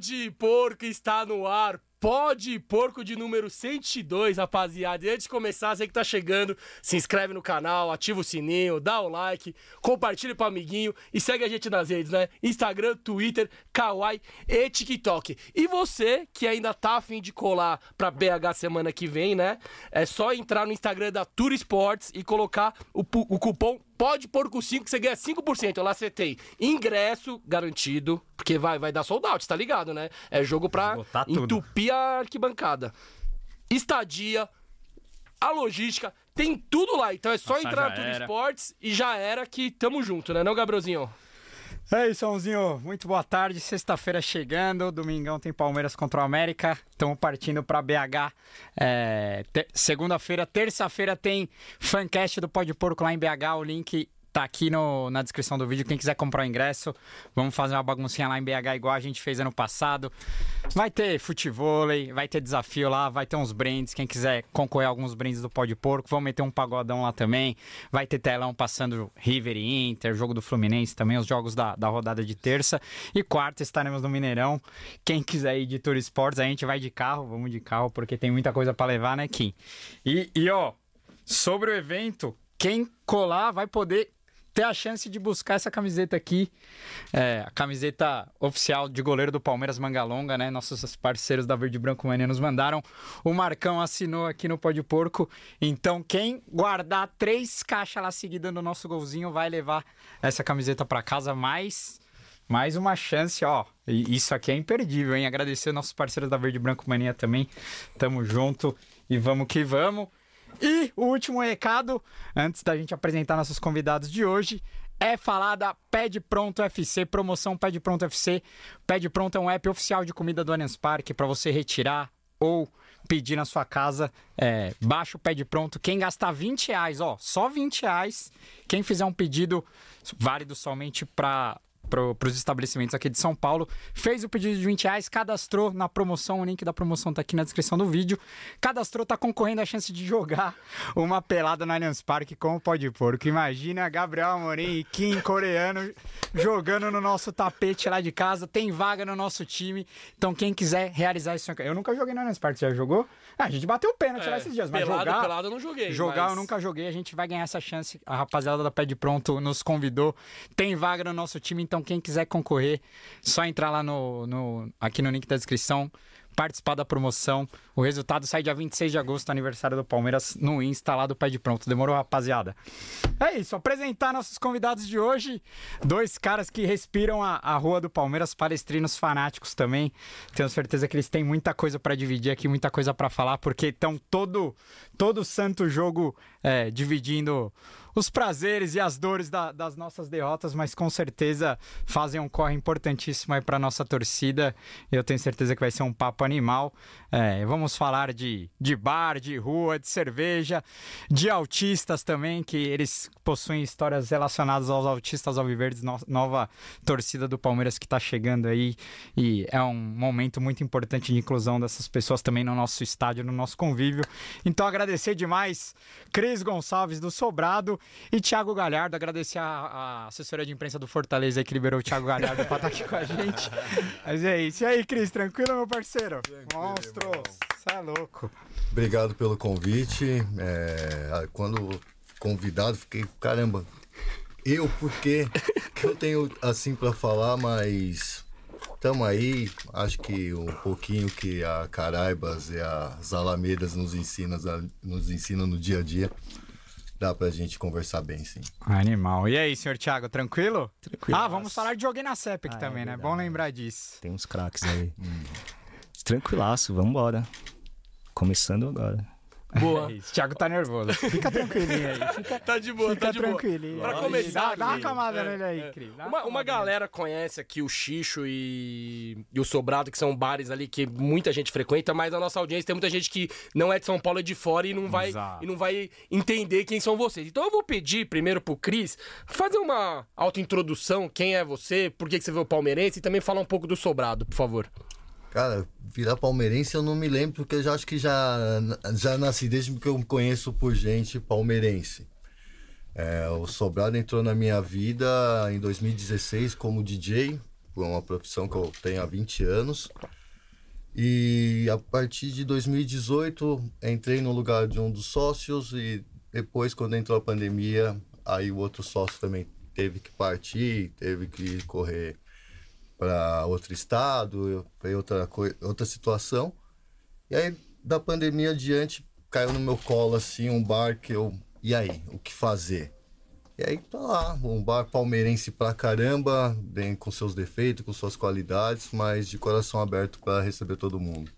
Pode Porco está no ar. Pode Porco de número 102, rapaziada. E antes de começar, você que tá chegando, se inscreve no canal, ativa o sininho, dá o like, compartilha pro amiguinho e segue a gente nas redes, né? Instagram, Twitter, Kawaii e TikTok. E você que ainda tá afim de colar pra BH semana que vem, né? É só entrar no Instagram da Tour Sports e colocar o, o cupom Pode Porco 5 que você ganha 5%. Eu tem ingresso garantido, porque vai, vai dar sold out, tá ligado, né? É jogo pra entupir a arquibancada. Estadia, a logística, tem tudo lá. Então é só Nossa, entrar na Tudo era. Esportes e já era que tamo junto, né, não, Gabrielzinho? É isso,Ãozinho. Muito boa tarde. Sexta-feira chegando. Domingão tem Palmeiras contra o América. Estamos partindo para BH. É, te- Segunda-feira, terça-feira tem fancast do Pode Porco lá em BH. O link tá aqui no- na descrição do vídeo. Quem quiser comprar o ingresso, vamos fazer uma baguncinha lá em BH igual a gente fez ano passado. Vai ter futevôlei, vai ter desafio lá, vai ter uns brindes. Quem quiser concorrer a alguns brindes do Pode Porco, vamos meter um pagodão lá também. Vai ter telão passando River e Inter, jogo do Fluminense também, os jogos da, da rodada de terça. E quarta estaremos no Mineirão. Quem quiser ir de Tour Esportes, a gente vai de carro, vamos de carro, porque tem muita coisa pra levar, né, Kim? E, e ó, sobre o evento, quem colar vai poder ter a chance de buscar essa camiseta aqui. É, a camiseta oficial de goleiro do Palmeiras Manga Longa, né? Nossos parceiros da Verde Branco Mania nos mandaram. O Marcão assinou aqui no Pó de Porco. Então, quem guardar três caixas lá seguidas no nosso golzinho vai levar essa camiseta para casa. Mais, mais uma chance, ó. Isso aqui é imperdível, hein? Agradecer nossos parceiros da Verde Branco Mania também. Tamo junto e vamos que vamos. E o último recado, antes da gente apresentar nossos convidados de hoje, é falar da Pede Pronto FC, promoção Pede Pronto FC. Pede Pronto é um app oficial de comida do Allianz Parque para você retirar ou pedir na sua casa. É, baixa o Pede Pronto. Quem gastar 20 reais, ó, só 20 reais. Quem fizer um pedido válido somente para para os estabelecimentos aqui de São Paulo. Fez o pedido de 20 reais, cadastrou na promoção, o link da promoção tá aqui na descrição do vídeo. Cadastrou, tá concorrendo a chance de jogar uma pelada no Allianz Parque com o Pode Porco. Imagina Gabriel Amorim e Kim coreano jogando no nosso tapete lá de casa. Tem vaga no nosso time. Então quem quiser realizar isso... Eu nunca joguei no Allianz Parque, você já jogou? Ah, a gente bateu o pênalti lá esses dias, mas É, pelado, jogar... pelado eu não joguei. Jogar mas- eu nunca joguei, a gente vai ganhar essa chance. A rapaziada da Pé de Pronto nos convidou. Tem vaga no nosso time, então quem quiser concorrer, só entrar lá no, no- aqui no link da descrição, participar da promoção. O resultado sai dia 26 de agosto, aniversário do Palmeiras, no Insta lá do Pé de Pronto. Demorou, rapaziada? É isso, apresentar nossos convidados de hoje. Dois caras que respiram a, a rua do Palmeiras, palestrinos fanáticos também. Tenho certeza que eles têm muita coisa para dividir aqui, muita coisa para falar, porque estão todo, todo santo jogo é, dividindo os prazeres e as dores da- das nossas derrotas, mas com certeza fazem um corre importantíssimo aí para nossa torcida. Eu tenho certeza que vai ser um papo animal. É, vamos falar de, de bar, de rua, de cerveja, de autistas também, que eles possuem histórias relacionadas aos autistas alviverdes, no- nova torcida do Palmeiras que está chegando aí. E é um momento muito importante de inclusão dessas pessoas também no nosso estádio, no nosso convívio. Então, agradecer demais Cris Gonçalves do Sobrado e Thiago Galhardo. Agradecer a, a assessoria de imprensa do Fortaleza que liberou o Thiago Galhardo para estar aqui com a gente. Mas é isso. E aí, Cris, tranquilo, meu parceiro? Monstro! Você é louco. Obrigado pelo convite. É, quando convidado, fiquei, caramba, eu por quê? Que eu tenho assim pra falar, mas tamo aí. Acho que um pouquinho que a Caraibas e as Alamedas nos ensinam, nos ensinam no dia a dia, dá pra gente conversar bem, sim. Animal. E aí, senhor Thiago, tranquilo? Tranquilaço. Ah, vamos falar de Joguei na CEP aqui Ah, é também, né? verdade. Bom lembrar disso. Tem uns craques aí. Tranquilaço, vambora. Começando agora. Boa. É. Thiago tá nervoso. Fica tranquilinho aí. Fica, Tá de boa, fica tá de boa. tranquilinho. Pra começar Dá, dá uma camada é, nele aí, é. Cris. Uma, uma camada galera conhece aqui o Xixo e, e o Sobrado, que são bares ali que muita gente frequenta, mas a nossa audiência tem muita gente que não é de São Paulo, é de fora e não vai, Exato. e não vai entender quem são vocês. Então eu vou pedir primeiro pro Cris fazer uma autointrodução, quem é você, por que, que você vê o palmeirense e também falar um pouco do Sobrado, por favor. Cara, virar palmeirense eu não me lembro, porque eu já acho que já, já nasci desde que eu me conheço por gente palmeirense. É, o Sobrado entrou na minha vida em 2016 como DJ, uma profissão que eu tenho há 20 anos. E a partir de 2018 entrei no lugar de um dos sócios e depois quando entrou a pandemia, aí o outro sócio também teve que partir, teve que correr para outro estado, foi outra outra situação. E aí da pandemia adiante caiu no meu colo assim um bar que eu e aí, o que fazer? E aí tá lá, um bar palmeirense pra caramba, bem com seus defeitos, com suas qualidades, mas de coração aberto para receber todo mundo.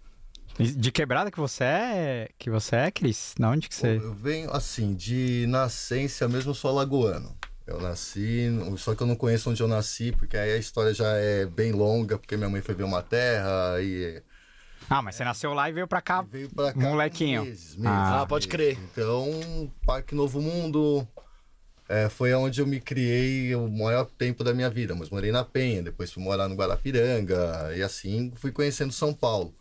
De quebrada que você é, que você é, Cris? Na onde que você... Eu venho assim, de nascença mesmo, eu sou alagoano. Eu nasci, só que eu não conheço onde eu nasci, porque aí a história já é bem longa, porque minha mãe foi ver uma terra e Ah, mas você nasceu lá e veio pra cá. veio pra cá. Molequinho. com Meses, meses, Ah, pode meses. crer. Então, Parque Novo Mundo é, foi onde eu me criei o maior tempo da minha vida. Mas morei na Penha, depois fui morar no Guarapiranga e assim fui conhecendo São Paulo.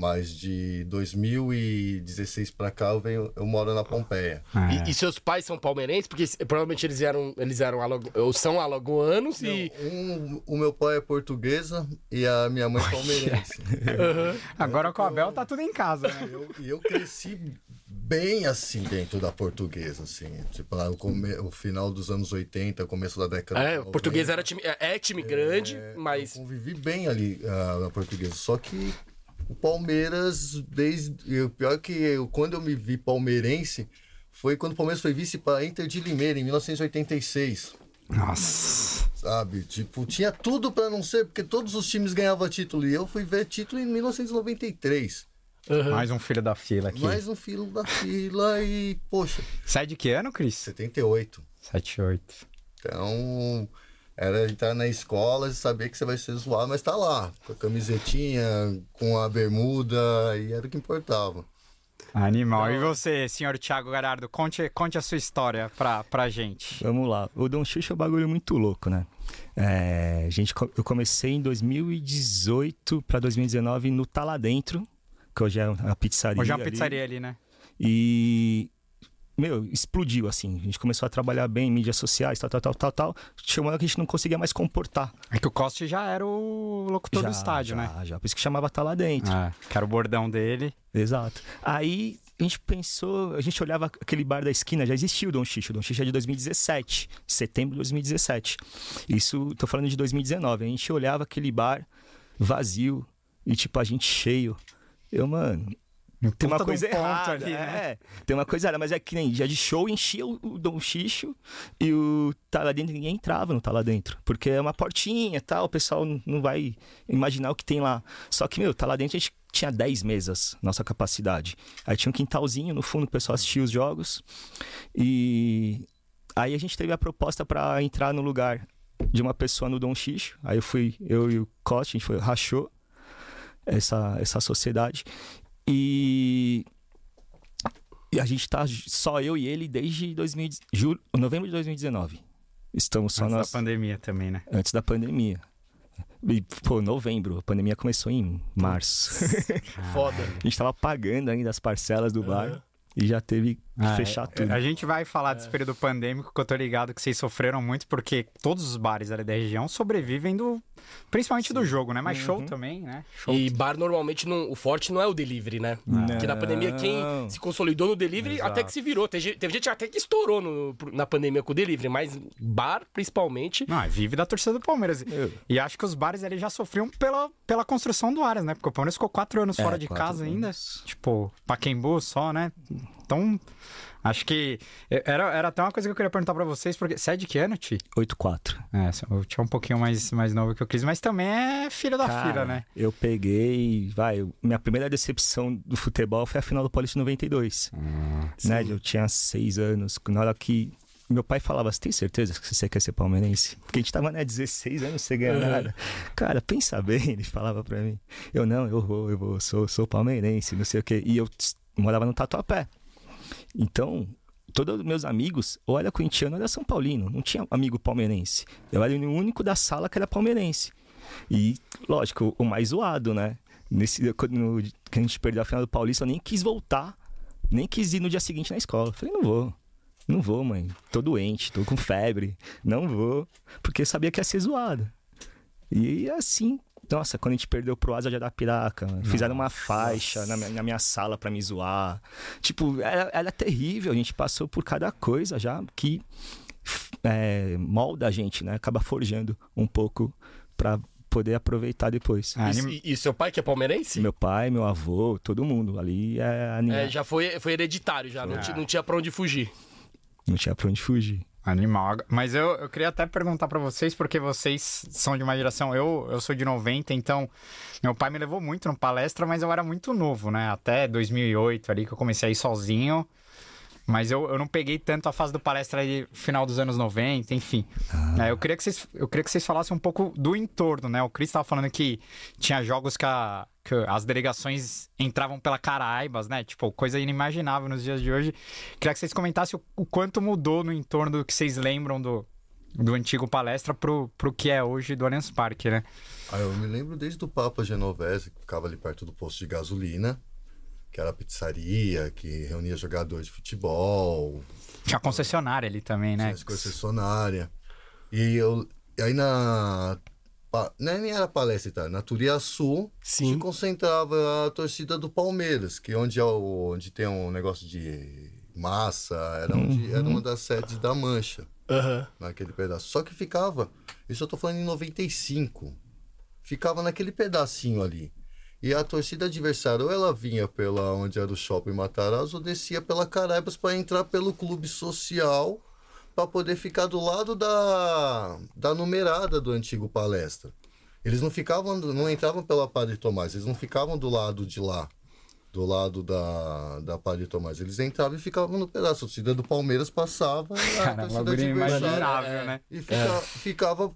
Mas de 2016 pra cá eu, venho, eu moro na Pompeia. É. E, e seus pais são palmeirenses? Porque provavelmente eles eram, eles eram alago, ou são alagoanos e. Um, o meu pai é portuguesa e a minha mãe é palmeirense. Agora com o Abel tá tudo em casa, né? eu, e eu cresci bem assim dentro da portuguesa, assim. Tipo, lá o, come- o final dos anos 80, começo da década É, o 90. português era time, é, é time grande, Eu mas. convivi bem ali ah, na portuguesa. Só que o Palmeiras, desde. O pior é que eu, quando eu me vi palmeirense, foi quando o Palmeiras foi vice para Inter de Limeira, em 1986. Nossa. Sabe? Tipo, tinha tudo para não ser, porque todos os times ganhavam título. E eu fui ver título em 1993. Aham. Mais um filho da fila aqui. Mais um filo da fila e, poxa, Sai de que ano, Cris? 78. 7, 8. Então, era entrar na escola e saber que você vai ser zoado, mas tá lá, com a camisetinha, com a bermuda, e era o que importava. Animal. E você, senhor Thiago Garardo, conte, conte a sua história pra, pra gente. Vamos lá. O Dom Xuxa é um bagulho muito louco, né? É, gente, eu comecei em 2018 para 2019 no Tá Lá Dentro, que hoje é uma pizzaria. Hoje é uma ali. pizzaria ali, né? E, meu, explodiu, assim. A gente começou a trabalhar bem em mídias sociais, tal, tal, tal, tal, tal. Chegou uma hora que a gente não conseguia mais comportar. É que o Coste já era o locutor já, do estádio, já, né? Já, por isso que chamava Tá Lá Dentro. É, que era o bordão dele. Exato. Aí a gente pensou, a gente olhava aquele bar da esquina, já existia o Dom Xixo. O Dom Xixo é de 2017, setembro de 2017. Isso, tô falando de 2019. A gente olhava aquele bar vazio e, tipo, a gente cheio. Eu, mano, tem uma um coisa errada. ali, né? é, tem uma coisa errada, mas é que nem dia de show enchia o, o Dom Xixo e o Tá Lá Dentro, ninguém entrava no Tá Lá Dentro. Porque é uma portinha e tal, o pessoal não- não vai imaginar o que tem lá. Só que, meu, Tá Lá Dentro a gente tinha 10 mesas, nossa capacidade. Aí tinha um quintalzinho no fundo que o pessoal assistia os jogos. E aí a gente teve a proposta pra entrar no lugar de uma pessoa no Dom Xixo. Aí eu fui, eu e o Cote, a gente foi, rachou essa, essa sociedade. E, e a gente tá só eu e ele desde 2000, julho, novembro de 2019. Estamos só Antes nós da pandemia também, né? antes da pandemia. E, pô, novembro, a pandemia começou em março. Foda. a gente tava pagando ainda as parcelas do bar e já teve Ah, fechar é, tudo. A gente vai falar desse período pandêmico que eu tô ligado que vocês sofreram muito, porque todos os bares ali da região sobrevivem do. Principalmente do jogo, né? Mas show também, né? Show. E bar normalmente não, o forte não é o delivery, né? Não. Porque na pandemia quem se consolidou no delivery Exato. até que se virou. Teve, teve gente até que estourou no- na pandemia com o delivery, mas bar principalmente. Não, é vive da torcida do Palmeiras. Meu. E acho que os bares ali já sofriam pela, pela construção do Aras, né? Porque o Palmeiras ficou quatro anos É, fora de casa ainda. anos. Tipo, Paquembu só, né? Então, acho que. Era, era até uma coisa que eu queria perguntar pra vocês, porque. Você é de que ano, Ti? 8-4. É, eu tinha um pouquinho mais, mais novo que o Cris, mas também é filho da Cara, filha, né? Eu peguei, vai, minha primeira decepção do futebol foi a final do Paulista 92. né? Eu tinha seis anos, na hora que meu pai falava, você tem certeza que você quer ser palmeirense? Porque a gente tava, né, 16 anos sem ganhar nada. Cara, pensa bem, ele falava pra mim. Eu, não, eu vou, eu vou, sou, sou palmeirense, não sei o quê. E eu morava no Tatuapé. Então, todos os meus amigos, ou era corintiano ou era São Paulino. Não tinha amigo palmeirense. Eu era o único da sala que era palmeirense. E, lógico, o mais zoado, né? Nesse, quando no- que a gente perdeu a final do Paulista, eu nem quis voltar. Nem quis ir no dia seguinte na escola. Eu Falei, não vou. Não vou, mãe. Tô doente, tô com febre. Não vou. Porque sabia que ia ser zoado. E assim, nossa, quando a gente perdeu pro Asa de Arapiraca, mano, fizeram uma faixa na minha, na minha sala pra me zoar. Tipo, era, era terrível, a gente passou por cada coisa já que é, molda a gente, né? Acaba forjando um pouco pra poder aproveitar depois. Ah, E, e- seu pai que é palmeirense? Meu pai, meu avô, todo mundo ali é animal. É, já foi, foi hereditário, já. Não, ti- não tinha pra onde fugir. Não tinha pra onde fugir. Animal. Mas eu, eu queria até perguntar pra vocês, porque vocês são de uma geração. Eu, eu sou de 90, então meu pai me levou muito no palestra, mas eu era muito novo, né? Até 2008 ali que eu comecei a ir sozinho. Mas eu, eu não peguei tanto a fase do palestra aí, final dos anos 90, enfim. É, eu, queria que vocês, eu queria que vocês falassem um pouco do entorno, né? O Cris estava falando que tinha jogos que, a- que as delegações entravam pela Caraibas, né? Tipo, coisa inimaginável nos dias de hoje. Queria que vocês comentassem o, o quanto mudou no entorno do que vocês lembram do, do antigo palestra pro, pro que é hoje do Allianz Parque, né? Ah, eu me lembro desde o Papa Genovese, que ficava ali perto do posto de gasolina, que era a pizzaria, que reunia jogadores de futebol, Tinha concessionária ali também, né? tinha concessionária. E eu e aí na nem era palestra, tá? na Turiaçu Sim. se concentrava a torcida do Palmeiras, que onde é o, onde tem um negócio de massa, era onde era uma das sedes da Mancha. Aham. naquele pedaço. Só que ficava, isso eu tô falando em 95, ficava naquele pedacinho ali. E a torcida adversária, ou ela vinha pela onde era o shopping Matarazzo, ou descia pela Caraibas para entrar pelo clube social, para poder ficar do lado da, da numerada do antigo palestra. Eles não ficavam, não entravam pela Padre Tomás, eles não ficavam do lado de lá, do lado da, da Padre Tomás. Eles entravam e ficavam no pedaço. A torcida do Palmeiras passava a Cara, bagulho adversária inimaginável, né? e fica- ficava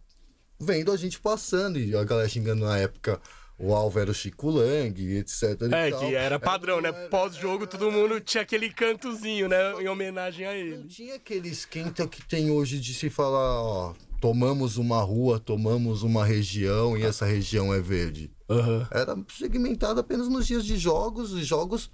vendo a gente passando. E a galera xingando na época o Alvo era o Chico Lang, etc. e É, tal. que era padrão, né? Era- Pós-jogo, todo mundo tinha aquele cantozinho, né? Em homenagem a Não ele. tinha aquele esquenta que tem hoje de se falar, ó, tomamos uma rua, tomamos uma região e essa região é verde. Aham. Era segmentado apenas nos dias de jogos e jogos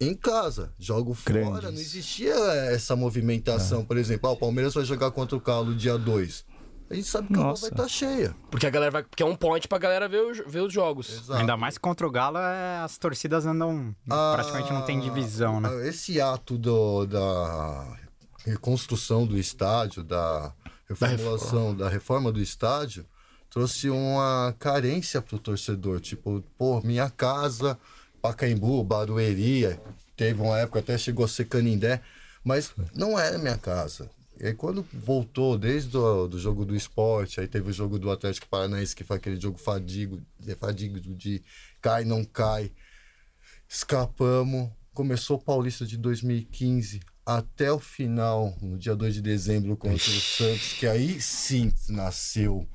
em casa. Jogo fora, Grandes. não existia essa movimentação. Por exemplo, ah, o Palmeiras vai jogar contra o Galo dia 2. A gente sabe que a rua Nossa. vai estar cheia. Porque a galera vai. Porque é um point pra galera ver, o- ver os jogos. Exato. Ainda mais que contra o Galo, é, as torcidas andam. Ah, praticamente não tem divisão, né? Esse ato do- da reconstrução do estádio, da reformulação, da reforma do estádio, trouxe uma carência pro torcedor. Tipo, pô, minha casa, Pacaembu, Barueri, teve uma época até chegou a ser Canindé, mas não era minha casa. E aí quando voltou, desde o do jogo do esporte, aí teve o jogo do Atlético Paranaense, que foi aquele jogo fadigo, fadigo de cai, não cai escapamos. Começou o Paulista de 2015 até o final, no dia 2 de dezembro, contra o Santos, que aí sim nasceu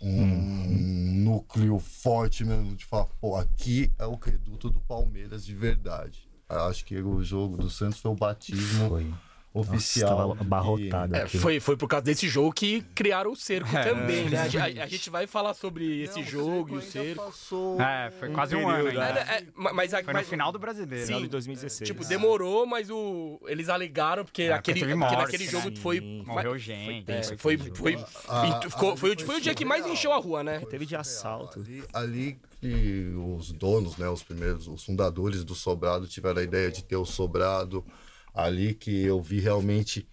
um núcleo forte mesmo de falar, pô, aqui é o reduto do Palmeiras de verdade. Acho que o jogo do Santos foi o batismo Foi. Oficial. Nossa, abarrotado É, aqui. foi, foi por causa desse jogo que criaram o cerco É, também, né? A, gente- a gente vai falar sobre esse Não, jogo e o cerco. Passou... É, foi quase um ano período, ainda. É, é, ma- mas, a- Foi no mas- final do brasileiro. Sim. Final de 2016. Tipo, demorou, mas o, eles alegaram, porque, É, aquele, porque morte, naquele jogo foi. Morreu gente. É, foi foi, foi, e ficou- foi, o- foi foi o dia que mais encheu a rua, né? Teve de assalto. Ali, ali que os donos, né, os primeiros, os fundadores do Sobrado tiveram a ideia de ter o Sobrado. Ali que eu vi realmente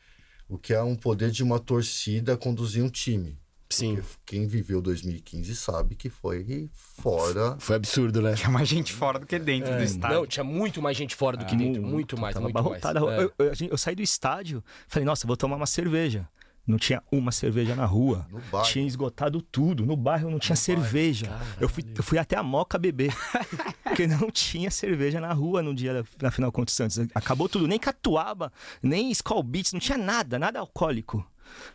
o que é um poder de uma torcida conduzir um time. Sim. Porque quem viveu 2015 sabe que foi fora. Foi absurdo, né? Tinha mais gente fora do que dentro do estádio. Não, tinha muito mais gente fora do que dentro. Muito mais, Tava muito mais. É. Eu, eu- eu saí do estádio, falei, nossa, vou tomar uma cerveja. Não tinha uma cerveja na rua. No. Tinha esgotado tudo. No bairro não tinha cerveja. Eu fui, eu fui até a Moca beber. porque não tinha cerveja na rua no dia da, na final contra o Santos. Acabou tudo. Nem catuaba, nem Skull Beats, não tinha nada, nada alcoólico.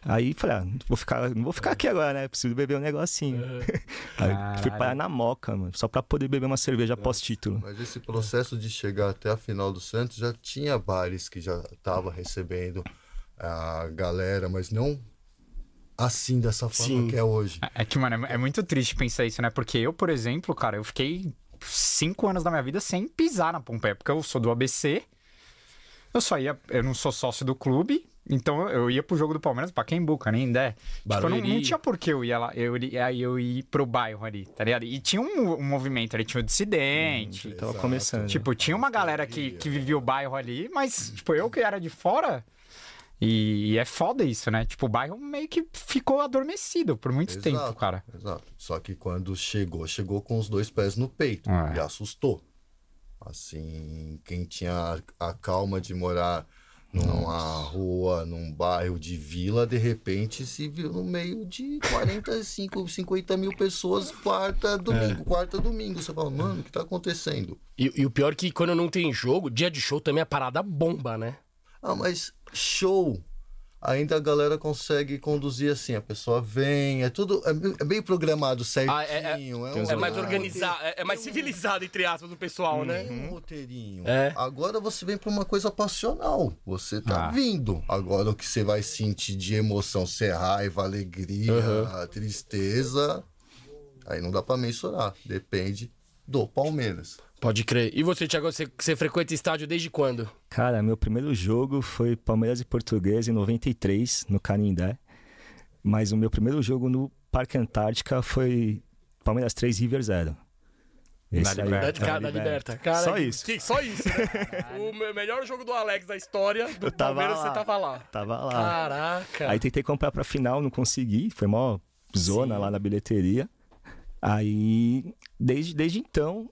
Aí falei, ah, não vou ficar, não vou ficar aqui agora, né? Preciso beber um negocinho. Aí fui parar na Moca, mano, só pra poder beber uma cerveja pós-título. Mas esse processo de chegar até a final do Santos já tinha bares que já estavam recebendo a galera, mas não assim, dessa forma Sim. que é hoje. É que, mano, é é muito triste pensar isso, né? Porque eu, por exemplo, cara, eu fiquei cinco anos da minha vida sem pisar na Pompeia, porque eu sou do ABC. Eu só ia, eu não sou sócio do clube, Então eu ia pro jogo do Palmeiras, Pacaembu, Canindé. Tipo, eu não, não Barueri. tinha por que eu ia lá, eu, aí eu ir pro bairro ali, tá ligado? E tinha um, um movimento ali, tinha o dissidente. Tava Exato. começando. Tipo, tinha uma galera que, que vivia o bairro ali, mas, tipo, eu que era de fora. E, e é foda isso, né? Tipo, o bairro meio que ficou adormecido por muito tempo, Exato, cara. Exato. Só que quando chegou, chegou com os dois pés no peito Ah. e assustou. Assim, quem tinha a, calma de morar numa rua, num bairro de vila, de repente se viu no meio de 45, 50 mil pessoas quarta, domingo, quarta, domingo. Você fala, mano, o que tá acontecendo? E, e o pior é que quando não tem jogo, dia de show também é parada bomba, né? Ah, mas show. Ainda a galera consegue conduzir assim, a pessoa vem, é tudo, é, bem- é programado certinho. Ah, é- é- um É mais horário. organizado, é, é mais civilizado, entre aspas, do pessoal, né? Tem um roteirinho. É. Agora você vem pra uma coisa passional. Você tá Ah. vindo. Agora o que você vai sentir de emoção, se é raiva, alegria, tristeza, aí não dá pra mensurar. Depende do Palmeiras. Pode crer. E você, Thiago, você, você frequenta estádio desde quando? Cara, meu primeiro jogo foi Palmeiras e Português em 93, no Canindé. Mas o meu primeiro jogo no Parque Antártica foi Palmeiras 3, River 0. Esse Da aí- Liberta. Da, de cara, da Liberta. Cara, Só isso. que- só isso, né? o me- melhor jogo do Alex da história do Eu tava Palmeiras, lá. você tava lá. Tava lá. Caraca. Aí tentei comprar pra final, não consegui. Foi mó zona Sim. lá na bilheteria. Aí, desde, desde então,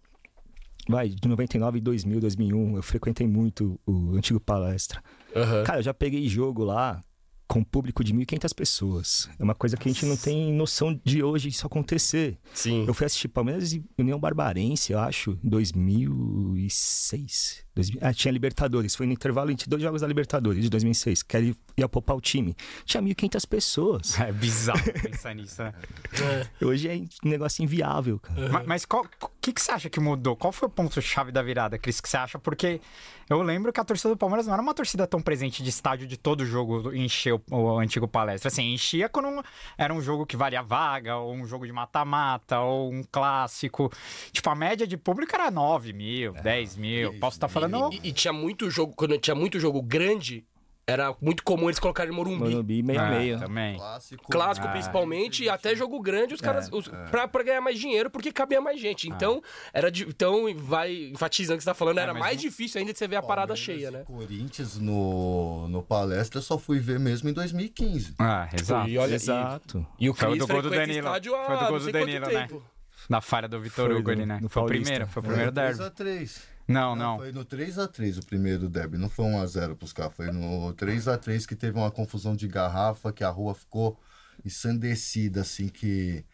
vai, de 99, 2000, 2001, eu frequentei muito o antigo palestra. Aham. Cara, eu já peguei jogo lá com público de 1.500 pessoas. É uma coisa que a gente não tem noção de hoje isso acontecer. Sim. Eu fui assistir Palmeiras e União Barbarense, eu acho, em 2006. 2000 Ah, tinha Libertadores. Foi no intervalo entre dois jogos da Libertadores, de 2006. Que ele ia poupar o time. Tinha 1.500 pessoas. É bizarro pensar nisso, né? Hoje é um negócio inviável, cara. Ma- Mas qual- o que, que você acha que mudou? Qual foi o ponto-chave da virada, Cris, que você acha? Porque eu lembro que a torcida do Palmeiras não era uma torcida tão presente de estádio de todo jogo encher o, o antigo palestra. Assim, enchia quando era um jogo que valia vaga, ou um jogo de mata-mata, ou um clássico. Tipo, a média de público era 9 mil, 10 mil. Posso estar falando. E, e tinha muito jogo, quando tinha muito jogo grande, era muito comum eles colocarem Morumbi. Morumbi meio a Ah, meio. também. Clássico. Clássico, Ah, principalmente, e até jogo grande, os caras. os- Pra, pra ganhar mais dinheiro, porque cabia mais gente. Então, era de, então vai enfatizando o que você tá falando, era mas mais não- difícil ainda de você ver a parada cheia, né? Corinthians no, no palestra eu só fui ver mesmo em 2015. Ah, exato. E olha, Exato. E, e o Foi o Cris do gol do frequenta Danilo. estádio há Foi do gol não do sei quanto Danilo, né? tempo. Na falha do Vitor Foi Hugo ali, né? Foi o primeiro, foi o primeiro derby. 3x3. Não, não. Foi no 3x3 o primeiro derby, não foi 1x0 pros caras. Foi no 3x3 que teve uma confusão de garrafa, que a rua ficou ensandecida, assim, que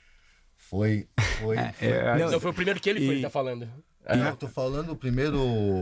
foi. foi, foi- é, Não, foi o primeiro que ele foi, E- ele tá falando. Não, eu tô falando o primeiro.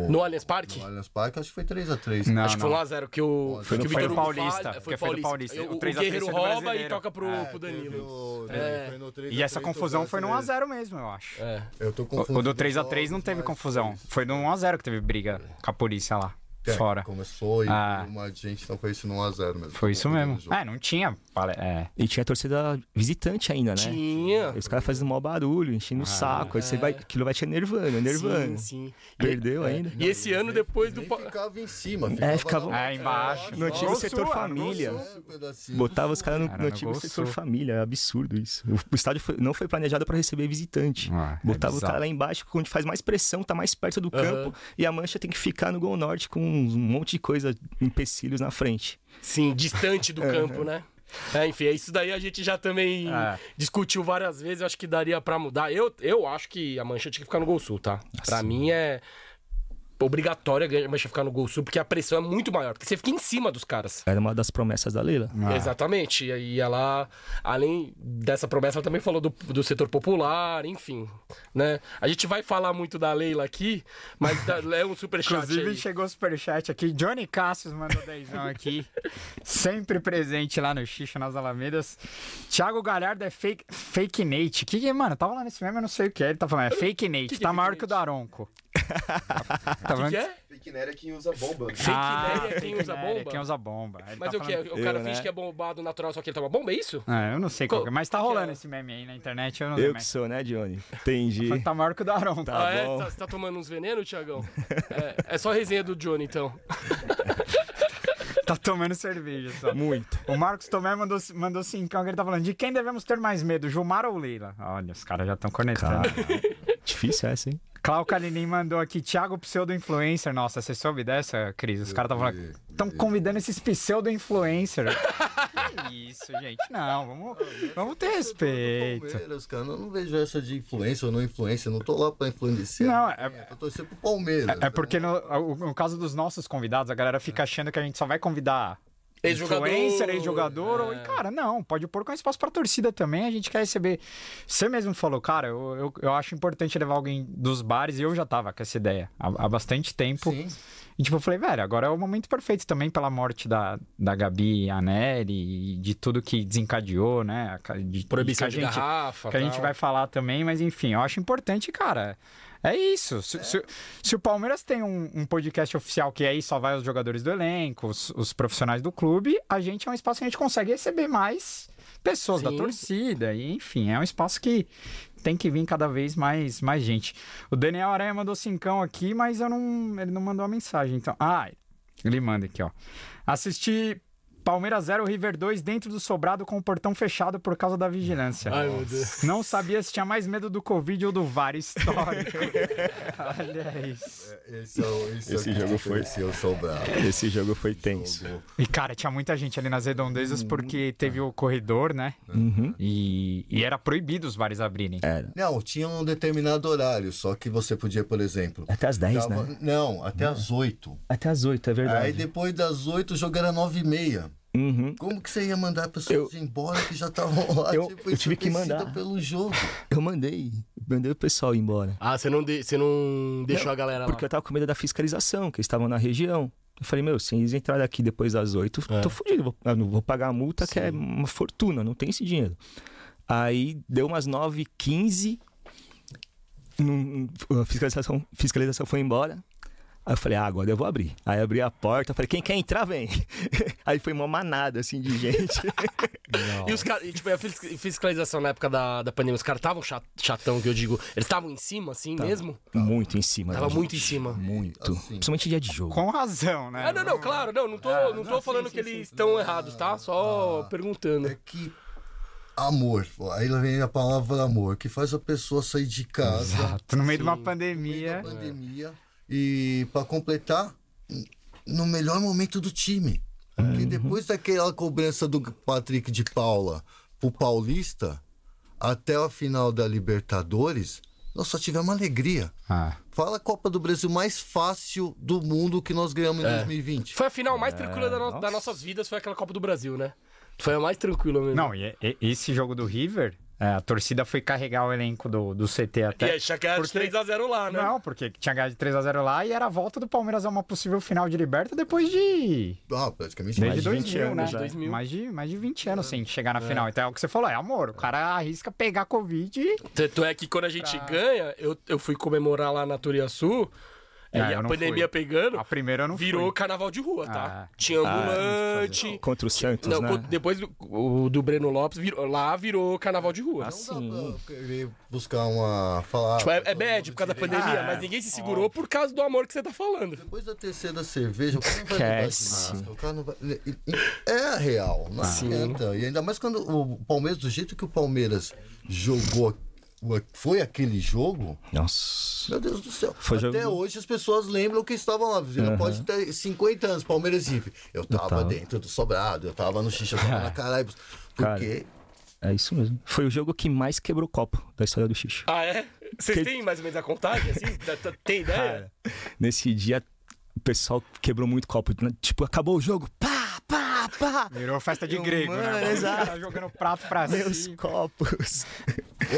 No Allianz Parque? No Allianz Parque, acho que foi 3x3. Não, Acho que foi não. 1x0, que o, Foi que no- o foi Vitor Paulista, falha- porque foi no Paulista. O, O o 3 a 3 Guerreiro foi do rouba e toca pro, É, pro teve Danilo. o- É. foi no 3 E essa 3 do confusão foi no brasileiro. 1x0 mesmo, eu acho. É. Eu tô O, confundindo. o do 3x3 não teve confusão. Foi no 1x0 que teve briga com a polícia lá. É, Fora. Começou e Ah. uma gente, então foi isso no 1x0 mesmo. Foi isso mesmo. É, não tinha. É. E tinha torcida visitante ainda, né? Tinha. E Os caras fazendo maior barulho, enchendo o saco. Aí você vai, aquilo vai te enervando, enervando. Sim, sim. Perdeu é. ainda. E esse ano, depois do. Ficava em cima. É, ficava- lá É, embaixo. No antigo setor sul, família. sul. Botava os caras no, Era no antigo setor família. É absurdo isso. O, o estádio foi- não foi planejado pra receber visitante. Ah, é Botava o cara lá embaixo, onde faz mais pressão, tá mais perto do campo. E a mancha tem que ficar no Gol Norte com um monte de coisa, empecilhos na frente. Sim, distante do campo, né? É, enfim, é isso daí a gente já também É. discutiu várias vezes, eu acho que daria pra mudar. Eu, eu acho que a mancha tinha que ficar no Gol Sul, tá? Pra mim é obrigatório a mancha ficar no Gol Sul, porque a pressão é muito maior, porque você fica em cima dos caras. Era uma das promessas da Leila. Ah. Exatamente. E aí ela, além dessa promessa, ela também falou do, do setor popular, enfim, né? A gente vai falar muito da Leila aqui, mas da- é um superchat Inclusive, aí. chegou o superchat aqui. Johnny Cassius mandou dezão aqui. Sempre presente lá no Xixa, nas Alamedas. Thiago Galhardo é fake, fake Nate. Que que é, mano? Tava lá nesse meme, eu não sei o que é. Ele tá falando, é fake Nate. que é tá fake maior Nate? que o Daronco. tá O que, que é? Fake Nery é quem usa bomba. Fake Ah, Nery é quem fake usa é bomba? Quem usa bomba. Ele Mas tá o que? O cara Eu, finge né? que é bombado natural, só que ele toma bomba, é isso? Ah, eu não sei qual Co- que é, mas tá rolando é? esse meme aí na internet, eu não sei Eu que mais. sou, né, Johnny? Entendi. Tá maior que o Daronco. Tá ah, é? bom. Tá- Você tá tomando uns venenos, Tiagão? é, é só resenha do Johnny, então. Tá Tá tomando cerveja só. Muito. O Marcos Tomé mandou, mandou cincão que ele tá falando. De quem devemos ter mais medo, Gilmar ou Leila? Olha, os caras já estão conectando. Difícil essa, hein? Clau Kalinin mandou aqui, Thiago Pseudo-Influencer. Nossa, você soube dessa, Cris? Os caras estavam. Estão convidando esses pseudo-influencer. que isso, gente. Não, vamos, vamos ter respeito. Palmeiras, cara. Eu não vejo essa de influência ou não influência. Eu não tô lá pra influenciar. Não, é- ninguém, eu tô torcendo pro Palmeiras. É porque no, no caso dos nossos convidados, a galera fica achando que a gente só vai convidar Ex-jogador. influencer, ex-jogador. É. ou- cara, não, pode pôr com espaço pra torcida também. A gente quer receber. Você mesmo falou, cara, eu, eu, eu acho importante levar alguém dos bares e eu já tava com essa ideia há, há bastante tempo. Sim. E tipo, eu falei, velho, agora é o momento perfeito também pela morte da, da Gabi Aneri e de tudo que desencadeou, né? De, Proibição que de a gente, garrafa. que a gente vai falar também, mas enfim, eu acho importante, cara. É isso. Se, se- se o Palmeiras tem um, um podcast oficial que aí só vai os jogadores do elenco, os, os profissionais do clube, a gente é um espaço que a gente consegue receber mais pessoas da Sim. torcida. E, enfim, é um espaço que tem que vir cada vez mais, mais gente. O Daniel Aranha mandou cincão aqui, mas eu não, ele não mandou a mensagem. Então, ah, ele manda aqui, ó. Assisti Palmeiras 0, River 2 dentro do sobrado com o portão fechado por causa da vigilância. Ai, meu Deus. Não sabia se tinha mais medo do Covid ou do VAR histórico. Olha isso. Esse, é o, esse, Esse é que jogo foi- diferencia o São Bravo. Esse jogo foi tenso. E, cara, tinha muita gente ali nas redondezas porque teve o corredor, né? Uhum. E, e era proibido os bares abrirem. Era. Não, tinha um determinado horário, só que você podia, por exemplo. Até as 10, tava- né? Não, até às 8. Até as 8, é verdade. Aí depois das 8 o jogo era 9 e meia. Uhum. Como que você ia mandar pessoas embora que já estavam lá? Eu- tipo, eu tive que mandar. pelo jogo. Eu mandei. Mandei o pessoal ir embora. Ah, você não, de- você não deixou a galera Porque lá. eu tava com medo da fiscalização, que eles estavam na região. Eu falei, meu, se eles entrarem aqui depois das 8, É. tô fudido. Vou, eu não vou pagar a multa, que é uma fortuna, não tem esse dinheiro. Aí deu umas 9h15, num- a fiscalização, fiscalização foi embora. Aí eu falei, ah, agora eu vou abrir. Aí abri a porta, falei, quem quer entrar, vem. Aí foi uma manada, assim, de gente. E os caras, e, tipo, a fis- fiscalização na época da, da pandemia, os caras estavam chatão, que eu digo. Eles estavam em cima, assim mesmo? muito em cima. Tava muito em cima. Muito. Assim. Principalmente dia de jogo. Com razão, né? Ah, não, não, claro, não, não tô, Ah, não tô não, falando sim, que sim, eles sim. estão errados, tá? Só perguntando. É que amor, aí vem a palavra amor, que faz a pessoa sair de casa Exato. No meio de uma Sim. no meio pandemia. da pandemia e para completar no melhor momento do time. Porque depois daquela cobrança do Patrick de Paula pro Paulista até a final da Libertadores, nós só tivemos alegria. Ah. Fala a Copa do Brasil mais fácil do mundo que nós ganhamos em É. 2020. Foi a final mais tranquila da no- nossa. das nossas vidas, foi aquela Copa do Brasil, né? Foi a mais tranquila mesmo. Não, e, e- esse jogo do River, é, a torcida foi carregar o elenco do, do CT E até. aí, tinha que era Porque- 3x0 lá, né? Não, porque tinha ganhado de 3x0 lá e era a volta do Palmeiras a uma possível final de liberta depois de. Ah, praticamente Desde de 20 2000, né? anos já. 2000. Mais, de, mais de 20 anos sem chegar na final. Então é o que você falou, é amor. O cara arrisca pegar Covid e. Tanto é que quando a gente ganha, eu, eu fui comemorar lá na Turiaçu, Ah, e eu a pandemia fui. pegando, A primeira eu não virou fui. carnaval de rua, tá? Ah. Tinha Ah, ambulante. Contra o Santos, não, né? depois do, o do Breno Lopes, virou- lá virou carnaval de rua. Não dá pra querer buscar uma. Falar. Tipo, é, é bad por causa da pandemia, Ah, mas ninguém se segurou por causa do amor que você tá falando. Depois da terceira cerveja, o cara não vai Esquece. máscara. O cara não vai... É a real, não Sim. adianta. E ainda mais quando o Palmeiras, do jeito que o Palmeiras jogou, foi aquele jogo, Nossa. meu Deus do céu. Foi Até jogo- hoje as pessoas lembram que estavam lá. Pode ter 50 anos, Palmeiras e. Eu tava, tava. dentro do sobrado, eu tava no xixi, eu tava na caralho. Porque É isso mesmo. Foi o jogo que mais quebrou copo da história do Xixo. Ah, é? Vocês Que- têm mais ou menos a contagem, assim? Tem ideia? Nesse dia, o pessoal quebrou muito copo. Tipo, acabou o jogo. Pá, pá. Virou festa de Eu, grego, né? mano, Os exato. caras jogando prato pra Meus cima. copos.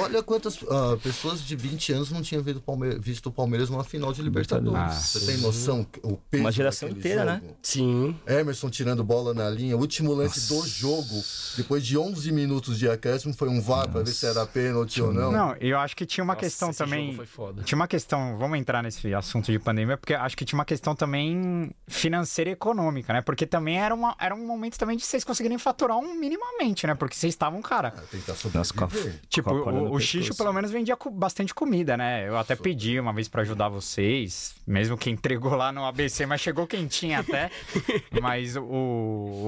olha quantas ah, pessoas de 20 anos não tinham visto o Palmeiras, visto o Palmeiras numa final de Libertadores. Libertadores. Você tem noção o peso Uma geração inteira, né? jogo? Sim. Emerson tirando bola na linha, o último lance do jogo, depois de 11 minutos de acréscimo, foi um VAR pra ver se era pênalti ou não. Não, eu acho que tinha uma Nossa, questão esse também. jogo foi foda. Tinha uma questão, vamos entrar nesse assunto de pandemia, porque acho que tinha uma questão também financeira e econômica, né? Porque também era, uma, era um momento também de vocês conseguirem faturar um minimamente, né? Porque vocês estavam, cara. Tentar com a, sobreviver. Tipo, o, o, Xixo pelo menos vendia co- bastante comida, né? Eu até pedi uma vez pra ajudar vocês, mesmo que entregou lá no ABC, mas chegou quentinha até. mas o,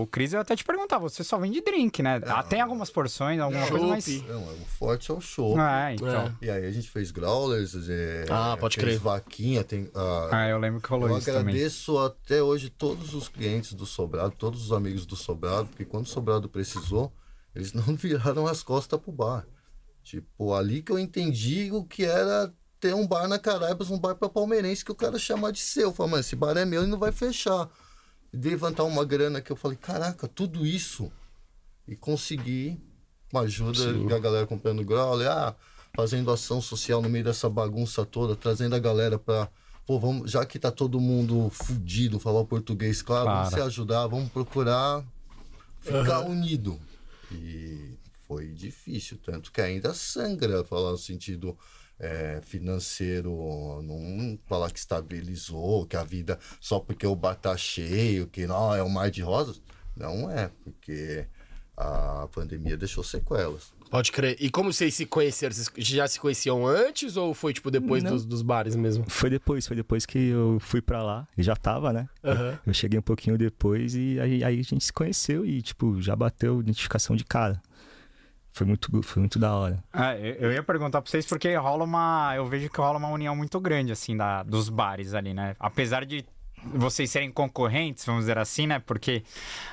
o Cris, eu até te perguntar, você só vende drink, né? Ah, tem algumas porções, alguma coisa, mas... Não, o forte é o show. É, então. É. E aí a gente fez growlers, é, Ah, pode fez crer. vaquinha, tem... ah, Ah, eu lembro que rolou Eu isso também. agradeço até hoje todos os clientes do Sobrado, todos os amigos do Sobrado, porque quando o Sobrado precisou, eles não viraram as costas pro bar. Tipo, ali que eu entendi o que era ter um bar na Caraibas, um bar pra palmeirense que o cara chama de seu. Fala, mano, esse bar é meu e não vai fechar. E levantar uma grana que eu falei, caraca, tudo isso. E consegui uma ajuda da galera comprando growler, ah, fazendo ação social no meio dessa bagunça toda, trazendo a galera pra. Pô, vamos, já que tá todo mundo fudido, falar o português, claro, vamos Claro. se ajudar, vamos procurar ficar unido. E foi difícil, tanto que ainda sangra falar no sentido é, financeiro, não falar que estabilizou, que a vida só porque o bar tá cheio, que não é um mar de rosas. Não é, porque a pandemia deixou sequelas. Pode crer. E como vocês se conheceram? Vocês já se conheciam antes ou foi, tipo, depois dos, dos bares mesmo? Foi depois, foi depois que eu fui pra lá. E já tava, né? Aham. Eu cheguei um pouquinho depois e aí, aí a gente se conheceu e, tipo, já bateu identificação de cara. Foi muito, foi muito da hora. Ah, eu eu ia perguntar pra vocês porque rola uma. Eu vejo que rola uma união muito grande, assim, da, dos bares ali, né? Apesar de vocês serem concorrentes, vamos dizer assim, né? Porque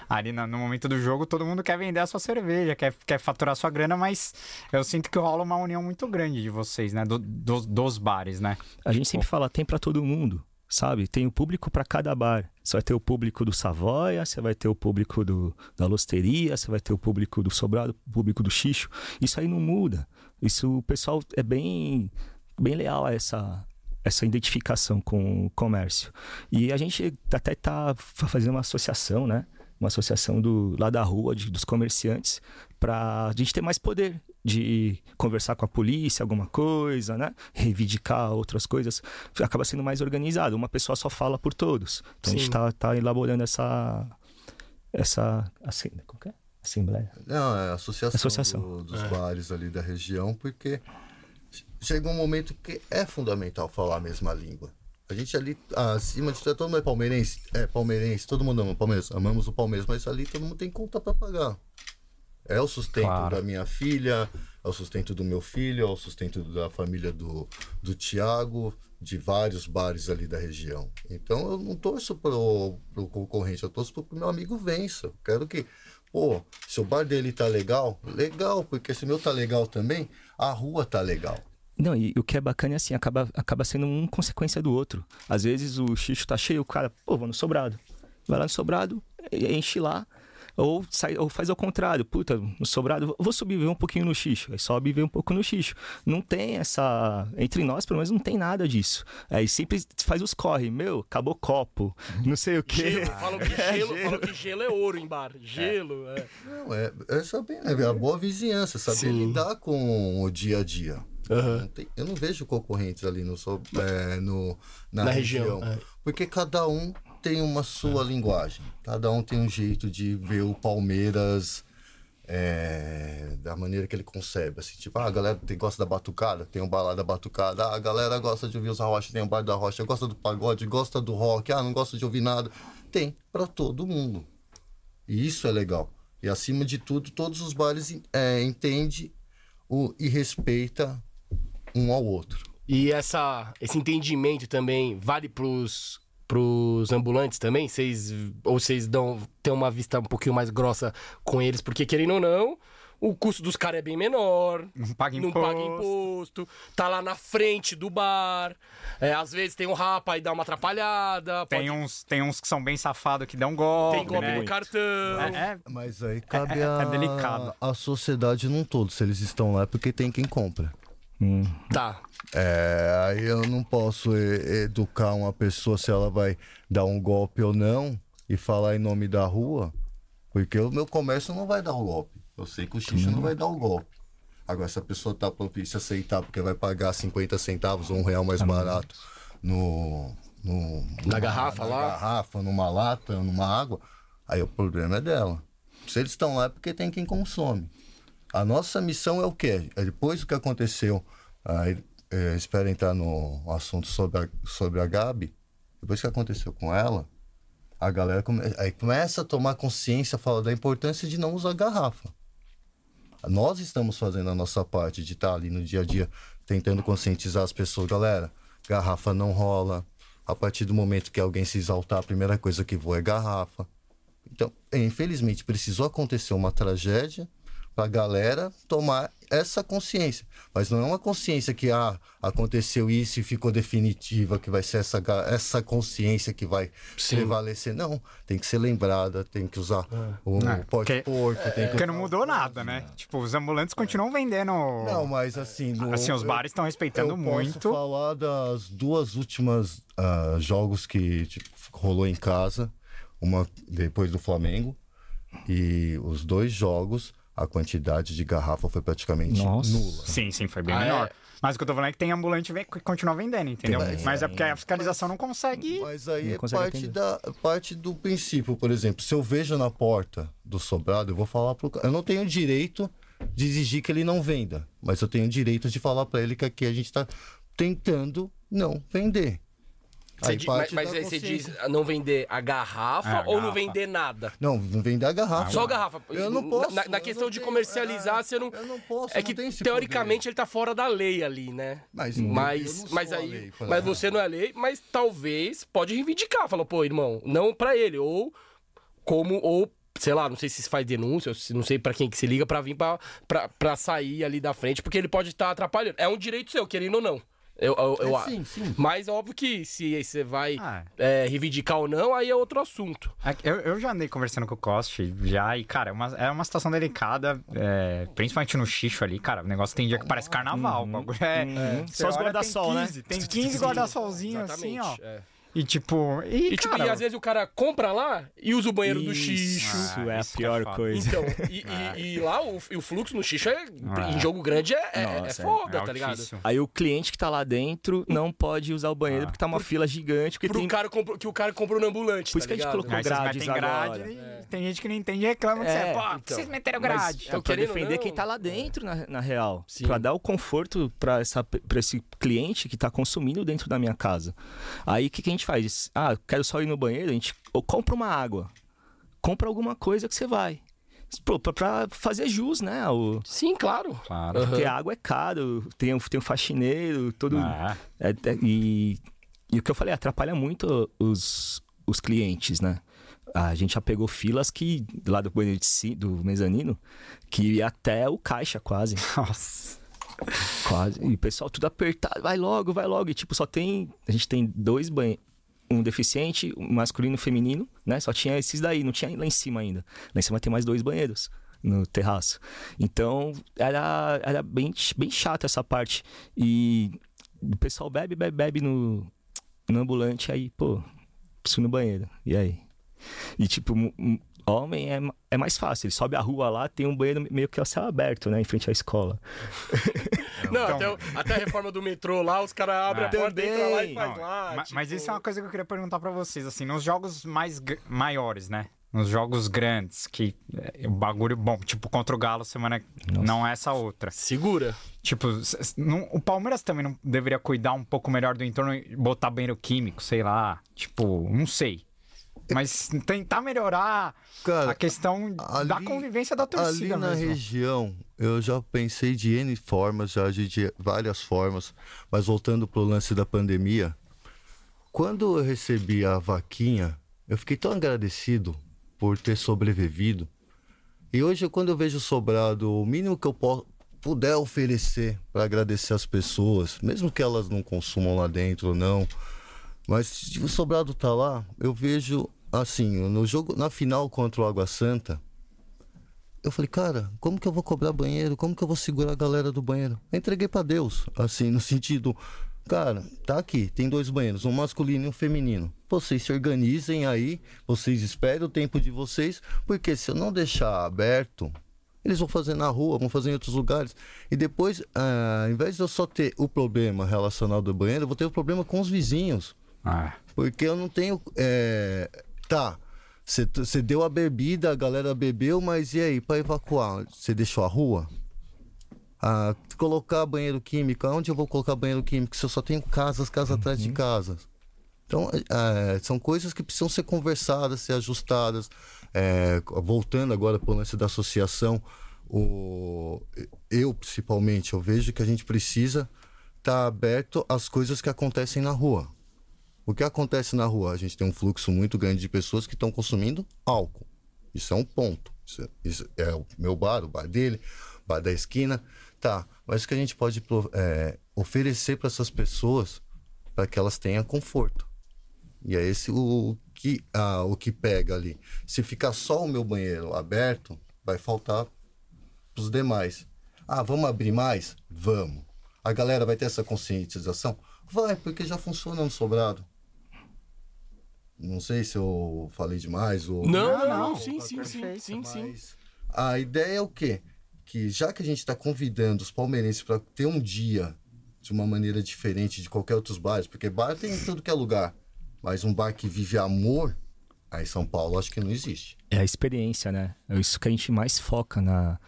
ali no, momento do jogo todo mundo quer vender a sua cerveja, quer, quer faturar a sua grana, mas eu sinto que rola uma união muito grande de vocês, né? Do- dos- dos bares, né? A gente sempre fala, tem pra todo mundo, sabe? Tem o público pra cada bar. Você vai ter o público do Savoia, você vai ter o público do, da Losteria, você vai ter o público do Sobrado, o público do Xixo. Isso aí não muda. Isso, o pessoal é bem, bem leal a essa, essa identificação com o comércio. E a gente até tá fa- fazendo uma associação, né? Uma associação do, lá da rua, de- dos comerciantes, para a gente ter mais poder de conversar com a polícia, alguma coisa, né? Reivindicar outras coisas. Acaba sendo mais organizado. Uma pessoa só fala por todos. Então a gente Sim. tá, elaborando essa. Essa. Assim, como que é? Assembleia. Não, é a associação, Associação. do- dos bares ali da região, porque chega um momento que é fundamental falar a mesma língua. A gente ali, acima de tudo, todo mundo é palmeirense, é palmeirense, todo mundo ama o Palmeiras, amamos o Palmeiras, mas ali todo mundo tem conta para pagar. É o sustento Claro. da minha filha, é o sustento do meu filho, é o sustento da família do, do Tiago, de vários bares ali da região. Então eu não torço pro, pro concorrente, eu torço pro que meu amigo vença. Eu quero que, pô, se o bar dele tá legal, legal, porque se o meu tá legal também, a rua tá legal. Não, e o que é bacana é assim, acaba, acaba sendo um consequência do outro. Às vezes o xixo tá cheio, o cara, pô, vou no sobrado. Vai lá no sobrado, e- enche lá. Ou, sai, ou faz ao contrário, puta, no sobrado, vou subir ver um pouquinho no xixo. Aí sobe e vê um pouco no xixo. Não tem essa. Entre nós, pelo menos, não tem nada disso. Aí sempre faz os corre, meu, acabou copo, não sei o quê. Gelo. Falam que gelo, falam que gelo é ouro em bar. Gelo, é. Não, é, é saber, né? A boa vizinhança, saber Sim. lidar com o dia a dia. Tem- eu não vejo concorrentes ali no, é, no, na, Na região. região, é. Porque cada um tem uma sua linguagem. Cada um tem um jeito de ver o Palmeiras é, da maneira que ele concebe. Assim, tipo, ah, a galera tem, gosta da batucada, tem um bar lá da batucada. Ah, a galera gosta de ouvir os rocha, tem um bar da rocha. Gosta do pagode, gosta do rock. Ah, não gosta de ouvir nada. Tem para todo mundo. E isso é legal. E acima de tudo, todos os bares é, entendem o, e respeita um ao outro. E essa, esse entendimento também vale pros, pros ambulantes também? Vocês, ou vocês dão, têm uma vista um pouquinho mais grossa com eles? Porque, querendo ou não, o custo dos caras é bem menor. Não paga Não imposto. paga imposto, tá lá na frente do bar. É, às vezes tem um rapa e dá uma atrapalhada. Tem, pode- uns, tem uns que são bem safados que dão golpe. tem golpe né? no cartão. É, é, Mas aí cabe é a, delicado. a sociedade num todo. Se eles estão lá é porque tem quem compra. Hum, Tá. É, aí eu não posso educar uma pessoa se ela vai dar um golpe ou não e falar em nome da rua, porque o meu comércio não vai dar um golpe. Eu sei que o xixi não vai dar um golpe. Agora, se a pessoa tá propícia a aceitar porque vai pagar 50 centavos ou um real mais barato no, no, garrafa na lá? garrafa, numa lata, numa água, aí o problema é dela. Se eles estão lá é porque tem quem consome. A nossa missão é o quê? É depois do que aconteceu, aí, é, espero entrar no assunto sobre a, sobre a Gabi, depois que aconteceu com ela, a galera come, aí começa a tomar consciência, fala da importância de não usar garrafa. Nós estamos fazendo a nossa parte de estar ali no dia a dia tentando conscientizar as pessoas, galera, garrafa não rola. A partir do momento que alguém se exaltar, a primeira coisa que voa é garrafa. Então, infelizmente, precisou acontecer uma tragédia para a galera tomar essa consciência. Mas não é uma consciência que ah, aconteceu isso e ficou definitiva, que vai ser essa, essa consciência que vai Sim. prevalecer. Não, tem que ser lembrada, tem que usar o É, porque- porte-porco. tem que Porque não mudou nada, né? Tipo, os ambulantes continuam vendendo. Não, mas assim... no- Assim, os eu- bares estão respeitando eu muito. posso falar das duas últimas ah, jogos que tipo, rolou em casa, uma depois do Flamengo e os dois jogos a quantidade de garrafa foi praticamente Nossa. nula. Sim, sim, foi bem Ah, menor. é? Mas o que eu tô falando é que tem ambulante que continua vendendo, entendeu? Tem, Mas é porque a fiscalização não consegue. Mas aí Não é parte, atender. da, parte do princípio, por exemplo, se eu vejo na porta do sobrado, eu vou falar pro cara. Eu não tenho direito de exigir que ele não venda, mas eu tenho direito de falar para ele que aqui a gente está tentando não vender. Aí di- mas mas da aí você diz não vender a garrafa É, a ou não garrafa. vender nada? Não, não vender a garrafa. Só garrafa. Eu não posso. Na, na questão não de tenho- comercializar, é, você não. Eu não posso. É que não teoricamente ele tá fora da lei ali, né? Mas, eu Mas, não sou mas a aí. lei mas você não é lei, mas talvez pode reivindicar. Falou, pô, irmão, não pra ele. Ou como. Ou, sei lá, não sei se faz denúncia, não sei pra quem que se liga pra vir pra sair ali da frente, porque ele pode estar atrapalhando. É um direito seu, querendo ou não. Eu, eu, eu- É, sim, sim. Mas óbvio que se você vai Ah, é, reivindicar ou não, aí é outro assunto. É Eu, eu já andei conversando com o Coste já, e, cara, é uma, é uma situação delicada, é, principalmente no xixo ali, cara. O negócio tem dia que parece carnaval. O bagulho é, Uhum. Só os guarda-sol, tem né? 15, Tem 15 guarda-solzinhos assim, ó. é. E tipo. E, E, tipo, cara, e às vezes o cara compra lá e usa o banheiro do Isso. xixo. Isso Ah, é a é pior foda. coisa. Então, e, e- e lá o, o fluxo no xixo é, Ah. em jogo grande é, é, é Nossa, é. foda, é tá ligado? Aí o cliente que tá lá dentro não pode usar o banheiro Ah. porque tá uma fila gigante. Porque Pro tem... cara comprou- que o cara comprou no ambulante, Por isso tá que a gente colocou- Aí grades metem grade agora. e tem gente que não entende e reclama que É, você, pô, então. vocês meteram grade. Então, pra querendo ou defender não, quem tá lá dentro, na, na real. Sim. Pra dar o conforto pra, essa, pra esse cliente que tá consumindo dentro da minha casa. Aí o que, que a gente faz? Ah, quero só ir no banheiro, a gente ou compra uma água. Compra alguma coisa que você vai. Pô, pra, pra fazer jus, né? O, Sim, claro. Claro. Aham. Porque a água é caro, tem, um- tem um faxineiro, todo. Ah, É, é, e, e o que eu falei, atrapalha muito os, os clientes, né? A gente já pegou filas que, lá do banheiro de do mezanino, que ia até o caixa quase. nossa. Quase. E o pessoal tudo apertado, vai logo, vai logo. E tipo, só tem. A gente tem dois banheiros. Um deficiente, um masculino e um feminino, né? Só tinha esses daí, não tinha lá em cima ainda. Lá em cima tem mais dois banheiros no terraço. Então, era, era bem, bem chato essa parte. E o pessoal bebe, bebe, bebe no, no ambulante, aí, pô, preciso ir no banheiro. E aí? E tipo, homem é, é mais fácil. Ele sobe a rua lá, tem um banheiro meio que a céu aberto, né? Em frente à escola. Não, Então- até, o- até a reforma do metrô lá, os caras abrem É. a porta, entra lá e faz Não, lá. ma- tipo- Mas isso é uma coisa que eu queria perguntar pra vocês, assim, nos jogos mais maiores, né? Nos jogos grandes, que é, o bagulho bom, tipo contra o Galo semana não é essa outra. Segura. Tipo, não- o Palmeiras também não deveria cuidar um pouco melhor do entorno e botar banheiro químico, sei lá. Tipo, não sei. Mas tentar melhorar Cara, a questão da ali- convivência da Ali torcida na mesmo. região, eu já pensei de N formas, já de várias formas, mas voltando pro lance da pandemia, quando eu recebi a vaquinha, eu fiquei tão agradecido por ter sobrevivido. E hoje, quando eu vejo sobrado, o mínimo que eu po- puder oferecer para agradecer as pessoas, mesmo que elas não consumam lá dentro ou não, mas se o sobrado tá lá, eu vejo assim, no jogo, na final contra o Água Santa, eu falei, cara, como que eu vou cobrar banheiro? Como que eu vou segurar a galera do banheiro? Eu entreguei pra Deus, assim, no sentido, cara, tá aqui, tem dois banheiros, um masculino e um feminino. Vocês se organizem aí, vocês esperem o tempo de vocês, porque se eu não deixar aberto, eles vão fazer na rua, vão fazer em outros lugares. E depois, ah, ao invés de eu só ter o problema relacionado ao banheiro, eu vou ter o problema com os vizinhos. Ah, Porque eu não tenho. é, Tá. Você deu a bebida, a galera bebeu, mas e aí, pra evacuar? Você deixou a rua? Ah, colocar banheiro químico, onde eu vou colocar banheiro químico se eu só tenho casas, casas atrás de casas? Então, é, são coisas que precisam ser conversadas, ser ajustadas. É, voltando agora para o lance da associação, o, eu principalmente, eu vejo que a gente precisa estar tá aberto às coisas que acontecem na rua. O que acontece na rua? A gente tem um fluxo muito grande de pessoas que estão consumindo álcool. Isso é um ponto. Isso, isso é o meu bar, o bar dele, o bar da esquina. Tá, mas o que a gente pode é, oferecer para essas pessoas para que elas tenham conforto? E é esse o que, ah, o que pega ali. Se ficar só o meu banheiro aberto, vai faltar os demais. Ah, vamos abrir mais? Vamos. A galera vai ter essa conscientização? Vai, porque já funciona no sobrado. Não sei se eu falei demais ou. Não, não, não. Sim, sim, sim, sim, sim. A ideia é o quê? Que já que a gente está convidando os palmeirenses para ter um dia de uma maneira diferente de qualquer outros bares, porque bar tem em tudo que é lugar. Mas um bar que vive amor, aí em São Paulo, acho que não existe. É a experiência, né? É isso que a gente mais foca na.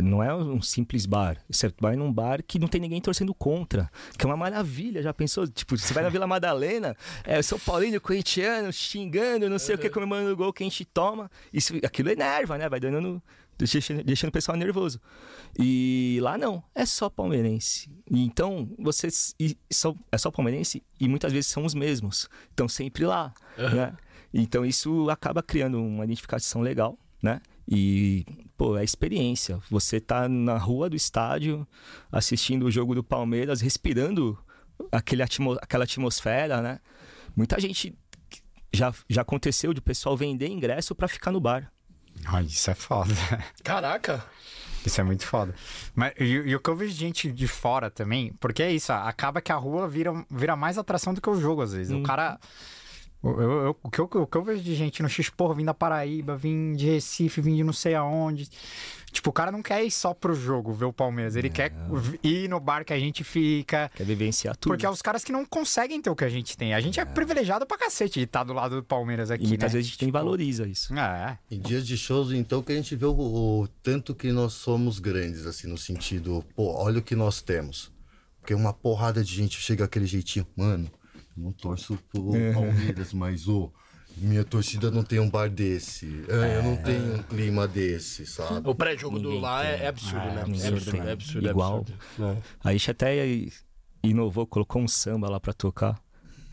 Não é um simples bar. Você vai num bar que não tem ninguém torcendo contra. Que é uma maravilha. Já pensou? Tipo, você vai na Vila Madalena, é o São Paulino, corintiano, xingando, não sei uhum. o que, comemorando o gol que a gente toma. Isso, aquilo enerva, né? Vai dando deixando, deixando o pessoal nervoso. E lá não, é só palmeirense. Então, vocês são, é só palmeirense e muitas vezes são os mesmos. Estão sempre lá, uhum. né? Então isso acaba criando uma identificação legal, né? E, pô, é experiência. Você tá na rua do estádio, assistindo o jogo do Palmeiras, respirando aquele atmo, aquela atmosfera, né? Muita gente já, já aconteceu de pessoal vender ingresso para ficar no bar. Ai, isso é foda. Caraca! Isso é muito foda. Mas e, e, o que eu vejo de gente de fora também, porque é isso, acaba que a rua vira, vira mais atração do que o jogo, às vezes. Hum. O cara. Eu, eu, o, que eu, o que eu vejo de gente no X-Porro, vindo da Paraíba, vindo de Recife, vindo de não sei aonde. Tipo, o cara não quer ir só pro jogo ver o Palmeiras. Ele não. quer ir no bar que a gente fica. Quer vivenciar tudo. Porque é os caras que não conseguem ter o que a gente tem. A gente é, é privilegiado pra cacete de estar do lado do Palmeiras aqui. E muitas né? vezes a gente tipo... valoriza isso. É. Em dias de shows, então, que a gente vê o, o, tanto que nós somos grandes, assim, no sentido, pô, olha o que nós temos. Porque uma porrada de gente chega aquele jeitinho, mano, eu não torço pro é. Palmeiras, mas o. Oh, minha torcida não tem um bar desse. É, eu não é. tenho um clima desse, sabe? O pré-jogo do lá é, é, absurdo, né? É absurdo, é absurdo. Igual. Absurdo. A gente até inovou, colocou um samba lá pra tocar.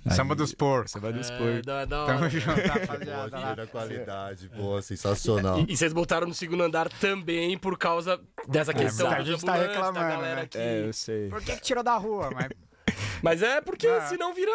Aí, samba dos porcos. Samba dos porcos. É, Tamo junto, da qualidade, pô, sensacional. E, e, vocês botaram no segundo andar também por causa dessa questão. É, a gente tá reclamando, né? Que... É, eu sei. Por que, que tirou da rua? Mas mas é porque ah. senão vira.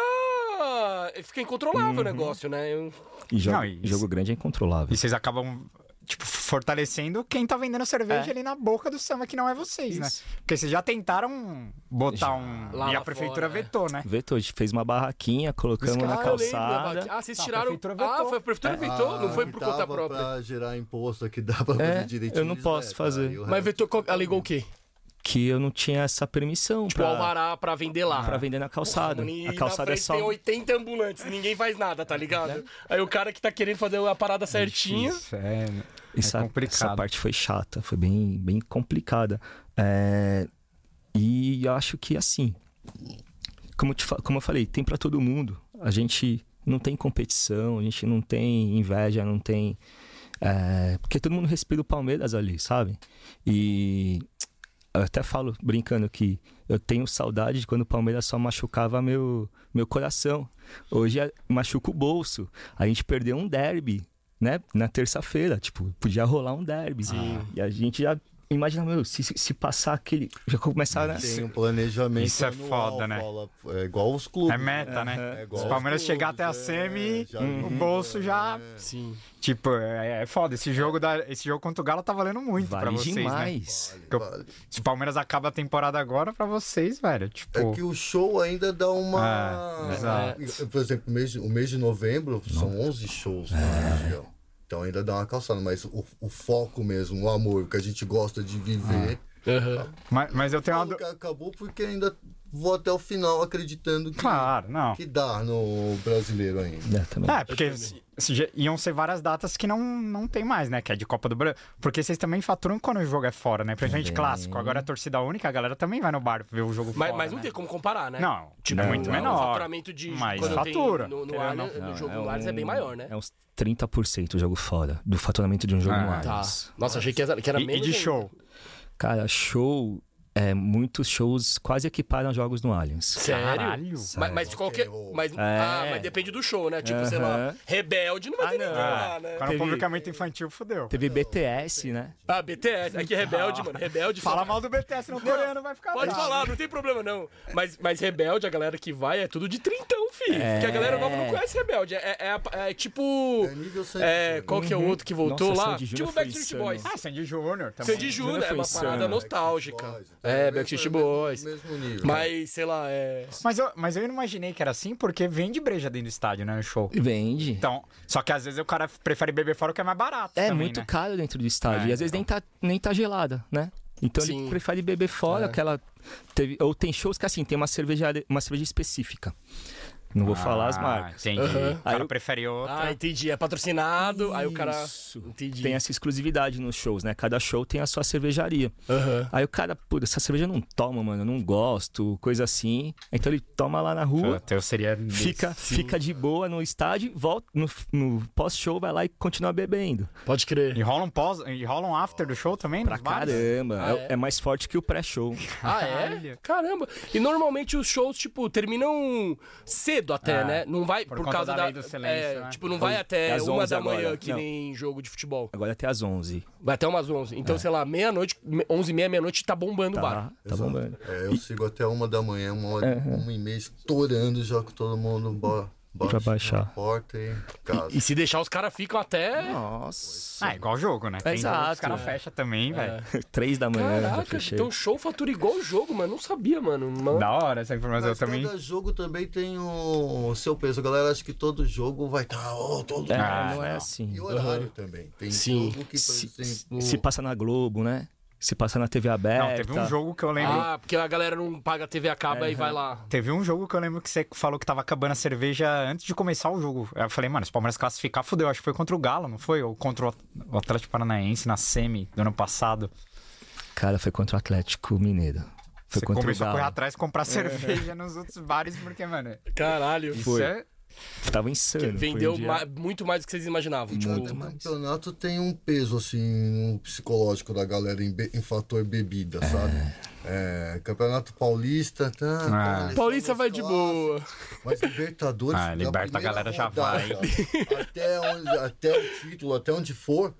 Fica incontrolável uhum. o negócio, né? Eu... E jogo, Não, e... jogo grande é incontrolável. E vocês acabam tipo, fortalecendo quem tá vendendo cerveja é. ali na boca do samba, que não é vocês, né? já. né? Porque vocês já tentaram botar já. um. Lá e a prefeitura fora, vetou, né? Vetou, a gente fez uma barraquinha, colocamos na calçada. Ah, vocês tiraram. Ah, foi a prefeitura é. vetou, não foi por conta própria. Pra gerar imposto que dá pra é, direitinho. Eu não posso é, fazer. Mas vetou, alegou o quê? Que eu não tinha essa permissão. Tipo, pra, alvará pra vender lá. Pra vender na calçada. Porra, a calçada é só. tem 80 ambulantes, ninguém faz nada, tá ligado? Aí o cara que tá querendo fazer a parada certinha. Isso, é, é essa, complicado. Essa parte foi chata, foi bem, bem complicada. É, e acho que assim. Como, te, como eu falei, tem para todo mundo. A gente não tem competição, a gente não tem inveja, não tem. É, porque todo mundo respira o Palmeiras ali, sabe? E eu até falo brincando que eu tenho saudade de quando o Palmeiras só machucava meu, meu coração. Hoje é, machuca o bolso. A gente perdeu um derby, né? Na terça-feira, tipo, podia rolar um derby. Sim. E a gente já Imagina, meu, se, se passar aquele. Já começar, né? Tem um planejamento. Isso é foda, né? Fala, é igual os clubes. É meta, né? É Se o Palmeiras chegar até a semi, é, o bolso já. É. Sim. Tipo, é, é, foda. Esse jogo, da, esse jogo contra o Galo tá valendo muito vale pra vocês, né? demais. né? Vale, Se o Palmeiras acaba a temporada agora, pra vocês, velho. Tipo... É que o show ainda dá uma. É, exato. Por exemplo, o mês, o mês de novembro Não. são 11 shows na região. Então ainda dá uma calçada, mas o, o foco mesmo, o amor, o que a gente gosta de viver, Aham. Mas, mas eu tenho uma. Acabou porque ainda vou até o final acreditando que, Claro, não. que dá no brasileiro ainda. É, também. É, porque se- se iam ser várias datas que não, não tem mais, né? Que é de Copa do Brasil. Porque vocês também faturam quando o jogo é fora, né? Principalmente Também. clássico. Agora é torcida única, a galera também vai no bar ver o jogo Mas, fora. mas não né? tem como comparar, né? Não, Tipo, é muito o menor. faturamento de Mas quando fatura, tem no, no, Allianz- não. no jogo é no Allianz é bem maior, né? É uns 30% o jogo fora do faturamento de um jogo Ah, no tá. Tá. Nossa, achei que era, que era E, e menos. de ainda. Cara, show. É, muitos shows quase equiparam jogos no Allianz. Sério? Caralho. Mas, mas qualquer. Mas, ah, mas depende do show, né? Tipo, sei lá. Rebelde não vai ter Ah, ninguém não. lá, né? Quando Teve- o publicamente infantil, fudeu. Teve BTS, né? Ah, BTS. Aqui Rebelde, mano. Rebelde. Fala só- mal do BTS no coreano, vai ficar Pode bravo. falar, não tem problema não. Mas, mas Rebelde, a galera que vai é tudo de trintão, filho. É. Porque a galera nova não conhece Rebelde. É, é, é tipo. É nível Sandy É, Júnior. qual que é o outro que voltou Nossa, lá? Tipo Backstreet. Boys. Ah, Sandy Júnior também. Sandy Júnior é uma parada nostálgica. É, é, Backstreet Boys. mesmo nível. Mas, sei lá, é. Mas eu, mas eu não imaginei que era assim, porque vende breja dentro do estádio, né? No show. Vende. Então, só que às vezes o cara prefere beber fora o que é mais barato. É também, muito né? caro dentro do estádio. É, e às vezes nem tá, nem tá gelada, né? Então Sim. ele prefere beber fora, É. que ela teve. Ou tem shows que assim, tem uma cerveja, uma cerveja específica. Não vou falar as Ah, marcas. Entendi. Aham. O cara Aí eu- prefere outra. Ah, entendi. É patrocinado, aí o cara. Isso. Entendi. Tem essa exclusividade nos shows, né? Cada show tem a sua cervejaria. Aham. Aí o cara, pô, essa cerveja eu não toma, mano, eu não gosto, coisa assim. Então ele toma lá na rua, Puta, eu seria. fica, fica de boa no estádio, volta no, no pós-show, vai lá e continua bebendo. Pode crer. E rola um pós, e rola um after do show também? Pra caramba. Ah, é, é? é mais forte que o pré-show. Ah, é? Caramba. E normalmente os shows, tipo, terminam cedo até, Ah, né? Não vai por por, causa da da. lei do silêncio, é, né? Tipo, não vai É até às uma 11 da manhã, agora. que Não. nem jogo de futebol. Agora até às 11. Vai até umas 11. Então, sei lá, meia-noite, me- 11 e meia, meia-noite, tá bombando o bar. Tá, tá Exato. bombando. É, eu sigo até uma da manhã, uma hora, uma e meia, estourando já com todo mundo bo- Pra baixar. na porta e casa. E se deixar, os caras ficam até. Nossa. Ah, é igual jogo, né? Que Exato, os caras é. fecham também, velho. Três da manhã, Caraca, então show fatura igual o jogo, mano. Não sabia, mano. Mano. Da hora essa informação Mas também. cada jogo também tem o seu peso. A galera acha que todo jogo vai estar. oh, todo É, Ah, não é não. assim. E horário também. Tem Sim. jogo que, por Se, exemplo. se passa na Globo, né? Se passa na TV aberta. Não, teve um jogo que eu lembro. Ah, porque a galera não paga a TV acaba e vai lá. Teve um jogo que eu lembro que você falou que tava acabando a cerveja antes de começar o jogo. Eu falei, mano, se o Palmeiras classificar, fudeu. Acho que foi contra o Galo, não foi? Ou contra o Atlético Paranaense na semi do ano passado. Cara, foi contra o Atlético Mineiro. Foi Você contra começou o a correr Galo. atrás e comprar cerveja nos outros bares, porque, mano, Caralho. isso Foi. é... Tava insano. um Vendeu dia- ma- muito mais do que vocês imaginavam. Tipo, O campeonato tem um peso, assim, um psicológico da galera em, em fator bebida, sabe? É, campeonato paulista, tá, Ah. Paulista vai mais de boa. Mas Libertadores. Ah, da Liberta, a galera já rodada, Até, onde, até o título, até onde for,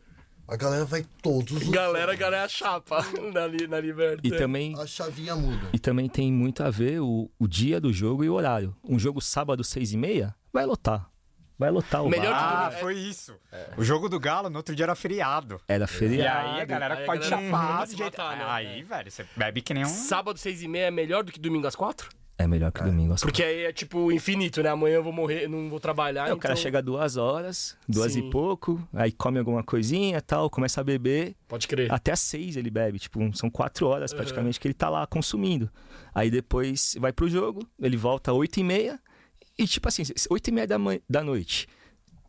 a galera vai todos os Galera, jogos. galera é chapa na, na Liberta. E também, A chavinha muda. e também tem muito a ver o, o dia do jogo e o horário. Um jogo sábado, seis e meia, vai lotar. Vai lotar o Melhor bar. de Ah, foi isso. O jogo do Galo no outro dia era feriado. Era E feriado. aí a galera Aí a pode galera chapar do se jeito... matar, né? Aí, velho, você bebe que nem um... Sábado, seis e meia é melhor do que domingo às quatro? É melhor que domingo. às Porque aí é tipo infinito, né? Amanhã eu vou morrer, não vou trabalhar. É, o cara então- chega duas horas, duas Sim. e pouco, aí come alguma coisinha tal, começa a beber. Pode crer. Até às seis ele bebe, tipo, são quatro horas praticamente que ele tá lá consumindo. Aí depois vai pro jogo, ele volta às oito e meia, e tipo assim, oito e meia da, da noite,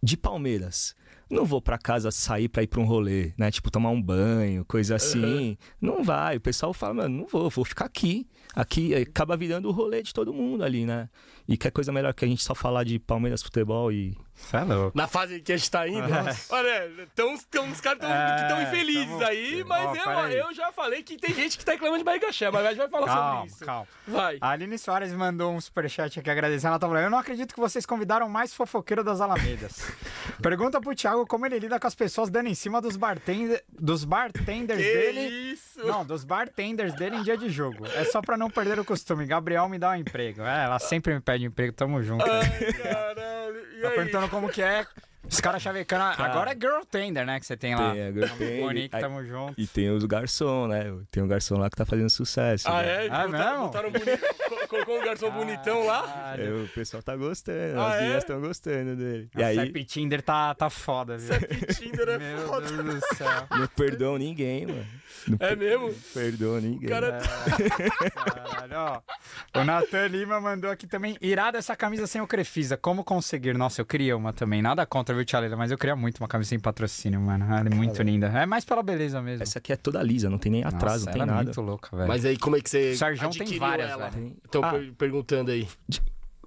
de Palmeiras. Não vou pra casa sair pra ir pra um rolê, né? Tipo, tomar um banho, coisa assim. Não vai. O pessoal fala, mano, não vou, vou ficar aqui. Aqui eh, acaba virando o rolê de todo mundo ali, né? E que coisa melhor que a gente só falar de Palmeiras futebol e. É louco. Na fase que a gente tá indo, olha, tem uns, tem uns caras tão- É, que estão infelizes tamo- aí, mas Ó, eu, eu já falei que tem gente que tá reclamando de barriga cheia, mas a gente vai falar Calma, sobre isso. calma. Vai. A Aline Soares mandou um superchat aqui agradecendo. Ela tá falando: Eu não acredito que vocês convidaram mais fofoqueiro das Alamedas. Pergunta pro Thiago como ele lida com as pessoas dando em cima dos, bartender, dos bartenders Que dele. isso? Não, dos bartenders dele em dia de jogo. É só pra não perder o costume. Gabriel me dá um emprego. É, ela sempre me pede emprego, tamo junto. Ai, caralho. E Tá aí? perguntando como que é Os caras chavecando. Agora é girl tender, né? Que você tem lá. Tem a girl tender, Monique, tamo junto. E tem os garçom, né? Tem um garçom lá que tá fazendo sucesso. Ah, né? é? Ah, Botaram- mesmo? botaram um boni- co- Colocou um garçom bonitão lá. É, o pessoal tá gostando, Ah, as é? meninas estão gostando dele. E O aí, Sep Tinder tá, tá foda, viu? Sep Tinder é Meu foda. Deus do céu. não perdoam ninguém, mano. Não É mesmo? perdoam ninguém. O cara Caralho, ó. O Nathan Lima mandou aqui também. Irada essa camisa sem o Crefisa. Como conseguir? Nossa, eu queria uma também. Nada contra, viu, Tia Leila? Mas eu queria muito uma camisa sem patrocínio, mano. Ela é muito linda. É mais pela beleza mesmo. Essa aqui é toda lisa, não tem nem atraso, Nossa, não tem ela é nada. muito louca, velho. Mas aí, como é que você O Sarjão tem várias, ela? velho. Estão Ah. per- perguntando aí.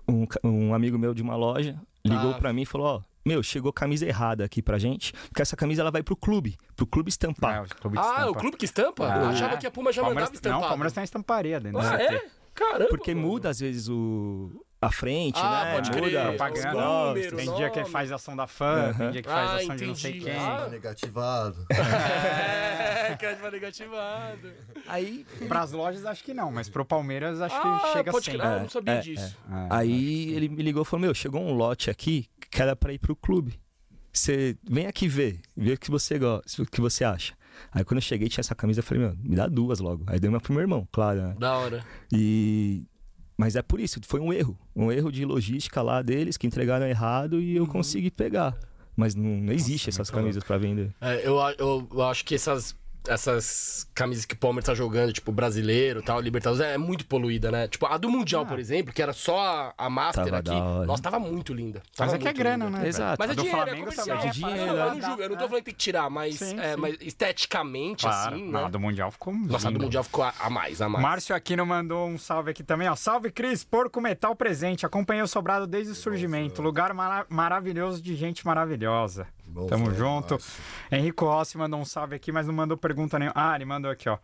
Um, um amigo meu de uma loja ligou Ah. pra mim e falou: Ó, meu, chegou camisa errada aqui pra gente, porque essa camisa ela vai pro clube, pro clube estampar. É, o clube Ah, estampa. o clube que estampa? Ah, Eu achava é. que a Puma já Palmeiras- mandava estampado. Não, o Palmeiras tem uma estamparia dentro. Ah, é? Caramba. Porque mano. muda às vezes o a frente, Ah, né? pode muda crer. os Propaganda. gostos. Tem dia que faz ação da fã, tem dia que faz Ah, ação de não sei entendi. quem. Ah. Negativado. É, crédito negativado. Aí, Pras lojas acho que não, mas pro Palmeiras acho Ah, que chega pode sempre. crer. Ah, eu não sabia É, disso. É. aí ele me ligou e falou: Meu, chegou um lote aqui que era pra ir pro clube. Você vem aqui ver, ver o que você gosta, o que você acha. Aí quando eu cheguei, tinha essa camisa, eu falei, meu, me dá duas logo. Aí dei uma pro meu irmão, claro, né? Da hora. E. Mas é por isso, foi um erro. Um erro de logística lá deles que entregaram errado e eu consegui pegar. Mas não, não existe essas camisas pra vender. É, eu, eu, eu acho que essas, essas camisas que o Palmeiras tá jogando, tipo, brasileiro tal, Libertadores, é muito poluída, né? Tipo, a do Mundial, por exemplo, que era só a, a Master Tava aqui. Nossa, tava muito linda. Mas Tava é que é muito grana, linda. né? Exato. Mas A é do dinheiro, é Flamengo comercial. também é dinheiro, Não, eu não né? julgo, eu não tô falando que tem que tirar, mas, Sim, é, sim. mas esteticamente, Claro. assim, não, né? a do Mundial ficou Nossa, a do. Mundial ficou a, a mais, a mais. Márcio Aquino mandou um salve aqui também, ó. Salve, Cris, Porco Metal presente. Acompanhei o Sobrado desde o surgimento. Lugar mara- maravilhoso de gente maravilhosa. Bom, Tamo junto. massa. Henrico Rossi mandou um salve aqui, mas não mandou pergunta nenhuma. Ah, ele mandou aqui, ó.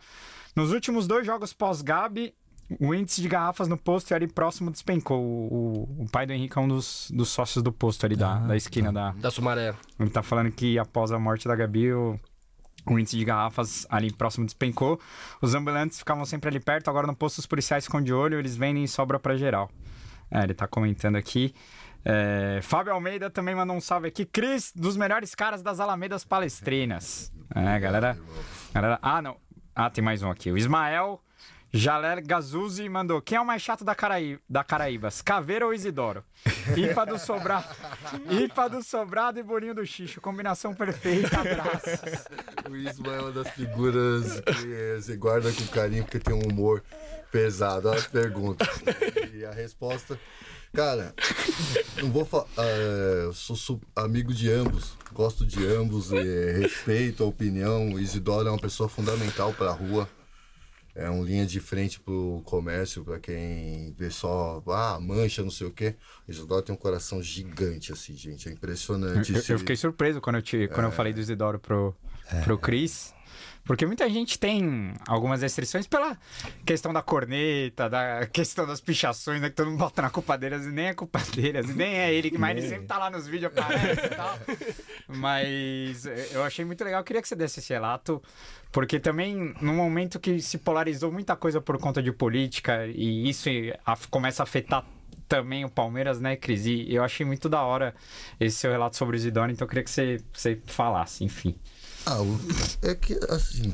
Nos últimos dois jogos pós-Gabi, o índice de garrafas no posto ali próximo despencou. O, o- o pai do Henrique é um dos, dos sócios do posto ali da, da esquina da, Da Sumaré. ele tá falando que após a morte da Gabi, o, o índice de garrafas ali próximo despencou. Os ambulantes ficavam sempre ali perto, agora no posto os policiais ficam de olho, eles vendem e sobra pra geral. É, ele tá comentando aqui. É, Fábio Almeida também mandou um salve aqui. Cris, dos melhores caras das Alamedas Palestrinas. É, galera. galera ah, não. Ah, tem mais um aqui. O Ismael Jaler Gazuzzi mandou. Quem é o mais chato da, Caraí da Caraíbas? Caveira ou Isidoro? Ipa do Sobrado. Ipa do Sobrado e Bolinho do Xixo. Combinação perfeita. Abraços. O Isma é uma das figuras que eh, você guarda com carinho porque tem um humor pesado. Olha as perguntas. E a resposta. Cara, não vou falar. eu sou su- amigo de ambos. Gosto de ambos. eh, respeito a opinião. O Isidoro é uma pessoa fundamental pra rua. É um linha de frente pro comércio, pra quem vê só, ah, mancha, não sei o quê. O Isidoro tem um coração gigante, assim, gente. É impressionante. Eu, eu fiquei surpreso quando eu, te, quando eu falei do Isidoro pro, pro Cris. Porque muita gente tem algumas restrições pela questão da corneta, da questão das pichações, né? Que todo mundo bota na culpa deles e nem é culpa deles, nem é ele, mais ele sempre tá lá nos vídeos, aparece e tal. Mas eh, eu achei muito legal, eu queria que você desse esse relato, porque também, num momento que se polarizou muita coisa por conta de política, e isso começa a afetar também o Palmeiras, né, Cris? E eu achei muito da hora esse seu relato sobre o Isidoro, então eu queria que você, você falasse, enfim. Ah, é que assim.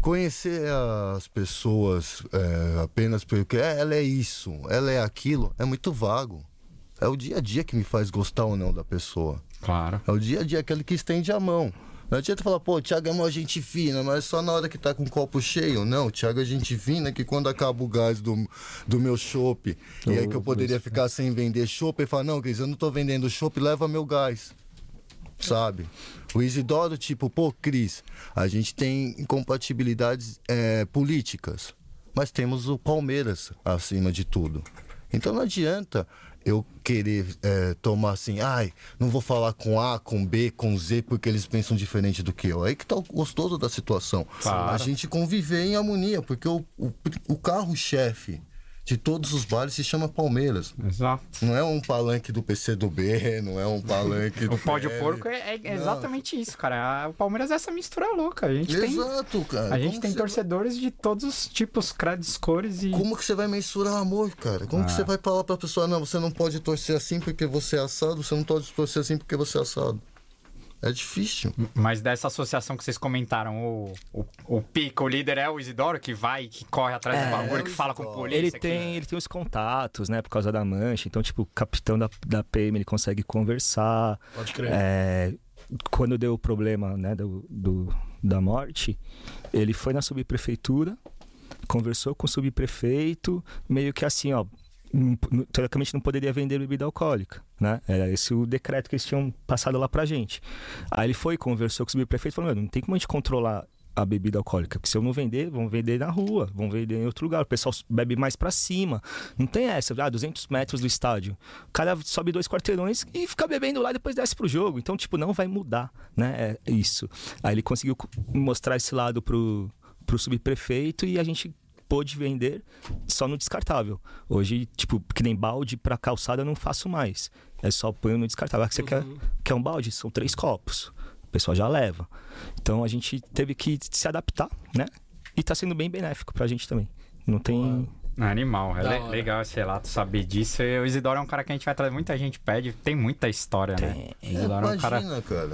Conhecer as pessoas é, apenas porque "É, ela é isso, ela é aquilo, é muito vago. É o dia a dia que me faz gostar ou não da pessoa. Claro. É o dia a dia aquele que estende a mão. Não adianta falar, pô, o Thiago é uma gente fina, mas só na hora que tá com o copo cheio. Não, o Thiago é gente fina que quando acaba o gás do, do meu chopp, e aí que eu poderia ficar sem vender chopp, e falar, não, Cris, eu não tô vendendo chopp, leva meu gás. Sabe? O Isidoro, tipo, pô, Cris, a gente tem incompatibilidades é, políticas, mas temos o Palmeiras acima de tudo. Então não adianta eu querer é, tomar assim, ai, não vou falar com A, com B, com Z, porque eles pensam diferente do que eu. Aí que tá o gostoso da situação. Claro. A gente conviver em harmonia, porque o, o, o carro-chefe de todos os bares se chama Palmeiras. Exato. Não é um palanque do PC do B, não é um palanque do O pódio PL. porco é, é exatamente isso, cara. O Palmeiras é essa mistura louca. A gente tem, Exato, cara. a gente Como tem torcedores de todos os tipos, créditos, cores e. vai- Como que você vai mensurar amor, cara? Como que Ah. você vai falar pra pessoa, não, você não pode torcer assim porque você é assado, você não pode torcer assim porque você é assado? É difícil. Mas dessa associação que vocês comentaram, o, o, o pico, o líder é o Isidoro, que vai, que corre atrás do É, bagulho, é o que fala com Isidoro. polícia. Ele que- tem, ele tem os contatos, né, por causa da mancha. Então, tipo, o capitão da, da PM, ele consegue conversar. Pode crer. É, quando deu o problema, né, do, do- da morte, ele foi na subprefeitura, conversou com o subprefeito, meio que assim, ó, teoricamente não poderia vender bebida alcoólica, né? Era esse o decreto que eles tinham passado lá pra gente. Aí ele foi, conversou com o subprefeito falou, "Meu, não tem como a gente controlar a bebida alcoólica, porque se eu não vender, vão vender na rua, vão vender em outro lugar, o pessoal bebe mais pra cima. Não tem essa, ah, 200 metros do estádio. O cara sobe dois quarteirões e fica bebendo lá e depois desce pro jogo. Então, tipo, não vai mudar, né? É isso. Aí ele conseguiu co- mostrar esse lado pro, pro subprefeito e a gente pôde vender só no descartável. Hoje, tipo, que nem balde pra calçada eu não faço mais. É só põe no descartável. Ah, que você quer, quer um balde? São três copos. O pessoal já leva. Então a gente teve que se adaptar, né? E tá sendo bem benéfico pra gente também. Não tem. Animal, é le- legal esse relato, saber disso. E o Isidoro é um cara que a gente vai trazer, muita gente pede, tem muita história, né? O Isidoro é um cara. Imagina, cara,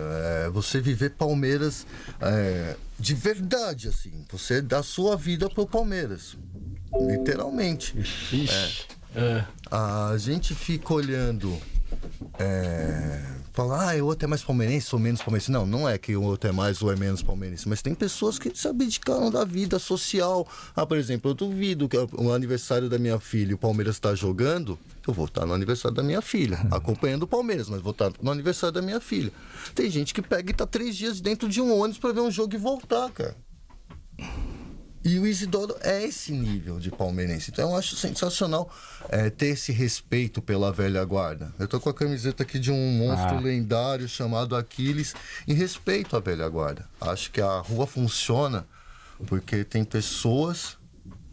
é, você viver Palmeiras é, de verdade, assim. Você dá sua vida pro Palmeiras. Literalmente. Ixi. É. A gente fica olhando. É, falar, ah, o outro é mais palmeirense ou menos palmeirense. Não, não é que o outro é mais ou é menos palmeirense, mas tem pessoas que se abdicaram da vida social. Ah, por exemplo, eu duvido que o aniversário da minha filha, o Palmeiras está jogando, eu vou estar no aniversário da minha filha, acompanhando o Palmeiras, mas vou estar no aniversário da minha filha. Tem gente que pega e tá três dias dentro de um ônibus para ver um jogo e voltar, cara. E o Isidoro é esse nível de palmeirense. Então eu acho sensacional é, ter esse respeito pela velha guarda. Eu tô com a camiseta aqui de um monstro Ah. lendário chamado Aquiles em respeito à velha guarda. Acho que a rua funciona porque tem pessoas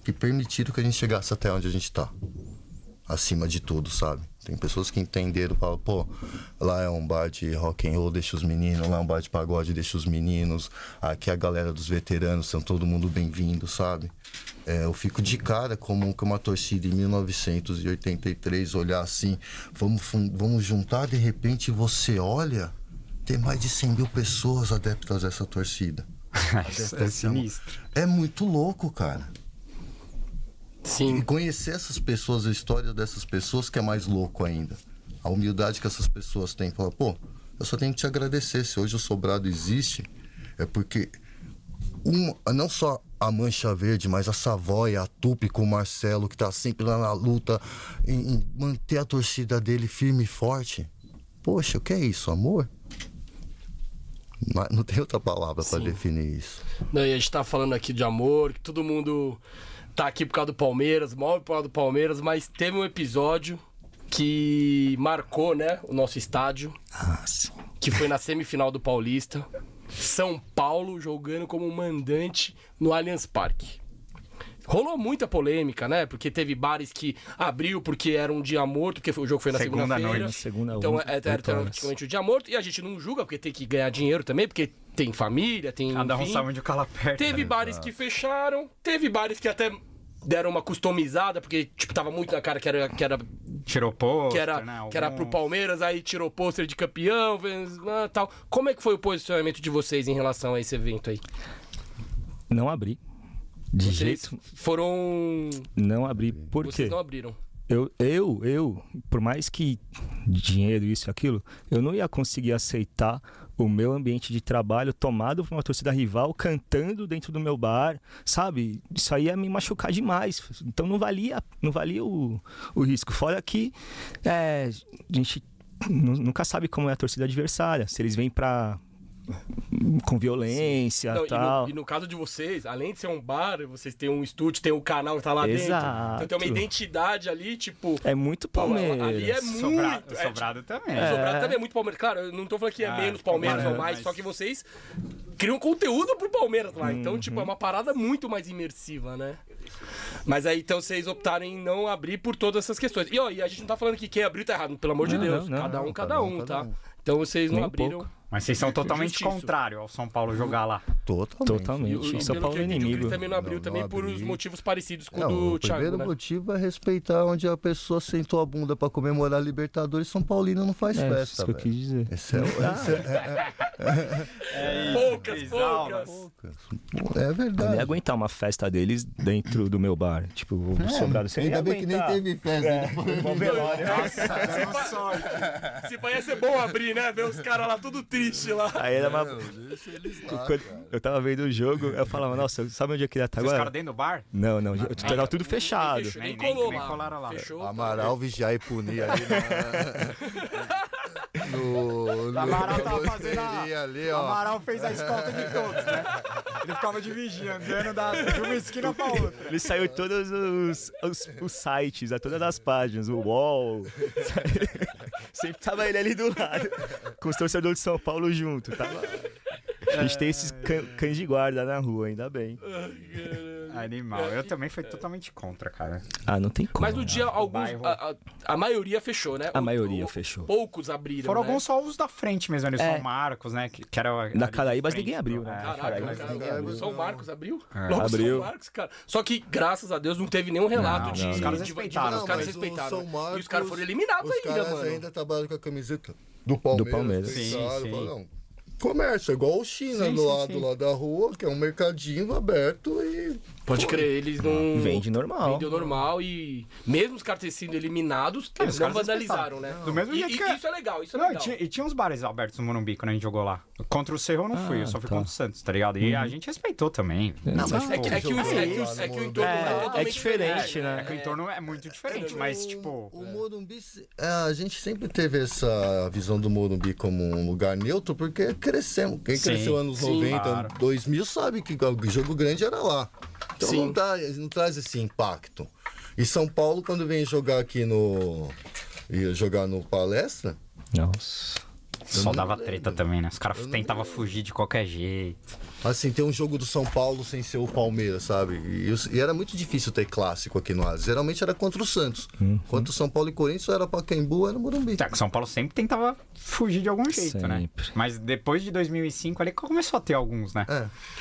que permitiram que a gente chegasse até onde a gente tá. Acima de tudo, sabe? Tem pessoas que entenderam, falam, pô, lá é um bar de rock and roll, deixa os meninos, lá é um bar de pagode, deixa os meninos. Aqui a galera dos veteranos são todo mundo bem-vindo, sabe? É, eu fico de cara como que uma torcida em 1983 olhar assim, vamos, vamos juntar, de repente você olha, tem mais de 100 mil pessoas adeptas dessa torcida. é sinistro. É muito louco, cara. E Sim. conhecer essas pessoas, a história dessas pessoas, que é mais louco ainda. A humildade que essas pessoas têm. Falar, pô, eu só tenho que te agradecer. Se hoje o Sobrado existe, é porque um, não só a Mancha Verde, mas a Savoia, a Tupi com o Marcelo, que tá sempre lá na luta, em, em manter a torcida dele firme e forte. Poxa, o que é isso? Amor? Não, não tem outra palavra para definir isso. Não, e a gente tá falando aqui de amor, que todo mundo tá aqui por causa do Palmeiras, move por causa do Palmeiras, mas teve um episódio que marcou, né, o nosso estádio, Ah, sim. que foi na semifinal do Paulista. São Paulo jogando como mandante no Allianz Parque. Rolou muita polêmica, né? Porque teve bares que abriu porque era um dia morto, porque o jogo foi na Segunda segunda-feira. Segunda, Então é, era horas. praticamente o dia morto. E a gente não julga, porque tem que ganhar dinheiro também, porque tem família, tem. Cada um sabe onde o cala aperta. Teve né? bares que fecharam, teve bares que até deram uma customizada, porque, tipo, tava muito na cara que era, que era, Tirou pôster, que era, né? que era pro Alguns- Palmeiras, aí tirou pôster de campeão, fez, ah, tal. Como é que foi o posicionamento de vocês em relação a esse evento aí? Não abri. De Vocês jeito. foram. Não abri. Por quê? Vocês não abriram. Eu, eu, eu, por mais que dinheiro, isso e aquilo, eu não ia conseguir aceitar o meu ambiente de trabalho tomado por uma torcida rival cantando dentro do meu bar, sabe? Isso aí ia me machucar demais. Então não valia, não valia o, o risco. Fora que é, a gente nu- nunca sabe como é a torcida adversária. Se eles vêm pra. Com violência Não, e e, tal. no, e no caso de vocês, além de ser um bar, vocês têm um estúdio, tem um canal que tá lá dentro. Exato. Então tem uma identidade ali, tipo. É muito pô, Palmeiras. ali é muito. Sobrado, é, sobrado também. O Sobrado também é muito Palmeiras. Claro, eu não tô falando que é Ah, menos Palmeiras ou mais, mas- só que vocês criam conteúdo pro Palmeiras lá. Então, Uhum. tipo, é uma parada muito mais imersiva, né? Mas aí então vocês optaram em não abrir por todas essas questões. E, ó, e a gente não tá falando que quem abriu tá errado, pelo amor de Não, Deus. não, não, cada um, cada cada um, um, tá? Então vocês não Nem abriram. pouco. Mas vocês são totalmente Justiça. contrário ao São Paulo jogar lá. Totalmente. Totalmente. E, e São Paulo que é eu o inimigo. Cris também não abriu Não, também não por abri. os motivos parecidos com o Não, do o Thiago, primeiro né? motivo é respeitar onde a pessoa sentou a bunda pra comemorar a Libertadores. São Paulino não faz É, festa, isso que eu quis dizer. Esse é, o- esse é- Poucas, Três poucas. aulas. é Eu nem verdade. ia aguentar uma festa deles dentro do meu bar. Tipo, o sobrado você Ainda bem que nem aguentar. teve festa. Se vai ia ser bom abrir, né? Ver os caras lá tudo triste lá. Aí era uma... Deixa eles lá, Quando cara. eu tava vendo o jogo, eu falava, nossa, sabe onde eu queria estar Vocês ficaram agora? dentro do bar? Não, não, eu tava tudo fechado. Nem, Nem- nem- colou nem lá. colaram lá. Fechou. Amaral, vigiar e punir ali na... no, no... Amaral tava fazendo a- ali, O ó. Amaral fez a escolta de todos, né? Ele ficava de vigia, andando da, de uma esquina pra outra. Ele saiu todos os, os, os sites, a todas as páginas, o UOL. Sempre tava ele ali do lado, com os torcedores de São Paulo junto. Tava... A gente tem esses can- cães de guarda na rua, ainda bem. Animal. Eu também fui totalmente contra, cara. Ah, não tem como. Mas no dia, alguns. A, a- a maioria fechou, né? A O- maioria o- fechou. Poucos abriram. Foram né? alguns só os da frente mesmo, ali, É. São Marcos, né? Que, que era Na Caraíbas ninguém do- abriu, né? É. Caraca, Caraca, cara, ninguém abriu, São. Marcos abriu? É. Logo Abriu. São Marcos, cara. Só que, graças a Deus, não teve nenhum relato Não, de. não, os caras respeitaram, Os caras respeitaram. São E os Marcos, caras foram eliminados Os ainda, caras mano. ainda trabalham com a camiseta do Palmeiras. Palmeiras. Sim, sim. Comércio, é igual o China Sim, do sim, lado sim. lá da rua, que é um mercadinho aberto e. Pode crer, eles não. Vende normal. Vendeu normal e. Mesmo os caras terem sido eliminados, É, eles os não vandalizaram, né? Do mesmo E- jeito e que é- Isso é legal, isso é Não, e legal. tinha, e tinha uns bares abertos no Morumbi quando a gente jogou lá. Contra o Cerro eu não fui, eu só fui tá. contra o Santos, tá ligado? E a gente respeitou também. Não, mas É que, é que, o, é que, o, é que o entorno É, é é totalmente diferente, É né? que o entorno é muito diferente, mas tipo. O Morumbi, é, a gente sempre teve essa visão do Morumbi como um lugar neutro, porque crescemos. Quem cresceu anos sim, 90, claro. 2000, sabe que o jogo grande era lá. Então Sim. não, dá, não traz esse impacto. E São Paulo, quando vem jogar aqui no. ia jogar no palestra, Nossa. Só dava lembro. treta também, né? Os caras tentavam fugir de qualquer jeito. Assim, tem um jogo do São Paulo sem ser o Palmeiras, sabe? E, e era muito difícil ter clássico aqui no Asa. Geralmente era contra o Santos. Contra o São Paulo e Corinthians, era Pacaembu, era Morumbi. É, que o São Paulo sempre tentava fugir de algum jeito, né? Sempre. Mas depois de 2005 ali começou a ter alguns, né?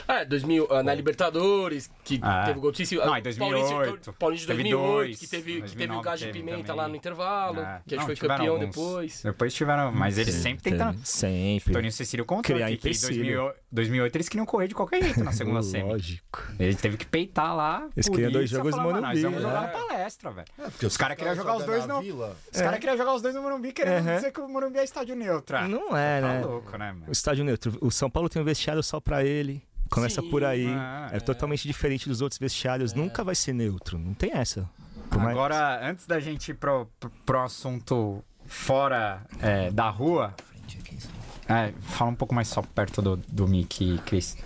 É. É, 2000, ah, na Libertadores, que Ah. teve o gol decisivo. Não, Ah, em 2008, Paulinho, Paulinho de teve 2008, dois, que teve, que teve o 2009 Gás de Pimenta também. lá no intervalo, É. que a gente foi campeão alguns. depois. Depois tiveram, mas eles sempre tentaram. Sempre. Toninho Cecílio contou Criar que, que em empecilho. 2008, 2008 eles queriam correr de qualquer jeito na segunda semi. Lógico. Ele teve que peitar lá. Eles queriam dois jogos no "Mano, Nós Morumbi, vamos jogar é. na palestra, velho. É, porque Os caras queriam jogar os dois no. Os caras queriam jogar os dois no Morumbi, querendo Uhum. dizer que o Morumbi é estádio neutro. Não é, tá né? louco, né, mano? O estádio neutro. O São Paulo tem um vestiário só pra ele. Começa Sim, por aí. ah, é, totalmente diferente dos outros vestiários. Nunca vai ser neutro. Não tem essa. Por mais- Agora, antes da gente ir pro, pro, pro assunto fora é, da rua, é, fala um pouco mais só perto do, do Mickey, Cris.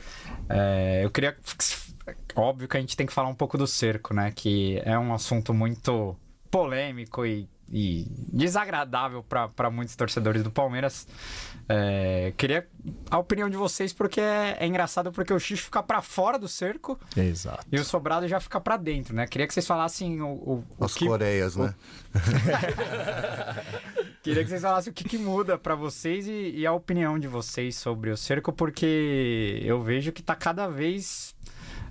É, eu queria. Óbvio que a gente tem que falar um pouco do cerco, né? Que é um assunto muito polêmico e, e desagradável para muitos torcedores do Palmeiras. É, queria a opinião de vocês, porque é, é engraçado porque o Xixo fica para fora do cerco Exato. e o sobrado já fica pra dentro, né? Queria que vocês falassem o, o, o As que. Coreias, né? Queria que vocês falassem o que, que muda pra vocês e, e a opinião de vocês sobre o cerco, porque eu vejo que tá cada vez.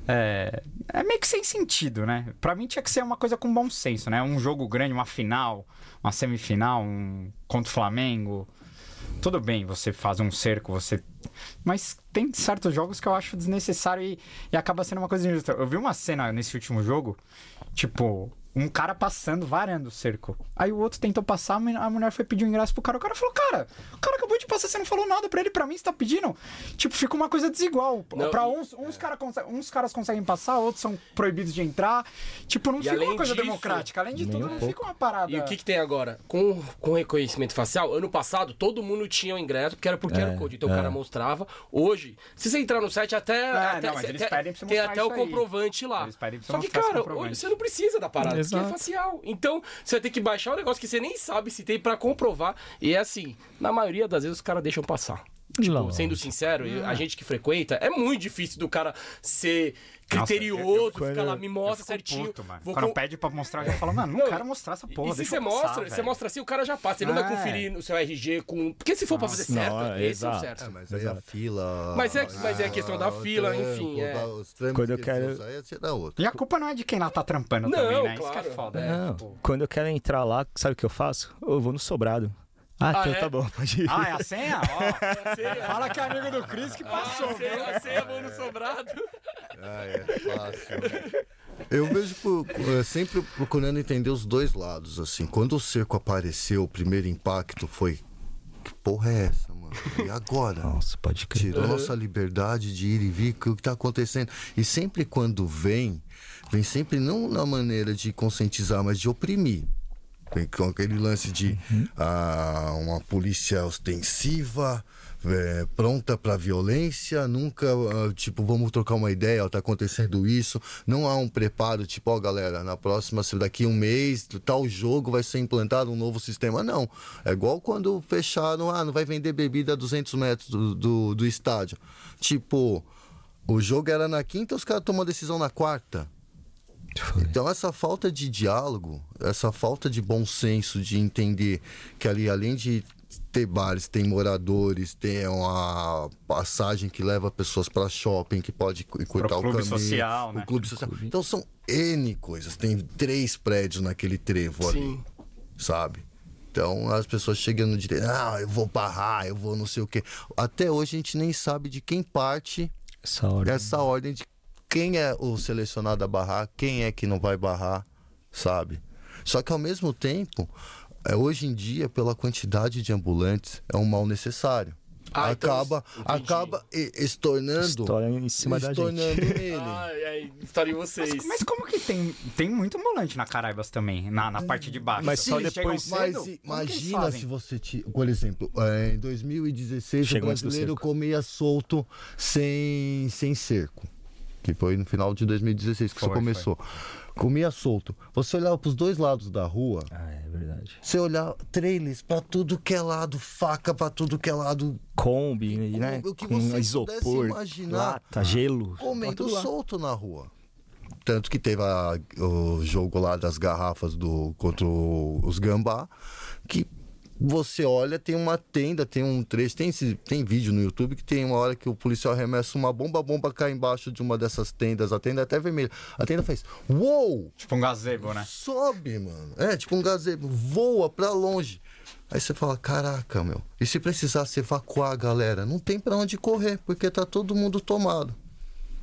É, é meio que sem sentido, né? Pra mim tinha que ser uma coisa com bom senso, né? Um jogo grande, uma final, uma semifinal, um contra o Flamengo. Tudo bem, você faz um cerco, você. Mas tem certos jogos que eu acho desnecessário e, e acaba sendo uma coisa injusta. Eu vi uma cena nesse último jogo, tipo, um cara passando, varando o cerco. Aí o outro tentou passar, a mulher foi pedir o ingresso pro cara. O cara falou, cara, o cara acabou de passar, você não falou nada pra ele, pra mim, você tá pedindo. Tipo, fica uma coisa desigual. Não, pra uns, uns, cara uns caras conseguem passar, outros são proibidos de entrar. Tipo, não E fica uma coisa disso, democrática. Além de tudo, um não pouco. fica uma parada. E o que, que tem agora? Com, com reconhecimento facial, ano passado todo mundo tinha o ingresso, porque era por QR É, Code, então o é. cara mostrava. Hoje, se você entrar no site, até. até não, mas cê- eles tem- pedem pra você Tem até o isso aí. comprovante lá. Eles pedem pra você Só que, cara, comprovante. hoje você não precisa da parada, porque é Exato. facial. Então, você vai ter que baixar um negócio que você nem sabe se tem pra comprovar. E é assim, na maioria das vezes os caras deixam passar. Tipo, Lógico. sendo sincero, eu- a gente que frequenta, é muito difícil do cara ser Nossa, criterioso, ficar lá, me mostra certinho. puto, mano. vou Quando com- pede pra mostrar, já falo, mano, não, Não, quero mostrar essa porra. e se você mostra, você mostra assim, o cara já passa. Ele não vai É. conferir o seu RG com. Porque se for pra fazer Nossa, certo, não, esse é o exato. certo. É, mas aí a fila. Mas é- mas é a questão da o fila, trampo, enfim, é. Quando eu que quero- é da outra. E a culpa não é de quem lá tá trampando Não, também, né? Isso claro. que é foda. É, Não, tipo- quando eu quero entrar lá, sabe o que eu faço? Eu vou no sobrado. Ah, Ah, então é? tá bom, pode ir. Ah, é a senha? Ó, Senha. fala que é amigo do Cris que passou, Ah, você, você é bom no sobrado. Ah, é fácil. Eu vejo é, sempre procurando entender os dois lados, assim. Quando o cerco apareceu, o primeiro impacto foi. Que porra é essa, mano? E agora? Nossa, pode crer. Tirou nossa liberdade de ir e vir, o que tá acontecendo? E sempre quando vem, vem sempre não na maneira de conscientizar, mas de oprimir. Com aquele lance de ah, uma polícia ostensiva, é, pronta para violência, nunca, ah, tipo, vamos trocar uma ideia, ó, tá acontecendo isso. Não há um preparo, tipo, ó, galera, na próxima, se daqui um mês, tal jogo vai ser implantado um novo sistema. Não. É igual quando fecharam, ah, não vai vender bebida a 200 metros do, do, do estádio. Tipo, o jogo era na quinta, os caras tomam a decisão na quarta. Foi. Então essa falta de diálogo, essa falta de bom senso de entender que ali além de ter bares, tem moradores, tem uma passagem que leva pessoas para shopping, que pode cortar o clube caminho, social, né? o clube social. Então são N coisas, tem três prédios naquele trevo ali, Sim. sabe? Então as pessoas chegam no direito, ah, eu vou barrar, eu vou não sei o quê. Até hoje a gente nem sabe de quem parte Essa hora. essa ordem de quem é o selecionado a barrar, quem é que não vai barrar, sabe? Só que ao mesmo tempo, é, hoje em dia, pela quantidade de ambulantes, é um mal necessário. Ah, então, acaba, entendi. acaba e- estornando, História em cima da estornando gente. nele. Ah, é, estaria vocês. Mas, mas como que tem, tem muito ambulante na Caraibas também, na, na parte de baixo? Mas só depois- cedo? Mas imagina se você, ti- por exemplo, é, em 2016 Chegou o brasileiro comia solto sem, sem cerco, que foi no final de 2016 que Foi, isso começou. Comia solto. Você olhava para os dois lados da rua, Ah, é verdade. você olhava trailers para tudo que é lado, faca para tudo que é lado, Kombi, né? o que Com você isopor, imaginar. lata, gelo. comendo tudo lá. solto na rua. Tanto que teve a- o jogo lá das garrafas do contra o- os gambá, que você olha, tem uma tenda, tem um trecho, tem, esse- tem vídeo no YouTube que tem uma hora que o policial arremessa uma bomba, a bomba cai embaixo de uma dessas tendas, a tenda é até vermelha. A tenda faz, uou! Tipo um gazebo, né? Sobe, mano. É, tipo um gazebo, voa pra longe. Aí você fala, caraca, meu. E se precisasse evacuar a galera? Não tem pra onde correr, porque tá todo mundo tomado.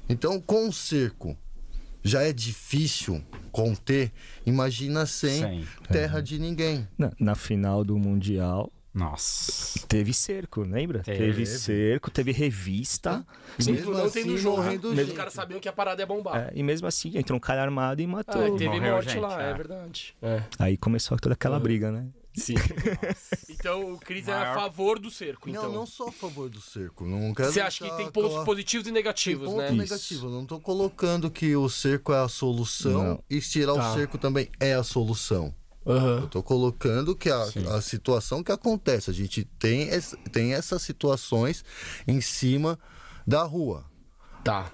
Então, com o cerco já é difícil conter, imagina sem, Sem. terra de ninguém. Na, na final do Mundial, Nossa. teve cerco, lembra? Teve. Teve, cerco, teve revista. Mesmo Mesmo não tendo assim, jogo, morrendo os caras sabiam que a parada ia bombar. É, e mesmo assim, entrou um cara armado e matou. Ah, teve Morreu morte gente, lá, é. é. verdade. É. Aí começou toda aquela briga, né? Sim. então o Cris é a Maior- favor do cerco, então. Não, não sou a favor do cerco. Não quero Você acha que tem pontos claro- positivos e negativos, Tem ponto né? negativo. Eu não tô colocando que o cerco é a solução Não. e tirar Tá. o cerco também é a solução. Aham. Eu tô colocando que a, a situação que acontece, a gente tem, tem essas situações em cima da rua. Tá.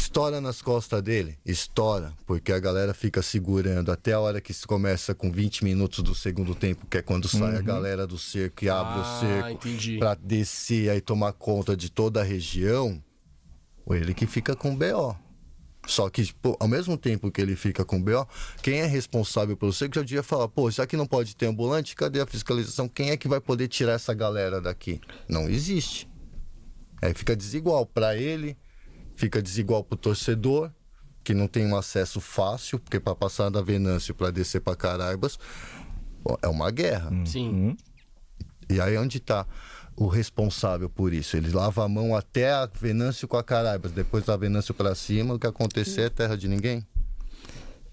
Estoura nas costas dele? Estoura, porque a galera fica segurando até a hora que se começa com 20 minutos do segundo tempo, que é quando sai a galera do cerco e abre Uhum. Ah, o cerco pra descer aí tomar conta de toda a região. Ou ele que fica com BO. Só que, tipo, ao mesmo tempo que ele fica com BO, quem é responsável pelo cerco já devia falar, pô, já que não pode ter ambulante, cadê a fiscalização? Quem é que vai poder tirar essa galera daqui? Não existe. Aí fica desigual para ele, fica desigual pro torcedor, que não tem um acesso fácil, porque para passar da Venâncio para descer para Caraibas, é uma guerra. Sim. E aí onde tá o responsável por isso? Ele lava a mão até a Venâncio com a Caraibas, depois da Venâncio para cima, o que acontecer é terra de ninguém.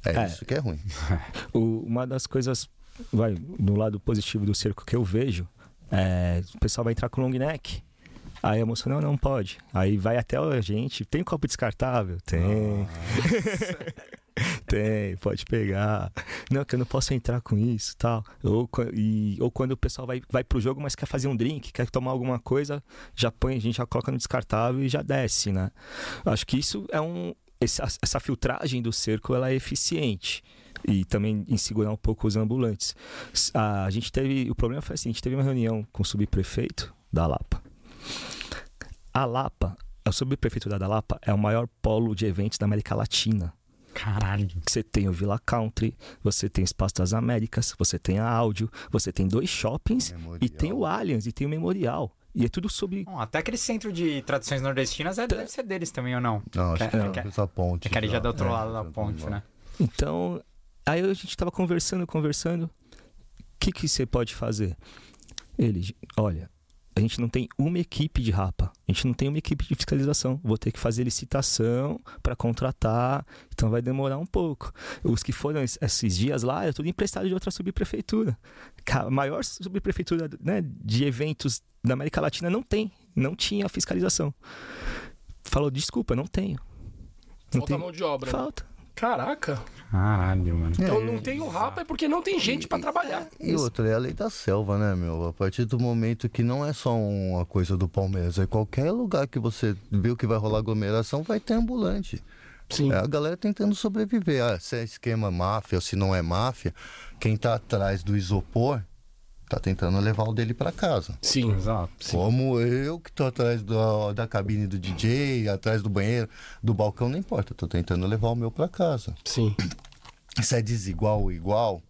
É, É. isso que é ruim. O- uma das coisas, vai, do lado positivo do cerco que eu vejo, é o pessoal vai entrar com long neck. Aí a moça, não, não pode. Aí vai até a gente, tem copo descartável? Tem. Tem, pode pegar. Não, que eu não posso entrar com isso tal. Ou, e, ou quando o pessoal vai, vai pro jogo, mas quer fazer um drink, quer tomar alguma coisa, já põe, a gente já coloca no descartável e já desce, né? Acho que isso é um. Essa, essa filtragem do cerco ela é eficiente. E também em segurar um pouco os ambulantes. S- A gente teve. O problema foi assim: a gente teve uma reunião com o subprefeito da Lapa. A Lapa, o subprefeitura da Lapa é o maior polo de eventos da América Latina. Caralho. Você tem o Villa Country, você tem o Espaço das Américas, você tem a Áudio, você tem dois shoppings Memorial. e tem o Allianz e tem o Memorial. E é tudo sobre. Bom, até aquele centro de tradições nordestinas é, deve ser deles também, ou não? Não, acho É- que é que- Essa ponte. É que ali já é do outro É, lado da ponte, tá né? Então, aí a gente tava conversando, conversando. O que, que você pode fazer? Ele, olha, a gente não tem uma equipe de rapa, a gente não tem uma equipe de fiscalização. Vou ter que fazer licitação para contratar, então vai demorar um pouco. Os que foram es- esses dias lá é tudo emprestado de outra subprefeitura. A maior subprefeitura né, de eventos da América Latina não tem, não tinha fiscalização. Falou, desculpa, não tenho. Não Falta mão de obra. né? Caraca. Caralho, mano. Então não tem o rapa é porque não tem gente pra trabalhar. E outra, é a lei da selva, né, meu? A partir do momento que não é só uma coisa do Palmeiras, é qualquer lugar que você viu que vai rolar aglomeração, vai ter ambulante. Sim. É a galera tentando sobreviver. Ah, se é esquema máfia ou se não é máfia, quem tá atrás do isopor tá tentando levar o dele pra casa. Sim. Exato. Como eu que tô atrás do- da cabine do DJ, atrás do banheiro, do balcão, não importa. Tô tentando levar o meu pra casa. Sim. Se é desigual ou igual,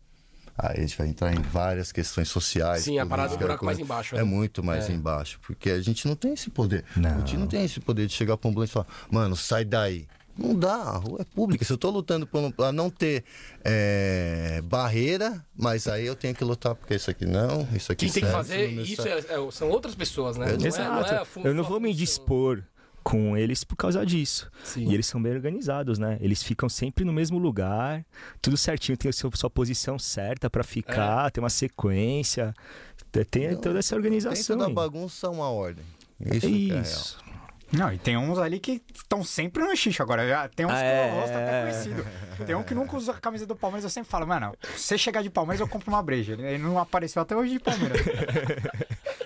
aí a gente vai entrar em várias questões sociais. Sim, a parada do buraco mais embaixo, É né? muito mais É. embaixo. Porque a gente não tem esse poder. Não. O time não tem esse poder de chegar pra um ambulante e falar, mano, sai daí. Não dá, a rua é pública. Se eu tô lutando por, pra não ter é, barreira, mas aí eu tenho que lutar porque isso aqui não, isso aqui Quem tem que serve, fazer isso serve. é- é- são outras pessoas, né? Não é- Exato. não é eu não vou me dispor com eles por causa disso. Sim. E eles são bem organizados, né? Eles ficam sempre no mesmo lugar, tudo certinho, tem a sua, sua posição certa pra É. ficar, tem uma sequência, tem- toda essa Dentro organização. da aí. bagunça, uma ordem. Isso, que é. Isso. Não, e tem uns ali que estão sempre no xixi agora. Já tem uns que É. o rosto é até conhecido. Tem um que nunca usa a camisa do Palmeiras, eu sempre falo, mano, se você chegar de Palmeiras, eu compro uma breja. Ele não apareceu até hoje de Palmeiras.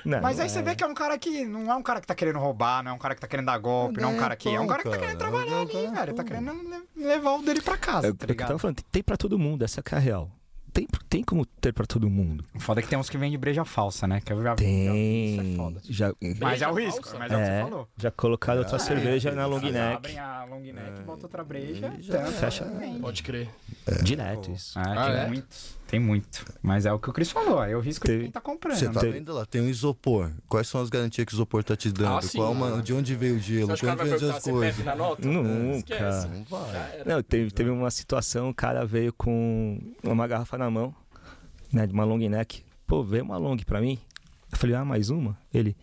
Não, Mas não aí você é. vê que é um cara que não é um cara que tá querendo roubar, não é um cara que tá querendo dar golpe, não é um cara que. É um cara que tá querendo trabalhar é ali, velho. Tá querendo le- levar o dele pra casa, É tá o que eu tava ligado? falando, tem pra todo mundo, essa é a real. Tem, tem como ter pra todo mundo. O Foda é que tem uns que vendem breja falsa, né? Que eu já. Tem. Isso é foda. Já, Mas é o risco, falsa? mas é o que você é, falou. já colocaram outra cerveja na long neck. Abrem a long neck, bota outra breja, já tampa, fecha. Pode crer. Direto isso. Ah, Ah, tem é? Tem muito. Mas é o que o Cris falou, é o risco de Teve- quem tá comprando. Você tá Tem- vendo lá, tem um isopor. Quais são as garantias que o isopor tá te dando? Ah, sim. Qual, mano, de onde veio o gelo? Você acha que o cara Quando vai veio as coisas? na nota? Nunca. Esquece. Não vai. Não, teve, teve uma situação, o cara veio com uma garrafa na mão, né, de uma long neck. Pô, veio uma long pra mim. Eu falei, ah, mais uma? Ele,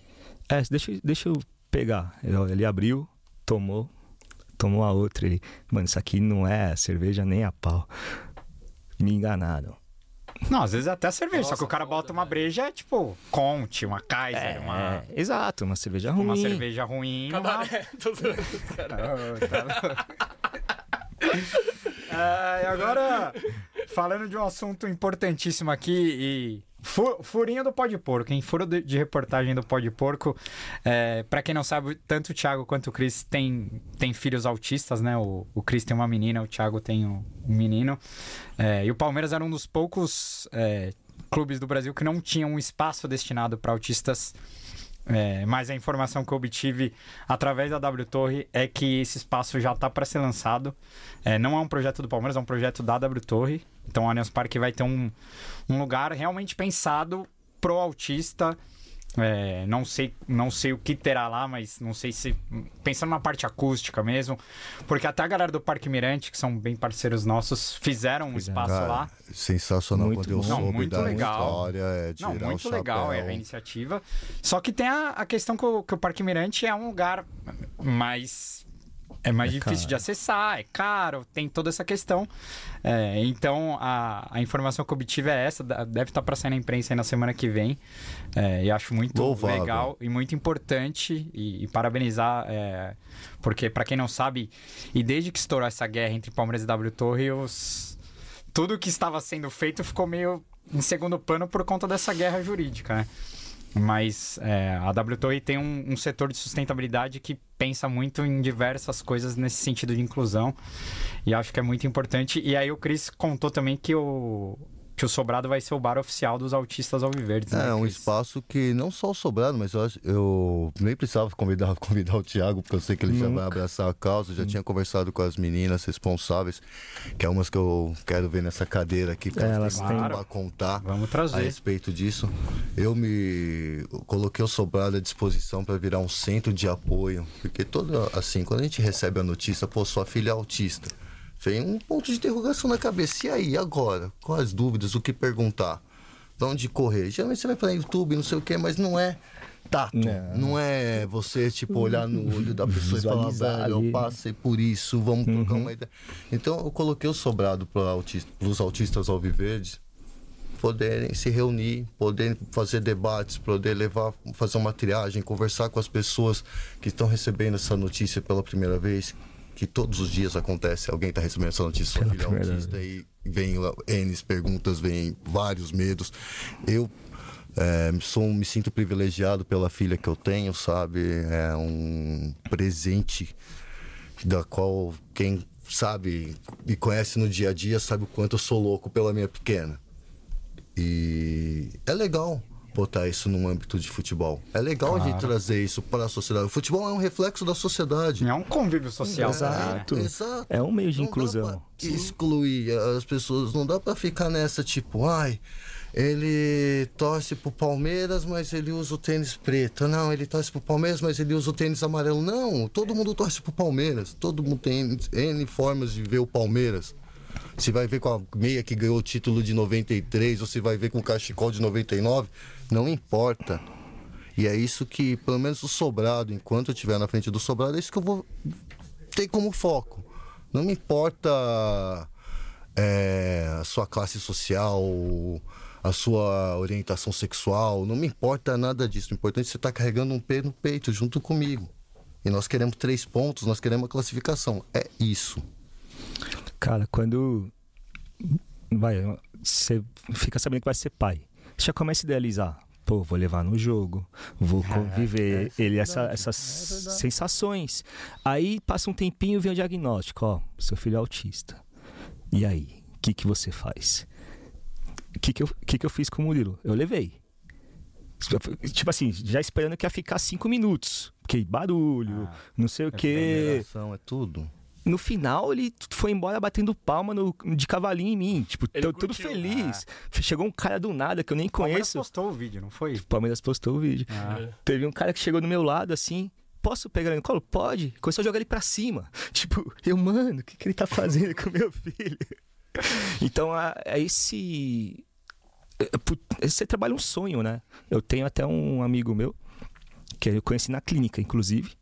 é, deixa, deixa eu pegar. Eu- Ele abriu, tomou, tomou a outra. Ele, mano, isso aqui não é cerveja nem a pau. Me enganaram. Não, às vezes é até cerveja, só Nossa, que o cara foda, bota uma velho. breja, tipo, Conte, uma Kaiser, É, uma, exato, uma cerveja ruim. uma cerveja ruim. Uma... Cabaré. Tô zoando, cara. É, e agora, falando de um assunto importantíssimo aqui e. fu- Furinho do Pó de Porco, hein? Furo de, reportagem do Pó de Porco. É, pra quem não sabe, tanto o Thiago quanto o Cris tem, tem filhos autistas, né? O, o Cris tem uma menina, o Thiago tem um, um menino. É, e o Palmeiras era um dos poucos é, clubes do Brasil que não tinha um espaço destinado para autistas. É, mas a informação que eu obtive através da W Torre é que esse espaço já está para ser lançado. É, não é um projeto do Palmeiras, é um projeto da W Torre. Então o Allianz Parque vai ter um, um lugar realmente pensado pro autista. É, não sei não sei o que terá lá, mas não sei se. Pensando na parte acústica mesmo. Porque até a galera do Parque Mirante, que são bem parceiros nossos, fizeram um espaço Cara, lá. sensacional Muito quando eu. Não, soube muito da legal. história. É tirar Não, muito legal é a iniciativa. Só que tem a, a questão que o, que o Parque Mirante é um lugar mais É mais É difícil de caro. acessar, é caro, tem toda essa questão. É, então, a, a informação que eu obtive é essa, deve estar para sair na imprensa aí na semana que vem. É, e acho muito Louvável. legal e muito importante e, e parabenizar, é, porque para quem não sabe, e desde que estourou essa guerra entre Palmeiras e W Torre, os, tudo que estava sendo feito ficou meio em segundo plano por conta dessa guerra jurídica, né? Mas é, a W Torre tem um, um setor de sustentabilidade que pensa muito em diversas coisas nesse sentido de inclusão. E acho que é muito importante. E aí o Cris contou também que o, que o Sobrado vai ser o bar oficial dos autistas alviverdes. né, É um Cris? espaço que não só o sobrado, mas eu, acho- eu nem precisava convidar, convidar o Thiago, porque eu sei que ele já vai abraçar a causa. Eu já tinha conversado com as meninas responsáveis, que é umas que eu quero ver nessa cadeira aqui, porque É, elas têm muito pra contar Vamos a trazer. respeito disso. Eu me coloquei o sobrado à disposição para virar um centro de apoio, porque todo assim, quando a gente recebe a notícia, pô, sua filha é autista, vem um ponto de interrogação na cabeça. E aí, agora? Quais as dúvidas? O que perguntar? Pra onde correr? Geralmente você vai para YouTube, não sei o quê, mas não é tato. Não, Não. é você, tipo, olhar no olho da pessoa e falar, velho, eu ali. passei por isso, vamos trocar uma ideia. Então eu coloquei o sobrado para autista, os autistas alviverdes poderem se reunir, poderem fazer debates, poder levar, fazer uma triagem, conversar com as pessoas que estão recebendo essa notícia pela primeira vez, que todos os dias acontece, alguém está recebendo essa notícia, sua filha é autista e vem N perguntas, vem vários medos. Eu é, sou, me sinto privilegiado pela filha que eu tenho, sabe? É um presente da qual quem sabe me conhece no dia a dia sabe o quanto eu sou louco pela minha pequena. E é legal botar isso num âmbito de futebol. É legal a gente trazer isso para a sociedade. O futebol é um reflexo da sociedade. É um convívio social. Exato. né? Exato. É um meio de Não inclusão. excluir as pessoas. Não dá pra ficar nessa tipo, ai, ele torce pro Palmeiras, mas ele usa o tênis preto. Não, ele torce pro Palmeiras, mas ele usa o tênis amarelo. Não, todo mundo torce pro Palmeiras. Todo mundo tem N formas de ver o Palmeiras. Se vai ver com a meia que ganhou o título de 93, ou se vai ver com o cachecol de 99, não importa. E é isso que, pelo menos o sobrado, enquanto eu estiver na frente do sobrado, é isso que eu vou ter como foco. Não me importa é, a sua classe social, a sua orientação sexual, não me importa nada disso. O importante é você estar carregando um pé no peito junto comigo. E nós queremos três pontos, nós queremos a classificação. É isso. Cara, quando vai, você fica sabendo que vai ser pai, já começa a idealizar. Pô, vou levar no jogo, vou conviver, ele essa, essas sensações. Aí passa um tempinho, vem o diagnóstico, ó, seu filho é autista. E aí, o que que você faz? O que que eu, que que eu fiz com o Murilo? Eu levei. Tipo assim, já esperando que ia ficar cinco minutos. Porque barulho, não sei o quê. Veneração é tudo. No final, ele foi embora batendo palma no- de cavalinho em mim. Tipo, Ele tô tudo feliz. Chegou um cara do nada que eu nem O Palmeiras conheço. postou o vídeo, não foi? O Palmeiras postou o vídeo. Ah. Teve um cara que chegou do meu lado assim. Posso pegar ele no colo? Pode. Começou a jogar ele pra cima. Tipo, eu, mano, o que, que ele tá fazendo com meu filho? Então, a- é esse. é, pu- Você trabalha um sonho, né? Eu tenho até um amigo meu, que eu conheci na clínica, inclusive.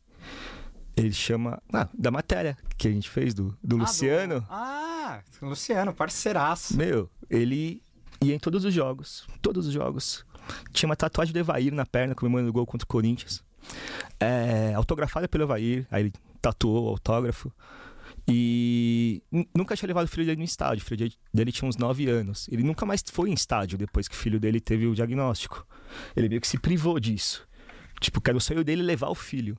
Ele chama. Ah, da matéria que a gente fez do, do Luciano. Ah, do... ah, Luciano, parceiraço. Meu, ele ia em todos os jogos. Todos os jogos. Tinha uma tatuagem do Evair na perna, comemorando o gol contra o Corinthians. É, autografada pelo Evair. Aí ele tatuou o autógrafo. E nu- nunca tinha levado o filho dele no estádio. O filho dele- dele tinha uns 9 anos. Ele nunca mais foi em estádio depois que o filho dele teve o diagnóstico. Ele meio que se privou disso. Tipo, que era o sonho dele levar o filho.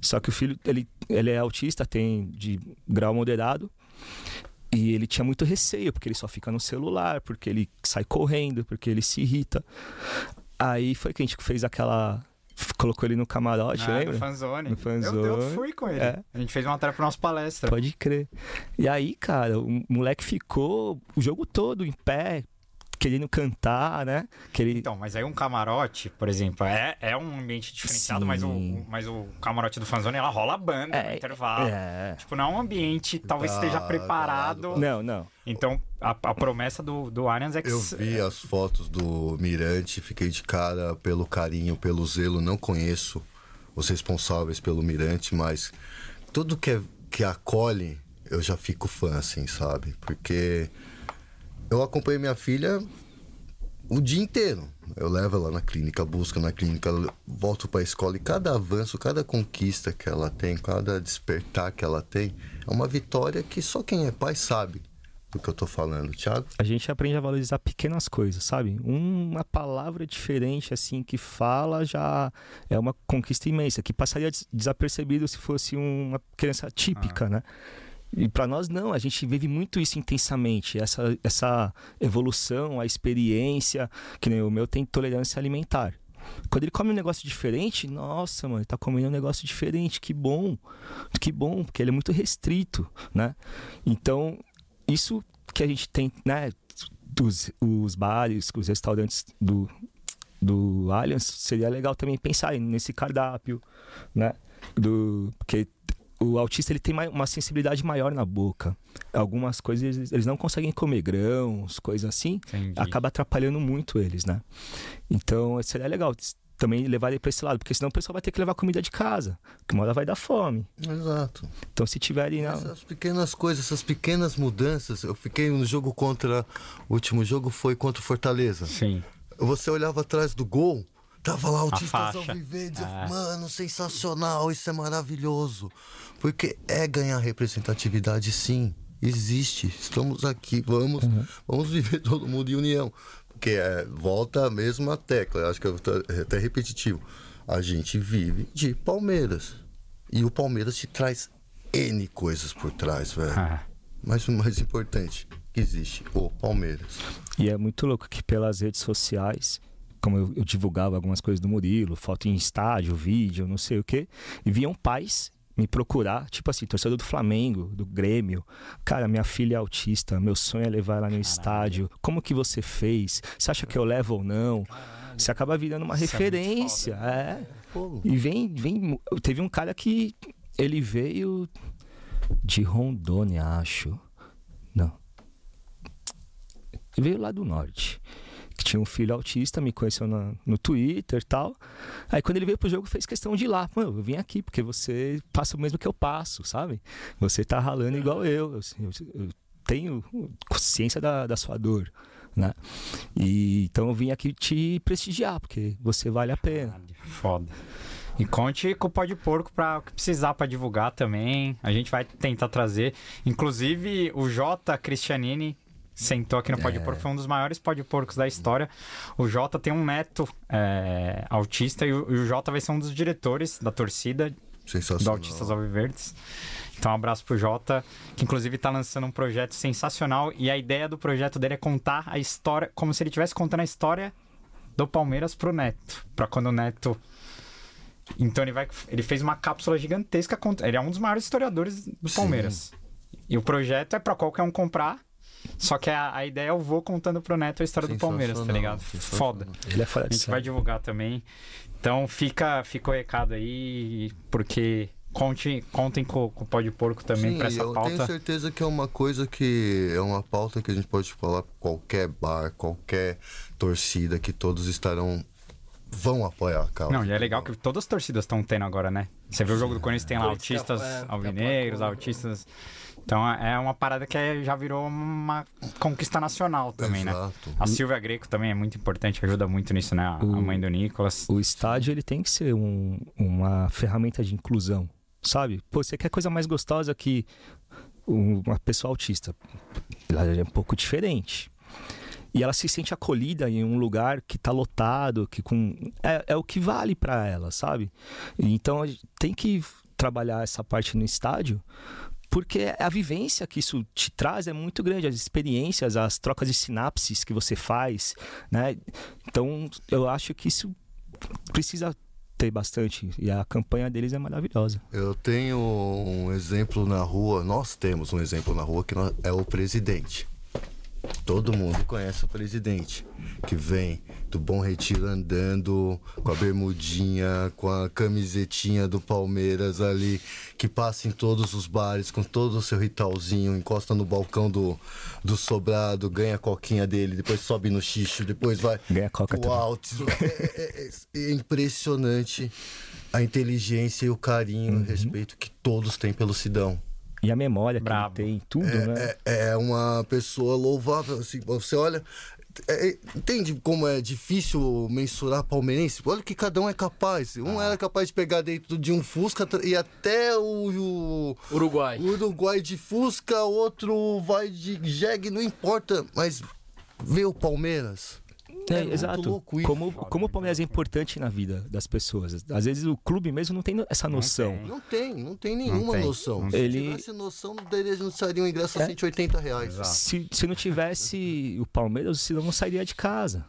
Só que o filho, ele, ele é autista, tem de grau moderado. E ele tinha muito receio, porque ele só fica no celular, porque ele sai correndo, porque ele se irrita. Aí foi que a gente fez aquela. Colocou ele no camarote, Ah, lembra? no fanzone. No fanzone. Eu, eu fui com ele. É. A gente fez uma matéria pra nossa palestra. Pode crer. E aí, cara, o moleque ficou o jogo todo em pé, querendo cantar, né? Que ele... Então, mas aí um camarote, por exemplo, é, é um ambiente diferenciado, mas o, mas o camarote do fanzone, ela rola a banda no É, intervalo. é. Tipo, não é um ambiente, talvez Tá, esteja tá preparado. Não, não. Então, a, a promessa do, do Allianz é que... Eu vi as fotos do Mirante, fiquei de cara pelo carinho, pelo zelo. Não conheço os responsáveis pelo Mirante, mas tudo que é que acolhe, eu já fico fã, assim, sabe? Porque eu acompanhei minha filha o dia inteiro. Eu levo ela na clínica, busco na clínica, volto para a escola e cada avanço, cada conquista que ela tem, cada despertar que ela tem, é uma vitória que só quem é pai sabe do que eu tô falando, Thiago. A gente aprende a valorizar pequenas coisas, sabe? Uma palavra diferente, assim, que fala já é uma conquista imensa, que passaria desapercebido se fosse uma criança típica, ah. né? E para nós não, a gente vive muito isso intensamente, essa, essa evolução, a experiência, que nem o meu tem tolerância alimentar. Quando ele come um negócio diferente, nossa, mano, ele tá comendo um negócio diferente, que bom, que bom, porque ele é muito restrito, né? Então, isso que a gente tem, né, dos os bares, os restaurantes do, do Allianz, seria legal também pensar nesse cardápio, né? Do, porque o autista ele tem uma sensibilidade maior na boca. Algumas coisas eles não conseguem comer grãos, coisas assim, Entendi. acaba atrapalhando muito eles, né? Então seria legal também levar ele para esse lado, porque senão o pessoal vai ter que levar comida de casa, que uma hora vai dar fome. Exato. Então se tiverem não... essas pequenas coisas, essas pequenas mudanças, eu fiquei no jogo contra o último jogo foi contra o Fortaleza. Sim. Você olhava atrás do gol, Tava lá autistas ao viver, dizia, é. mano, sensacional, isso é maravilhoso. Porque é ganhar representatividade, sim. Existe. Estamos aqui, vamos, uhum. vamos viver todo mundo em união. Porque é, volta a mesma tecla, acho que é até repetitivo. A gente vive de Palmeiras. E o Palmeiras te traz N coisas por trás, velho. Ah. Mas o mais importante existe, o Palmeiras. E é muito louco que pelas redes sociais como eu, eu, divulgava algumas coisas do Murilo, foto em estádio, vídeo, não sei o quê, e viam pais me procurar, tipo assim, torcedor do Flamengo, do Grêmio. Cara, minha filha é autista, meu sonho é levar ela no Caralho. estádio. Como que você fez? Você acha que eu levo ou não? Caralho. Você acaba virando uma Isso é referência. É, é. E vem, vem. Teve um cara que ele veio de Rondônia, acho. Não. Ele veio lá do norte que tinha um filho autista, me conheceu na, no Twitter e tal. Aí quando ele veio pro jogo, fez questão de ir lá. Mano, eu vim aqui porque você passa o mesmo que eu passo, sabe? Você tá ralando igual eu. Eu, eu, eu tenho consciência da, da sua dor. Né? E, então eu vim aqui te prestigiar, porque você vale a pena. Foda. E conte com o pó de porco para que precisar para divulgar também. A gente vai tentar trazer. Inclusive, o J. Cristianini sentou aqui no Pode é. Porco, foi um dos maiores Pode Porcos da história. O Jota tem um neto é, autista e o, e o Jota vai ser um dos diretores da torcida do Autistas Alviverdes. Então, um abraço pro Jota, que inclusive está lançando um projeto sensacional. E a ideia do projeto dele é contar a história, como se ele estivesse contando a história do Palmeiras pro Neto. Para quando o Neto. Então, ele, vai, ele fez uma cápsula gigantesca. Ele é um dos maiores historiadores do Palmeiras. Sim. E o projeto é para qualquer um comprar só que a, a ideia é eu vou contando pro Neto a história do Palmeiras, tá ligado? Foda. Ele é foda A gente vai divulgar também. Então fica, fica o recado aí, porque Conte, contem com, com o pó de porco também para essa eu pauta. Eu tenho certeza que é uma coisa que é uma pauta que a gente pode falar qualquer bar, qualquer torcida que todos estarão vão apoiar a causa. Não, e é legal que todas as torcidas estão tendo agora, né? Você vê o jogo do Corinthians tem lá autistas é, alvinegros, autistas então é uma parada que é, já virou uma conquista nacional também, né? Exato. né? A Silvia Greco também é muito importante, ajuda muito nisso, né? A, o, a mãe do Nicolas. O estádio ele tem que ser um, uma ferramenta de inclusão, sabe? Pô, você quer coisa mais gostosa que uma pessoa autista. Ela é um pouco diferente. E ela se sente acolhida em um lugar que está lotado, que com é, é o que vale para ela, sabe? Então tem que trabalhar essa parte no estádio porque a vivência que isso te traz é muito grande, as experiências, as trocas de sinapses que você faz, né? Então, eu acho que isso precisa ter bastante e a campanha deles é maravilhosa. Eu tenho um exemplo na rua, nós temos um exemplo na rua que é o presidente. Todo mundo conhece o presidente, que vem do Bom Retiro andando com a bermudinha, com a camisetinha do Palmeiras ali, que passa em todos os bares com todo o seu ritalzinho, encosta no balcão do, do sobrado, ganha a coquinha dele, depois sobe no xixo, depois vai ganha coca o alto. É, é, é, é, impressionante a inteligência e o carinho uhum. e o respeito que todos têm pelo Sidão. E a memória que Brabo. ele tem, tudo, né? É, é uma pessoa louvável, assim, você olha. É- é- entende como é difícil mensurar palmeirense? Olha o que cada um é capaz. Um era capaz de pegar dentro de um Fusca e até o, o- Uruguai. o Uruguai de Fusca, outro vai de jegue, não importa. Mas vê o Palmeiras. É, É muito exato. louco isso. Como, como o Palmeiras é importante na vida das pessoas. Às vezes o clube mesmo não tem essa noção. Não tem, não tem nenhuma tem, noção. não Se tem. Ele- tivesse noção, eles não estariam um ingresso a 180 reais. Se, se não tivesse o Palmeiras, o Silão não sairia de casa.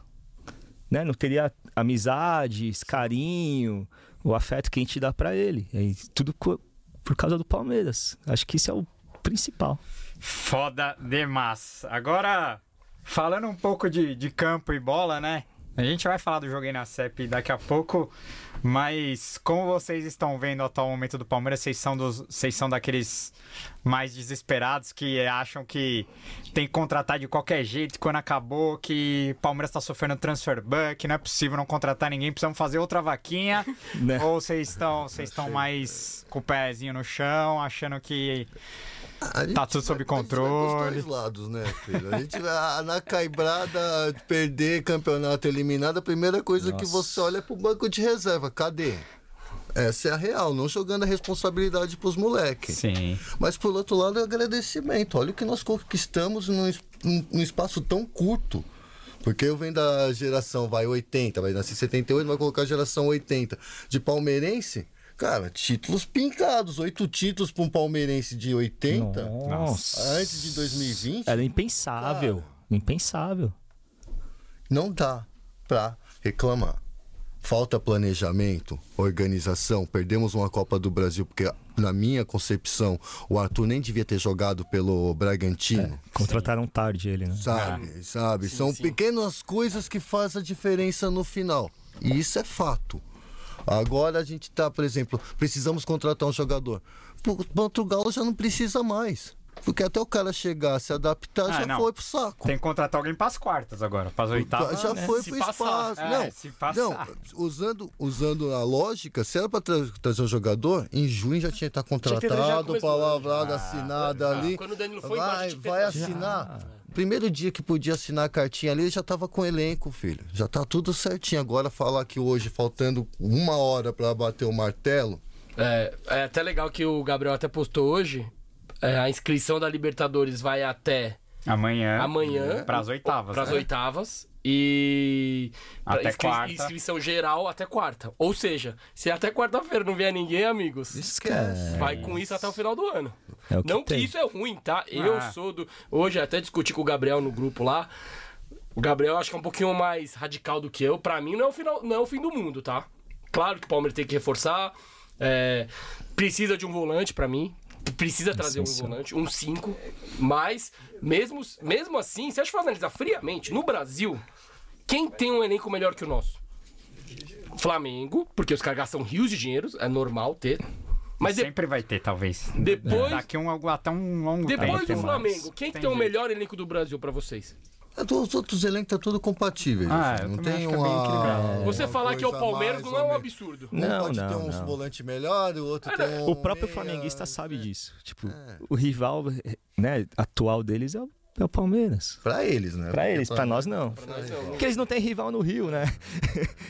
Né? Não teria amizades, carinho, o afeto que a gente dá pra ele. É tudo por causa do Palmeiras. Acho que isso é o principal. Foda demais. Agora, falando um pouco de, de campo e bola, né? A gente vai falar do jogo aí na CEP daqui a pouco, mas como vocês estão vendo o atual momento do Palmeiras, vocês são, dos, vocês são daqueles mais desesperados que acham que tem que contratar de qualquer jeito, quando acabou, que o Palmeiras tá sofrendo transfer ban, que não é possível não contratar ninguém, precisamos fazer outra vaquinha, Né? ou vocês estão, vocês estão mais com o pezinho no chão, achando que Tá tudo sob controle. dos dois lados, né, filho? A gente vai na caibrada, perder campeonato eliminado, a primeira coisa que Nossa. você olha é pro banco de reserva. Cadê? Essa é a real, não jogando a responsabilidade pros moleques. Sim. Mas por outro lado, é agradecimento. Olha o que nós conquistamos num- num espaço tão curto. Porque eu venho da geração, vai 80, vai nascer 78, vai colocar a geração 80 de palmeirense. Cara, títulos pincados, oito títulos para um palmeirense de 80 Nossa. antes de 2020. Era impensável. Impensável. Não dá pra reclamar. Falta planejamento, organização. Perdemos uma Copa do Brasil porque, na minha concepção, o Arthur nem devia ter jogado pelo Bragantino. Contrataram tarde ele, né? Sabe, sabe? São pequenas coisas que fazem a diferença no final. E isso é fato. Agora a gente tá, por exemplo, precisamos contratar um jogador. Portugal já não precisa mais. Porque até o cara chegar, se adaptar, Ah, já não. foi pro saco. Tem que contratar alguém pras quartas agora, pras oitavas. já né? foi Se pro passar. espaço. É, não, se passar. não usando, usando a lógica, se era pra tra- trazer um jogador, em junho já tinha que estar ter já contratado, começo do ano. palavrado, assinado ali. Quando o Danilo foi embora, vai, vai assinar. Primeiro dia que podia assinar a cartinha ali, ele já tava com o elenco, filho. Já tá tudo certinho. Agora falar que hoje, faltando uma hora pra bater o martelo, É, é até legal que o Gabriel até postou hoje. é, a inscrição da Libertadores vai até Amanhã. amanhã. Pras oitavas. Pras né? oitavas. E. Até pra quarta. Inscrição geral até quarta. Ou seja, se até quarta-feira não vier ninguém, amigos. esquece. Vai com isso até o final do ano. É o que não que tem. isso é ruim, tá? Eu Ah. sou do. Hoje até discuti com o Gabriel no grupo lá. O Gabriel acho que é um pouquinho mais radical do que eu. Pra mim não é o, final, não é o fim do mundo, tá? Claro que o Palmeiras tem que reforçar. é, precisa de um volante pra mim. Precisa trazer um volante, um 5. Mas, mesmo, mesmo assim, se a gente for analisar friamente, no Brasil, quem tem um elenco melhor que o nosso? Flamengo, porque os caras gastam rios de dinheiro, é normal ter. Mas de- Sempre vai ter, talvez. Depois- Daqui um, até um longo depois tempo. do tem mais. Flamengo, quem que Tem tem o melhor elenco do Brasil pra vocês? Os outros elencos tá tudo compatível. Ah, eu não tem é bem uma. equilibrado. Você uma falar que é o Palmeiras mais não é um absurdo. Um Não, pode ter não, uns não. volantes melhores, o outro tem um O próprio meia. flamenguista sabe disso. Tipo, É. o rival né, atual deles é o, é o Palmeiras. Pra eles, né? Pra eles, pra nós não. Nós não. Porque eles não têm rival no Rio, né?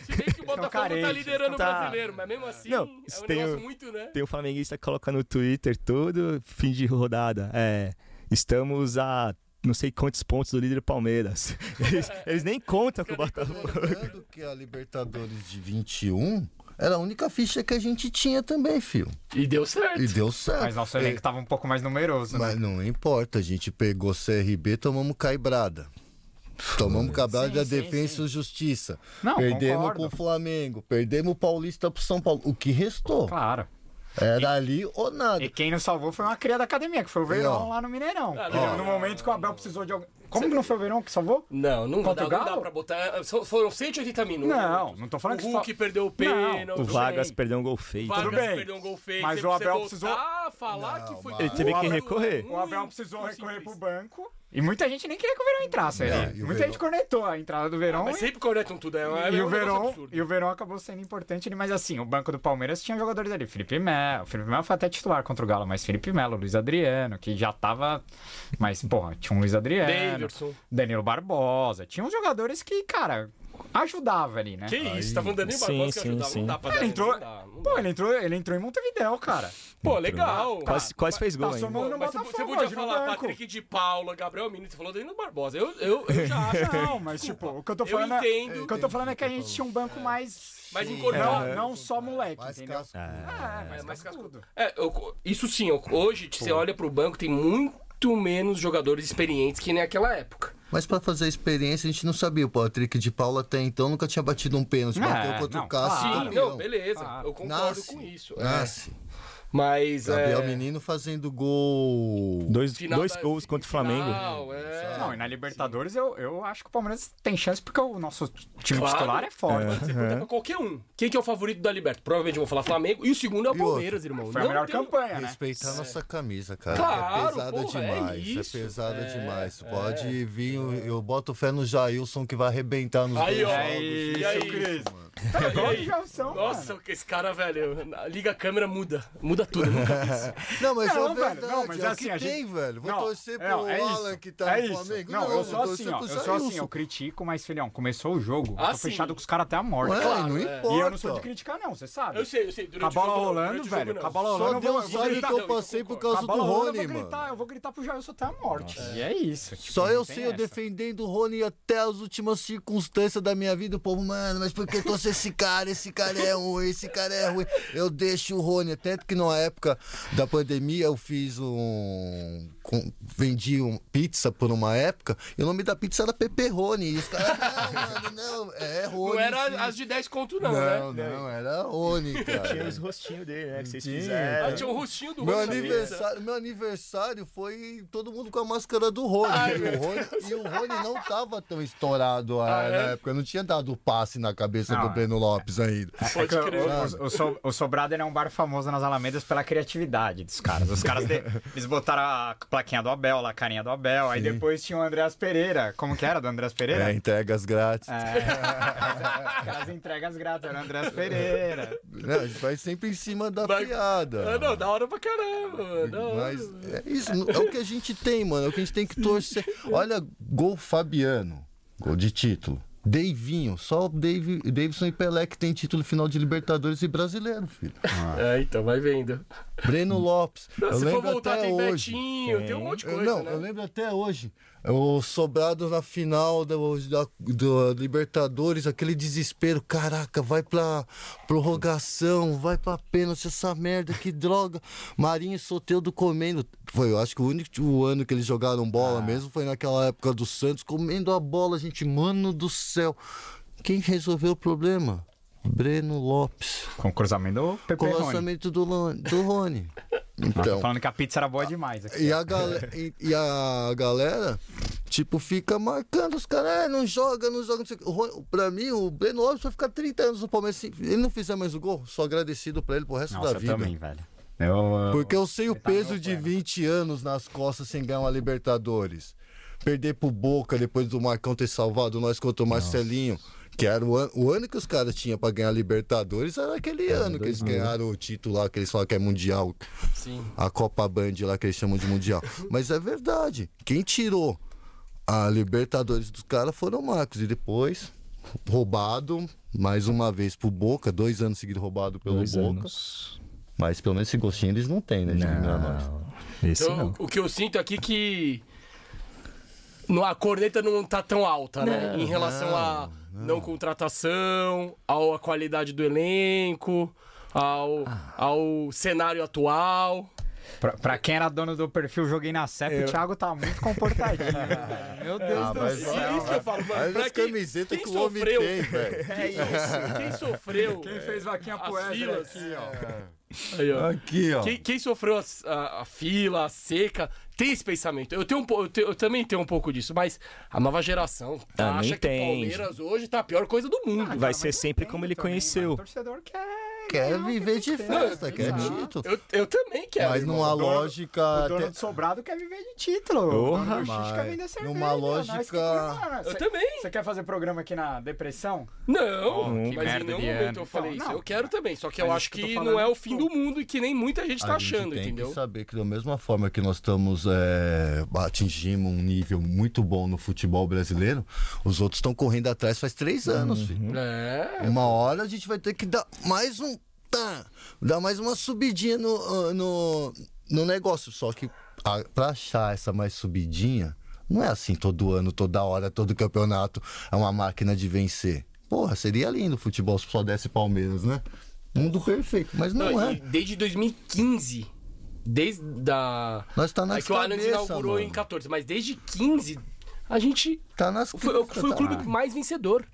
Se bem que o Botafogo tá carentes, liderando o tá. brasileiro, mas mesmo assim Não, é um tem negócio o- muito, né? Tem um flamenguista que coloca no Twitter todo fim de rodada. É, estamos a não sei quantos pontos do líder Palmeiras. Eles, eles nem contam com o Botafogo. Lembrando que a Libertadores de 21 era a única ficha que a gente tinha também, filho. E deu certo. E deu certo. Mas nosso elenco tava um pouco mais numeroso, né? Mas não importa, a gente pegou CRB, tomamos caibrada. Tomamos cabrada Sim, da Defesa e Justiça. Não, perdemos concordo. pro Flamengo, perdemos o Paulista pro São Paulo. O que restou? Claro. Era ali ou nada. E quem nos salvou foi uma cria da academia, que foi o. Verão lá no Mineirão. Ah, no, momento que o Abel precisou de alguém. Como que não foi o Verão que salvou? Não, não dá, não dá pra botar. Foram 180 minutos. Não, não tô falando o que Hulk fa- perdeu o pênalti. O Vargas perdeu um gol feio. Vargas Tudo bem. perdeu um gol feio. Mas Você- o Abel precisou- a falar que foi. Ele teve que recorrer. O Abel precisou tão recorrer pro banco E muita gente nem queria que o Verão entrasse ali. o Muita Verón- gente cornetou a entrada do Verão. Mas e- sempre cornetam tudo, é, é E, um o Verão, e o Verão acabou sendo importante ali, mas assim, o banco do Palmeiras tinha jogadores ali. Felipe Melo. Felipe Melo foi até titular contra o Galo, mas Felipe Melo, Luiz Adriano, que já tava. Mas, porra, tinha um Luiz Adriano. Davidson. Danilo Barbosa. Tinha uns jogadores que, cara, ajudava ali, né? Que isso, tá falando Danilo Sim, Barbosa que sim, ajudava? sim. Não dá pra Ele dar, entrou. não dá, não Pô, dá. ele entrou, ele entrou em Montevidéu, cara. Pô, legal. Quase, quase fez gol Tá somando no você, Botafogo você podia falar. Patrick de Paula, Gabriel Menino, você falou Danilo Barbosa. Eu, eu, eu já acho. Não, mas tipo, o que eu tô Eu falando é, entendo. o que eu tô falando é que a gente tinha um banco mais Mais Sim, encorpado. não, não só moleque, Mais entendeu? cascudo. É, É, mais mais cascudo. É, eu- isso sim, eu- hoje você olha pro banco, tem muito menos jogadores experientes que naquela época. Mas pra fazer a experiência, a gente não sabia. O Patrick de Paula até então nunca tinha batido um pênalti. É, Bateu contra não, o Cássio. claro. Sim, não, beleza. Ah, eu concordo Nasce. com isso. é. Mas. Gabriel é, Menino fazendo gol. Dois, final dois da- gols contra o Flamengo. final, é. Não, e na Libertadores eu, eu acho que o Palmeiras tem chance porque o nosso time Claro. titular é forte. Pode ser pergunta pra qualquer um. Quem que é o favorito da Libertadores? Provavelmente eu vou falar Flamengo. E o segundo é o E outro? Palmeiras, irmão. Foi a melhor tem- campanha, né? Respeitar nossa camisa, cara. Claro, é pesada porra, é demais. É, isso. pesada É, demais. Pode vir, eu, eu boto fé no Jailson que vai arrebentar nos Aí, dois ó. jogos. E aí, Cris? Igual Gelson, Nossa, mano. esse cara, velho, liga a câmera, muda. Muda tudo. Não, mas Não, é velho, verdade. não, mas é o assim, que a gente- tem, velho. Vou Não, torcer pro não, é Alan isso, que tá é no. Flamengo. Não, eu vou sou torcer assim, ó. Eu sou assim, eu critico, mas, filhão, começou o jogo, Ah, tô sim. fechado com os caras até a morte. Ué, Claro, não é. importa. E eu não sou de criticar, não, você sabe. Eu sei, eu sei. A Durante o bola jogo, não, rolando, jogo, velho. não. A bola Só rolando, eu eu vou sabe gritar. que eu não, passei eu por causa a do eu Rony, vou mano. gritar, eu vou gritar pro Jailson até a morte. E é isso. tipo, Só não eu sei, eu defendendo o Rony até as últimas circunstâncias da minha vida. O povo, mano, mas por que esse cara? Esse cara é ruim, esse cara é ruim. Eu deixo o Rony. Tanto que na época da pandemia eu fiz um. com- vendi um pizza por uma época e o nome da pizza era Pepperoni. E os caras, não, mano, não. É Rony. Não era sim. as de 10 conto, não, Não, né? não, era Rony, Tinha cara. os rostinhos dele, né? Que vocês Tinha. fizeram. Ah, tinha o rostinho do Meu Rony aniversário, meu aniversário foi todo mundo com a máscara do Rony. Ai, e, o Rony e o Rony não tava tão estourado ah, Ah, é? na época. Não tinha dado o passe na cabeça Não, do é. Breno Lopes ainda. É que o, o, o, So- o Sobrado é um bar famoso nas Alamedas pela criatividade dos caras. Os caras de- eles botaram a plaquinha do Abel, lá, a carinha do Abel. Aí depois tinha o Andreas Pereira. Como que era do Andreas Pereira? É, entregas grátis. É, aquelas entregas grátis, era o Andrés Pereira. Né, a gente vai sempre em cima da Vai- piada. Ah, não, da hora pra caramba. Mas é isso, é o que a gente tem, mano. É o que a gente tem que torcer. Olha, gol Fabiano, gol de título. Deivinho, só o Dave, Davidson e Pelé que tem título final de Libertadores e brasileiro, filho. É, então, vai vendo. Breno Lopes. Não, eu se for lembro voltar, até tem hoje. Betinho, tem um monte de Eu- coisa, não, né? eu lembro até hoje. O sobrado na final do, da, do Libertadores, aquele desespero. Caraca, vai pra prorrogação, vai pra pênalti, essa merda, que droga. Marinho e Soteudo comendo. Foi, eu acho que o único o ano que eles jogaram bola mesmo foi naquela época do Santos, comendo a bola, gente. Mano do céu. Quem resolveu o problema? Breno Lopes. Com o cruzamento do Com Pepe o Rony. lançamento do, do Rony. Então. falando que a pizza era boa demais aqui. E a, gale- e, e a galera, tipo, fica marcando os caras, é, não joga, não joga, não sei o Rony- Pra mim, o Breno Lopes vai ficar 30 anos no Palmeiras. Se ele não fizer mais o gol, sou agradecido pra ele pro resto Nossa, da eu vida. também, velho. Eu, Porque eu sei o tá peso meu de plano. 20 anos nas costas sem ganhar uma Libertadores. Perder pro Boca depois do Marcão ter salvado nós contra o Marcelinho. Que era o ano, o ano que os caras tinham pra ganhar Libertadores, era aquele ano que eles ganharam o título lá, que eles falam que é mundial. Sim. A Copa Band lá que eles chamam de Mundial. Mas é verdade. Quem tirou a Libertadores dos caras foram o Marcos. E depois, roubado mais uma vez pro Boca, dois anos seguidos roubado pelo Dois Boca. anos. Mas pelo menos esse gostinho eles não têm, né? De nós. Não, esse Então, não. o que eu sinto aqui é que a corneta não tá tão alta, né? Em relação à não, contratação, ao a qualidade do elenco, ao, ao cenário atual. Pra, pra quem era dono do perfil Joguei na CEP, o Thiago tá muito comportadinho. Meu Deus Ah, do mas céu. É isso que eu falo, mano. Olha pra as quem- camisetas que o homem sofreu- tem, velho. Quem, so- quem sofreu. Quem fez vaquinha as pro filas. aqui, ó. Aí, ó. Aqui, ó. Quem, quem sofreu as- a, a fila, a seca, tem esse pensamento. Eu, tenho um, eu, te- eu também tenho um pouco disso, mas a nova geração Ah, acha que o. Palmeiras hoje tá a pior coisa do mundo. Vai Cara, ser mas sempre como ele também, conheceu. O torcedor quer, quer não, viver de tem, festa, tem, quer exato. título. Eu, eu também quero. Mas numa dono- lógica. O dono do sobrado quer viver de título. Porra, mas quer vender cerveja. numa nós que lógica- Eu também. você quer fazer programa aqui na depressão? Não, Oh, que mas em merda nenhum de momento ano. eu falei Então, isso. não. Eu quero também, só que eu acho que que não é o fim pô. do mundo e que nem muita gente tá a gente achando, tem entendeu? que saber que da mesma forma que nós estamos é, atingimos um nível muito bom no futebol brasileiro, os outros estão correndo atrás faz três anos, filho. É. Uma hora a gente vai ter que dar mais um. Tá, dar mais uma subidinha no, ah, no, no negócio. Só que a, pra achar essa mais subidinha, não é assim todo ano, toda hora, todo campeonato é uma máquina de vencer. Porra, seria lindo o futebol se só desse Palmeiras, né? Mundo perfeito, mas não, Não, é. desde 2015, desde da. Nós tá nas é que o cabeça, inaugurou mano. em 14, mas desde 15 a gente Tá nas foi, foi o tá. clube mais vencedor.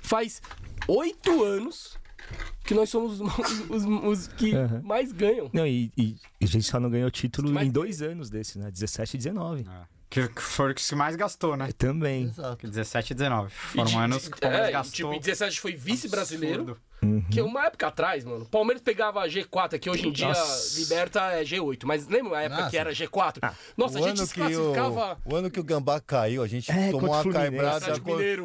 Faz oito anos que nós somos os, os- os que Uhum. mais ganham. Não, e, e a gente só não ganhou título em dois anos desses, né? 17 e 19. Que, que foi o que mais gastou, né? É, também. Exato. Que 17 e 19. E Foram de- anos que o Palmeiras é, e, gastou. tipo, em 17 foi vice-brasileiro. Absurdo. Que uma época atrás, mano, o Palmeiras pegava G4, que hoje em dia Nossa. Liberta é G8. Mas lembra uma época Nossa. que era G4? Nossa, o a gente se que o, classificava. o ano que o Gambá caiu, a gente É, tomou uma caibrada,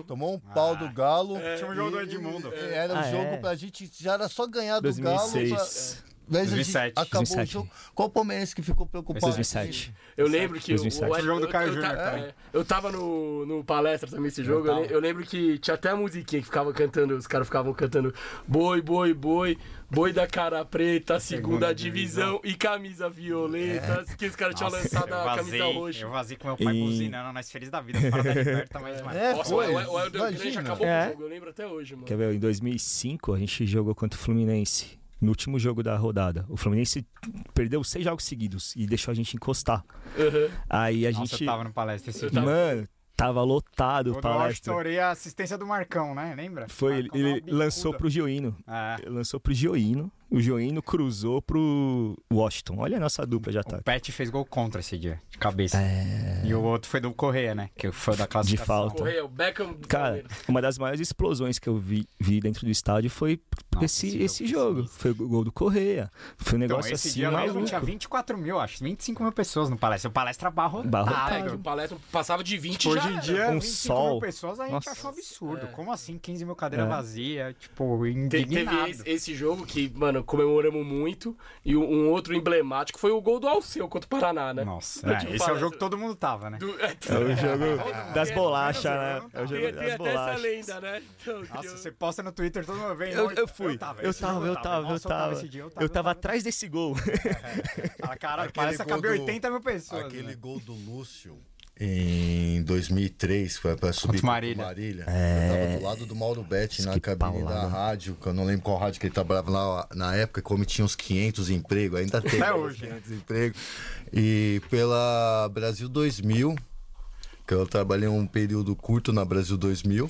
tomou um pau do Galo. Tinha um jogo do Edmundo. E Era um Ah, jogo é? pra gente, já era só ganhar do 2006. Galo. Pra... Gente 2007. acabou 2007. o jogo. Qual o Palmeirense que ficou preocupado? 2007. Eu lembro que o, 2007. o, O jogo do Caio eu, Júnior também. é, eu tava no, no palestra também esse jogo. Eu, eu lembro que tinha até a musiquinha que ficava cantando, os caras ficavam cantando boi, boi, boi, boi da cara preta, segunda, divisão, e camisa violeta. Que os caras tinham lançado eu a vazei, camisa roxa. eu vazei com meu pai E- buzinando nós felizes da vida, fora da liberta, mas, mano. É, Nossa, foi. o, Elder acabou É. com o jogo, eu lembro até hoje, mano. Quer ver? Em 2005, a gente jogou contra o Fluminense. No último jogo da rodada. O Fluminense perdeu seis jogos seguidos e deixou a gente encostar. Uhum. Aí a Nossa, gente. eu tava no palestra esse Eu tava- Mano, tava lotado O o do Washington palestra. Orei a assistência do Marcão, né? Lembra? Foi, ele, Marcão ele lançou pro Gioino. É. Ele lançou pro Gioino. O Gioino cruzou pro Washington. Olha a nossa dupla de O ataque. Pet fez gol contra esse dia, de cabeça. E o outro foi do Correia, né? Que foi da classificação. falta. Correia, o Beckham do Cara, uma das maiores explosões que eu vi, vi dentro do estádio foi Nossa, esse, esse esse jogo jogo. Foi o gol do Correia. Foi um Então, negócio esse assim dia mesmo tinha 24 mil, acho. 25 mil pessoas no palestra. O palestra. É, que o palestra passava de 20 Hoje já em era. dia, Um 25 sol. mil pessoas a gente Nossa. achou absurdo. Como assim 15 mil cadeiras É. vazias? Tipo, Teve indignado. esse, esse jogo que, mano, comemoramos muito. E um, outro emblemático foi o gol do Alceu contra o Paraná, né? Nossa, é, time esse é o jogo que todo mundo tava, né? Do- É o jogo das Tem- bolachas, né? É o jogo Tem, tem das até essa bolachas. lenda, né? Então, Nossa, eu- você posta no Twitter, todo mundo vem. Eu, "Oi, eu fui, eu tava, eu tava, eu tava, eu tava. esse dia, Eu tava atrás desse gol. Fala, Caralho, Aquele parece que do- 80 mil pessoas. Aquele né? gol do Lúcio em 2003, foi pra subir Contra Marília. Marília. Eu tava do lado do Mauro Betti na cabine da paulada. rádio, que eu não lembro qual rádio que ele trabalhava lá na época, como tinha uns 500 empregos, ainda tem Até uns hoje. 500 empregos. E pela Brasil 2000, que eu trabalhei um período curto na Brasil 2000.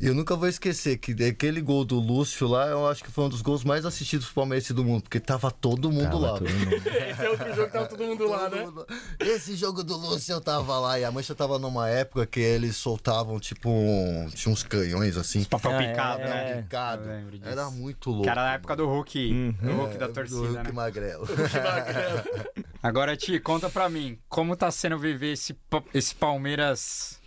E eu nunca vou esquecer que aquele gol do Lúcio lá, eu acho que foi um dos gols mais assistidos pro Palmeiras do mundo, porque tava todo mundo Tava lá. todo mundo. Esse é outro jogo que tava todo mundo lá, Todo né? mundo- Esse jogo do Lúcio eu tava lá e a mancha tava numa época que eles soltavam tipo um, tinha uns canhões assim. Papel É, picado, é. né? picado. Era muito louco. Que era na época do Hulk, do Hulk da É, torcida, do Hulk né? Magrelo. Agora, Ti, conta pra mim, como tá sendo viver esse, esse Palmeiras...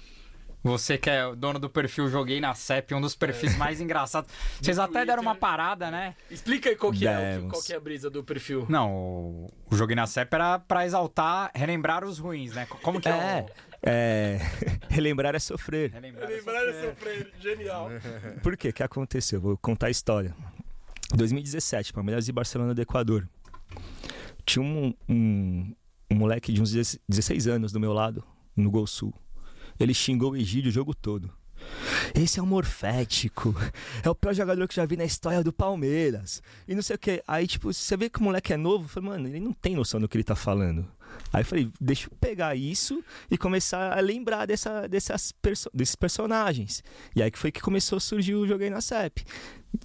Você que é o dono do perfil Joguei na CEP, um dos perfis mais engraçados. Vocês até deram uma Twitter. parada, né? Explica aí qual que, é, o qual que é a brisa do perfil. Não, o, o Joguei na CEP era pra exaltar, relembrar os ruins, né? Como que é, É, o... é, relembrar é sofrer. Relembrar os Lembrar ruins. essa sofrer, genial. Por quê? O que aconteceu? Vou contar a história. 2017, Palmeiras e Barcelona do Equador. Tinha um, um, um moleque de uns 16 anos do meu lado, no Gol Sul. Ele xingou o Egídio o jogo todo. Esse é um morfético. É o pior jogador que já vi na história do Palmeiras. E não sei o que. Aí, tipo, você vê que o moleque é novo. Eu falei, mano, ele não tem noção do que ele tá falando. Aí eu falei, deixa eu pegar isso e começar a lembrar dessa, dessas perso desses personagens. E aí que foi que começou a surgir o Joguei na CEP.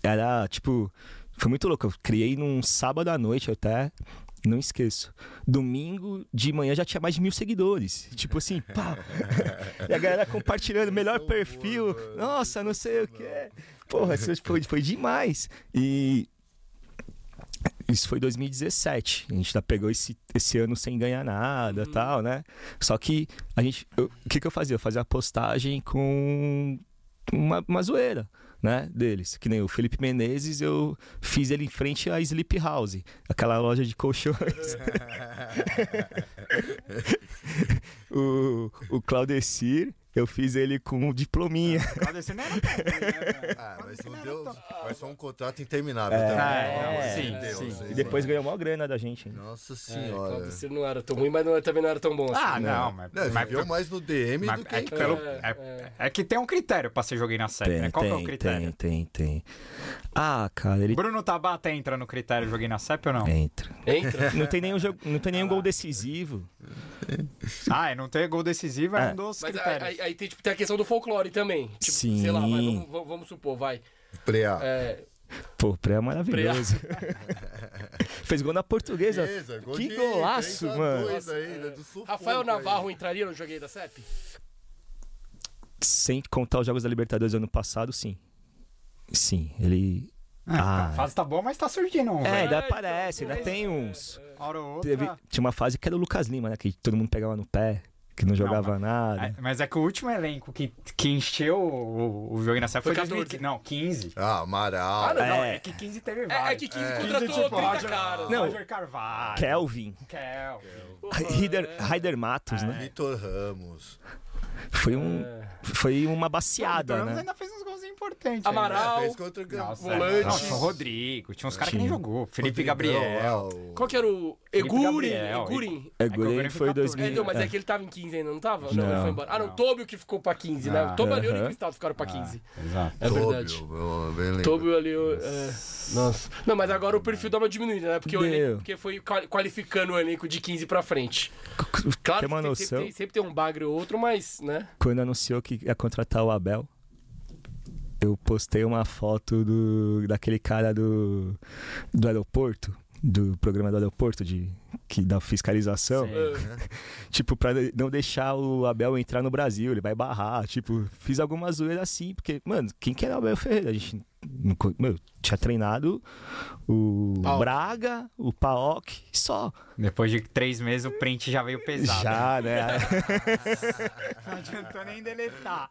Era, tipo, foi muito louco. Eu criei num sábado à noite até. Não esqueço. Domingo de manhã já tinha mais de mil seguidores. Tipo assim, pá. e a galera compartilhando, melhor perfil. Nossa, não sei o que. Porra, isso foi, foi demais. E isso foi 2017. A gente já pegou esse, esse ano sem ganhar nada e tal, né? Só que a gente. O que, que eu fazia? Eu fazia a postagem com uma, uma zoeira, né? Deles. Que nem o Felipe Menezes, eu fiz ele em frente à Sleep House, aquela loja de colchões. o, o Claudecir, eu fiz ele com um diplominha. Pode ser, não era tão ruim, né? Ah, mas não deu. Mas foi um contrato interminável É. também. É, Meu sim, Deus, sim. E depois mano. ganhou maior grana da gente. hein? Nossa É, senhora. Claudecir não era tão ruim, mas não- também não era tão bom assim. Ah, não, mas, Não, mas, viveu mais no DM mas do que é, que pelo, É, é, é que tem um critério pra ser joguei na série, né? Qual que é o critério? tem, tem, tem. Ah, cara, ele Bruno Tabata entra no critério joguei na CEP ou não? entra. Entra. Não tem nenhum, jogo, não tem nenhum gol decisivo. Ah, é não ter gol decisivo é, É. um dos Mas critérios. Aí tem, tipo, tem a questão do folclore também. Tipo, Sim. sei lá, vai, vamos, vamos- supor, vai. Preá. É, Pô, o Pré é maravilhoso. Fez gol na portuguesa. Beleza, gol que de golaço, 3 a mano. 2 ainda, do sufoco Rafael aí. Navarro entraria no joguei da CEP? Sem contar os Jogos da Libertadores do ano passado, sim. Sim, ele. Ah, Ah, a fase tá boa, mas tá surgindo um. É, velho. ainda então, aparece, ainda mas- tem uns. Hora ou outra. Teve, tinha uma fase que era o Lucas Lima, né? Que todo mundo pegava no pé, que não jogava mas- nada. É, mas é que o último elenco que, que encheu o, o jogo na CEP foi, Foi 2015. 14. Não, 15. Ah, Amaral. Ah, não, não, É. é que 15 teve É, vários. é que 15 É. contratou 15, tipo, 30 Roger- caras. Não. Roger Carvalho. Kelvin, Kel. Raider, Raider Matos, né? Vitor Ramos. Foi, um, foi uma baciada, Então, né? ainda fez uns gols importantes. Amaral. É, fez contra o Nossa, volante. Nossa, o Rodrigo. Tinha uns caras que nem jogou. Felipe Rodrigão, Gabriel. o- Qual que era o. Egurin? Egurin. É, É o foi foi 2000. É, não, mas é. é. que ele tava em 15 ainda, não tava? Não, Não. ele foi embora. Ah, não, Não. o Tobio que ficou pra 15, né? Ah. O Tobio ali e o Aham. Cristal ficaram pra 15. Exato. É verdade. Tobio ali. o- É... Nossa. Não, mas agora o perfil dá uma diminuída, né? Porque, o elenco, porque foi quali- qualificando o elenco de 15 pra frente. Claro Tem que tem- sempre, tem, sempre tem um bagre ou outro, mas, né? Quando anunciou que ia contratar o Abel, eu postei uma foto do, daquele cara do, do aeroporto, do programa do aeroporto, de, que dá fiscalização. Sim. Tipo, pra não deixar o Abel entrar no Brasil, ele vai barrar. Tipo, fiz alguma zoeira assim, porque, mano, quem que era o Abel Ferreira? A gente meu, tinha treinado o Paok. Braga, o Paok, só. Depois de três meses, o print já veio pesado. Já, né? Não adiantou nem deletar.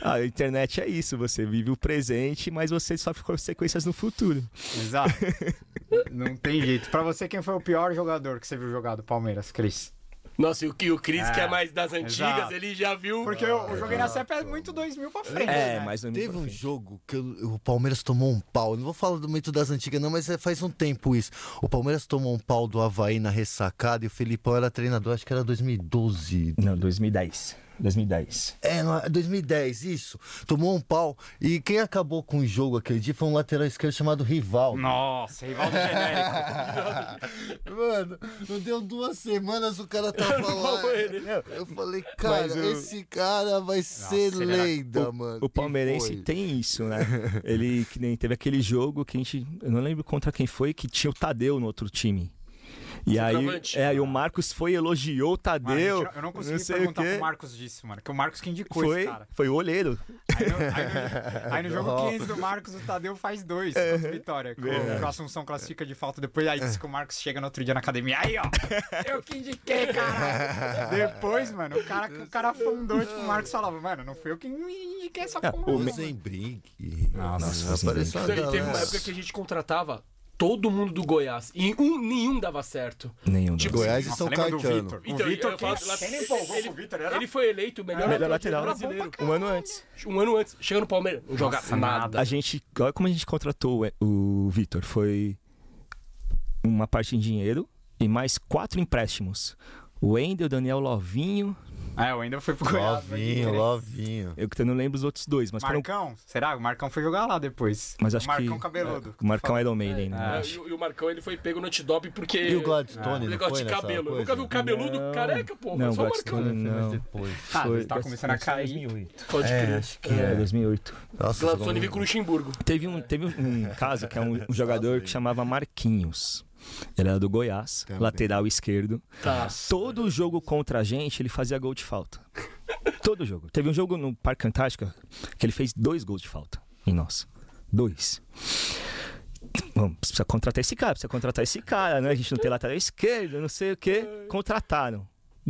A internet é isso, você vive o presente, mas você sofre consequências no futuro. Exato. Não tem jeito. Pra você, quem foi o pior jogador que você viu jogar do Palmeiras, Cris? Nossa, e o, e o Cris, É, que é mais das antigas, exato. ele já viu. Porque eu, eu joguei na CEP é muito 2000 pra frente. É, né? mas não Teve um jogo que o o Palmeiras tomou um pau. Não vou falar do momento das antigas, não, mas é- faz um tempo isso. O Palmeiras tomou um pau do Havaí na ressacada e o Felipão era treinador, acho que era 2012. Não, 2010. 2010. É, não é- 2010, isso. Tomou um pau. E quem acabou com o jogo aquele dia foi um lateral esquerdo chamado Rivaldo. Nossa, rival do genérico. Mano, não deu duas semanas o cara tava lá. Eu falei, cara, o- esse cara vai ser ele era- lenda, mano. O palmeirense tem isso, né? Ele que nem teve aquele jogo que a gente. Eu não lembro contra quem foi, que tinha o Tadeu no outro time. E aí, é, aí o Marcos foi, elogiou o Mano, Tadeu. gente, eu não consegui sei o perguntar quê. pro Marcos disso, mano. Que o Marcos que indicou Foi, esse cara. foi o olheiro. Aí no, aí no- aí no jogo 15 do Marcos, o Tadeu faz dois contra o Vitória. Com, a Assunção classifica de falta. Depois aí diz que o Marcos chega no outro dia na academia. Aí, ó. Eu que indiquei, cara. Depois, mano, o cara, o cara afundou. Tipo, o Marcos falava, mano, não fui eu que indiquei essa É, porra. o não, me- Rosenbrick. Nossa, apareceu Teve uma época que a gente contratava todo mundo do Goiás. E um, nenhum dava certo. Nenhum deles. Goiás e São Caetano. Então, o Vitor, que ele, ele foi eleito o melhor, Melhor lateral brasileiro. um ano antes. Um ano antes. Chega no Palmeiras, não joga Nossa, nada. A gente. Olha como a gente contratou o, Vitor. Foi uma parte em dinheiro e mais quatro empréstimos. O Wendel, o Daniel Lovinho. É, eu ainda fui pro Goiás. Lovinho, Lovinho. Eu que não lembro os outros dois, mas foram. Marcão? Será? O Marcão foi jogar lá depois. Mas acho o Marcão que. cabeludo. O Marcão Iron Maiden, né? É. É, acho. e, o- e o Marcão ele foi pego no antidoping porque. E o Gladstone, o não negócio foi de cabelo. coisa? Nunca viu o cabeludo Não. careca, pô. Não, só o Marcão. Não. depois. Ah, Foi- ele tá começando a cair. 2008. Pode crer. acho que É, é. 2008. Nossa, Gladstone veio com o Luxemburgo. Teve um, teve um caso que é um, um jogador que chamava Marquinhos. Ele era do Goiás, Também. lateral esquerdo. Tá. Todo jogo contra a gente, ele fazia gol de falta. Todo jogo. Teve um jogo no Parque Antártica que ele fez dois gols de falta em nós. Dois. Bom, precisa contratar esse cara, precisa contratar esse cara, né? A gente não tem lateral esquerdo, não sei o quê. Contrataram.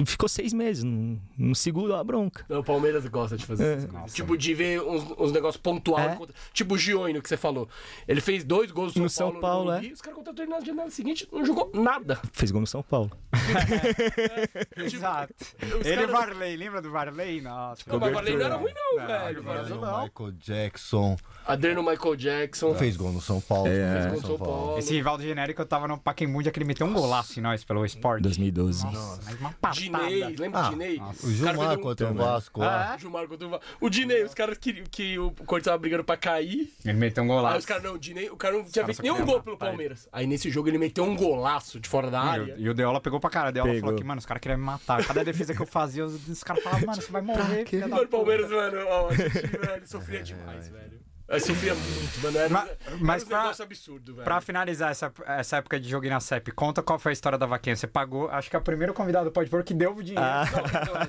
Ficou seis meses, não, não segurou a bronca. Não, o Palmeiras gosta de fazer É. essas coisas. Tipo, de ver uns, uns negócios pontuais. É. contra- Tipo o Gioino que você falou. Ele fez dois gols no No São São Paulo. Paulo, no é. Os caras contrataram ele na janela seguinte, não jogou nada. Fez gol no São Paulo. Exato. Os Ele e caras- Varley, lembra do Varley? Nossa. Não, mas Varley não era ruim, não, Não, velho. Varley Adriano não. Michael Jackson. Adriano Michael Jackson. Fez gol no São Paulo. É. fez gol no São Paulo. Esse rival do genérico eu tava no Pacaembu, que ele meteu um golaço em nós pelo esporte. 2012. Nossa, mas uma patada. Dinei, lembra Ah, do Dinei? O cara fez Gilmar contra o Vasco. Ah, O Gilmar contra o Va- O Dinei, os caras que, que o Corinthians tava brigando pra cair. Ele meteu um Aí golaço. os caras, não, o Dinei, o cara não tinha feito nenhum gol pelo. Palmeiras. Aí nesse jogo ele meteu um golaço de fora da área. o- E o Deola pegou pra cara. O Deola falou que, mano, os caras queriam me matar. Cada defesa que eu fazia, os, caras falavam, mano, você vai morrer. Mano, o. Palmeiras, mano, ó, a gente, velho, sofria demais, velho. Eu sofria muito, mano. Era, Mas- era mas um pra- negócio absurdo, velho. Pra finalizar essa, essa época de jogo na CEP, conta qual foi a história da vaquinha. Você pagou, acho que é o primeiro convidado do Pode Pôr que deu o dinheiro.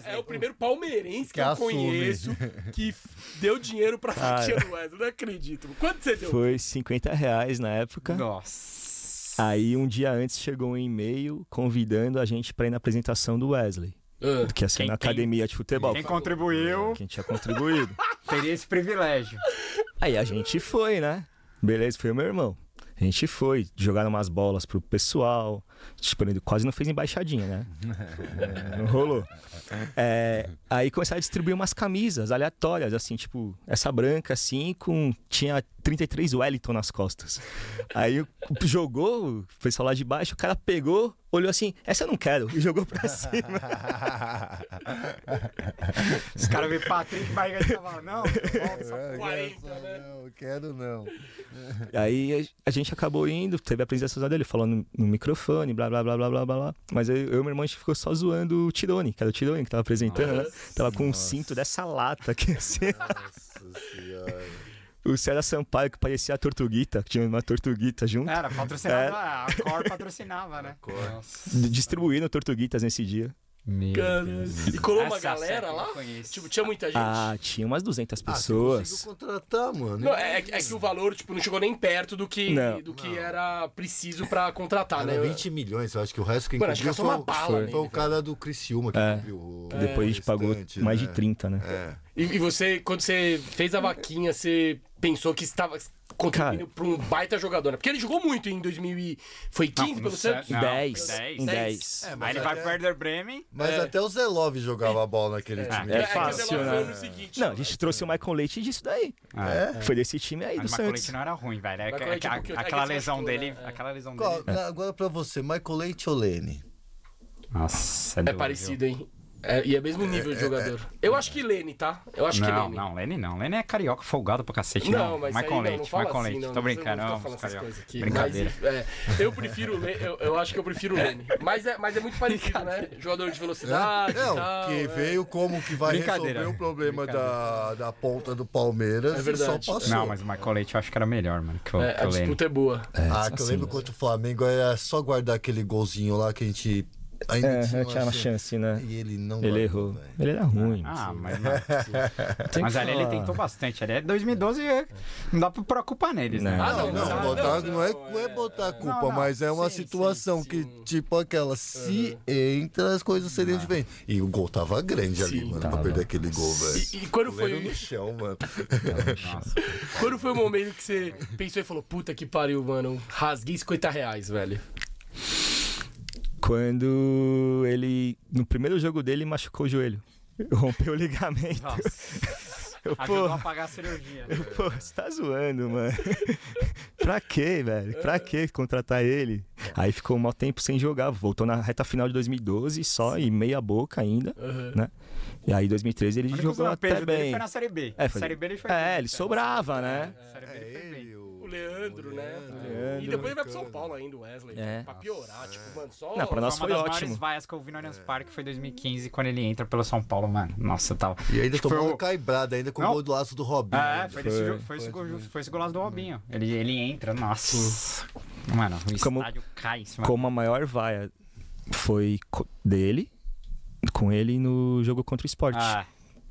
É o primeiro palmeirense que, Que eu assume. conheço que deu dinheiro pra Ah, fatia do Wesley. Não acredito. Quanto você deu? Foi 50 reais na época. Nossa. Aí um dia antes chegou um e-mail convidando a gente pra ir na apresentação do Wesley. Ah. Que ia ser Quem- na quem- academia de futebol. Quem contribuiu Quem tinha contribuído. teria esse privilégio. Aí a gente foi, né? Beleza, foi o meu irmão. A gente foi, jogaram umas bolas pro pessoal. Tipo, ele quase não fez embaixadinha, né? É, não rolou. É, aí começaram a distribuir umas camisas aleatórias, assim, tipo, essa branca, assim, com. Tinha 33 Wellington nas costas. Aí jogou, o pessoal lá de baixo, o cara pegou, olhou assim, essa eu não quero, e jogou pra cima. Os caras veem Patrick Barriga e falavam, não, volta essa É, 40, quero né? Não, quero não. Aí a gente acabou indo, teve a apresentação dele falando no, microfone, blá blá blá blá blá blá. blá. Mas eu, eu e meu irmão a gente ficou só zoando o Tirone, que era o Tirone que tava apresentando, né? Tava com um cinto dessa lata aqui assim. Nossa senhora. O César Sampaio, que parecia a tortuguita, que tinha uma tortuguita junto, Era, patrocinava, a Cor patrocinava, né? d- distribuindo tortuguitas nesse dia. Meu. E colou uma Essa galera lá? Tipo, tinha muita gente. Ah, tinha umas 200 Ah, você pessoas. conseguiu contratar, mano. Não, é, é que o valor, tipo, não chegou nem perto do que, Não. do que era preciso pra contratar, Era né? 20 milhões, eu acho que o resto quem Mano, acho que cobriu gastou uma foi, bala foi, nele, foi o velho. cara do Criciúma que É. cobriu o Depois a gente pagou restante, mais né? de 30, né? É. E, e você, quando você fez a vaquinha, você pensou que estava contribuindo pra um baita jogador, né? Porque ele jogou muito em 2000 e... Foi 15 no pelo Sa- Santos? não, Dez. foi dez. Em Dez. 10. É, Aí mas ele vai até- pro Werder Bremen. Mas É. até o Zé Love jogava bola naquele time. É que o fácil, né? foi no seguinte, Não, a gente trouxe o Michael Leite disso daí. É? Foi desse time aí do Mas o Santos. Leite não era ruim, velho. É, Michael a- porque o aquela lesão dele. né? É. Aquela lesão dele. Agora pra você, Michael Leite ou Lene? Nossa, É doido, parecido, hein? É, e é mesmo nível de jogador. Eu acho que Lene, tá? Eu acho que Não, Lene. não, Lenny não. Lenny é carioca folgado pra cacete. Não, Não, mas Michael aí não, Leite, não fala Michael assim, Leite. não, Tô brincando, não, essas aqui. Brincadeira. Mas, é, eu prefiro o Le- eu, eu acho que eu prefiro o Lene. Mas é, mas é muito parecido, né? Jogador de velocidade Não, tal. que é. veio como que vai resolver o problema da, da ponta do Palmeiras É e verdade. só passou. Não, mas o Michael Leite eu acho que era melhor, mano, que o, É, que a o Lenny. disputa é boa. Ah, que eu assim. lembro contra o Flamengo era só guardar aquele golzinho lá que a gente ainda É, tinha, tinha uma chance, né? E ele não Ele errou. velho. Ele era ruim. Ah, mas, não é mas que ali ele tentou bastante. Ali é 2012 é- não dá pra culpa neles, né? Não. Ah, Não, não, não, botar, não, é, não, é botar a culpa, Não, não, mas é uma sim, situação sim, que, sim. tipo aquela, se entra, as coisas seriam diferentes. E o gol tava grande ali, mano, pra tava. perder aquele gol, velho. E, e quando foi, no chão, mano. Nossa. quando foi o momento que você pensou e falou, puta que pariu, mano, rasguei 50 reais, velho? Quando ele, no primeiro jogo dele, machucou o joelho. Rompeu o ligamento. Nossa. Eu, Ajudou pô, a pagar a cirurgia. pô, você tá zoando, mano. pra quê, velho? Pra que contratar ele? Aí ficou um mau tempo sem jogar. Voltou na reta final de 2012 só e meia boca ainda, Aham. né? E aí, em 2013, ele jogou até dele bem. foi na Série B. É, foi- Série B ele foi É, bem. ele sobrava, né? Série B É ele foi bem. ele, o... O Leandro, né? Leandro. E depois ele vai pro São Paulo ainda, o Wesley. É. Pra piorar, tipo, mano, só... Não, pra nós Foi ótimo. maiores vaias que eu vi no Allianz Parque foi 2015, quando ele entra pelo São Paulo, mano. Nossa, tava... E ainda foi tomou o- caibrada ainda com Não. o gol do laço do Robinho. É, ainda. foi, Foi. jogo- foi, esse, gol- foi esse golaço do Robinho. Ele, ele entra, nossa. Mano, o Como- estádio cai cima. Como a maior vaia foi dele, com ele no jogo contra o esporte. Ah,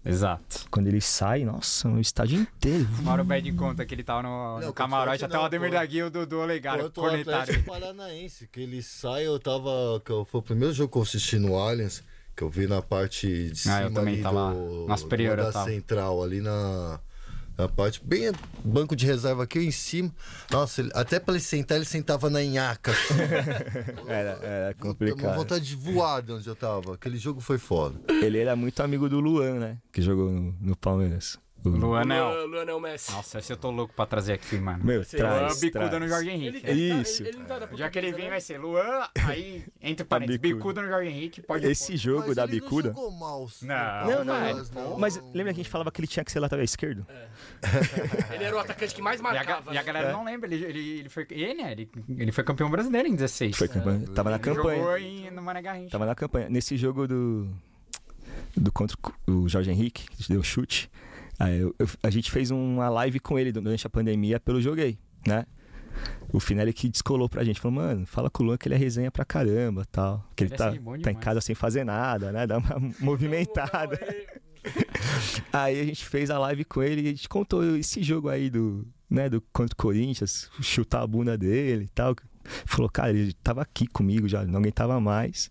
exato. Quando ele sai, nossa, o estádio inteiro. O pede conta que ele tava no, Não, no camarote, até o Ademir pô. da Guia e o Dudu Olegário Quanto o. Atlético Paranaense, que ele sai, eu tava. que eu- Foi o primeiro jogo que eu assisti no Allianz, que eu vi na parte de Ah, cima eu também ali tava do, na superior, do eu da tava. central, ali na, na parte, bem banco de reserva aqui em cima. Nossa, ele- até pra ele sentar, ele sentava na nhaca. Era, era Uma complicado. vontade de voar de onde eu tava. Aquele jogo foi foda. Ele era muito amigo do Luan, né? Que jogou no, no Palmeiras. O- Luanel. Luan, Luanel Messi. Nossa, esse eu tô louco pra trazer aqui, mano. Meu, Esse Luan traz, bicuda traz. no Jorge Ele, Henrique. ele tá- Isso. ele- ele não tá na Já que ele vem, portuguesa, vai ser Luan, aí entre parênteses, bicuda. bicuda no Jorge Henrique, pode Esse jogo Mas da ele bicuda. Não, jogou mal, Não, Não, não, não. Mas lembra que a gente falava que ele tinha que ser lateral esquerdo? né? Ele era o atacante que mais E a, marcava. e a né? galera É. não lembra, ele, ele, ele foi. Ele, né? Ele, ele foi campeão brasileiro em 16. Foi campanha. Tava na Ele campanha. Jogou em, no Mané Garrincha. Tava na campanha. Nesse jogo do. Do contra o Jorge Henrique, que deu chute. Aí eu- eu- a gente fez uma live com ele durante a pandemia pelo Joguei, né? O Finelli que descolou pra gente. Falou, mano, fala com o Luan que ele é resenha pra caramba tal. Que ele, Ele é tá, assim, tá em casa sem fazer nada, né? Dá uma movimentada. Aí a gente fez a live com ele e a gente contou esse jogo aí do, né, do contra o Corinthians, chutar a bunda dele e tal. Falou, cara, ele tava aqui comigo já, não aguentava mais.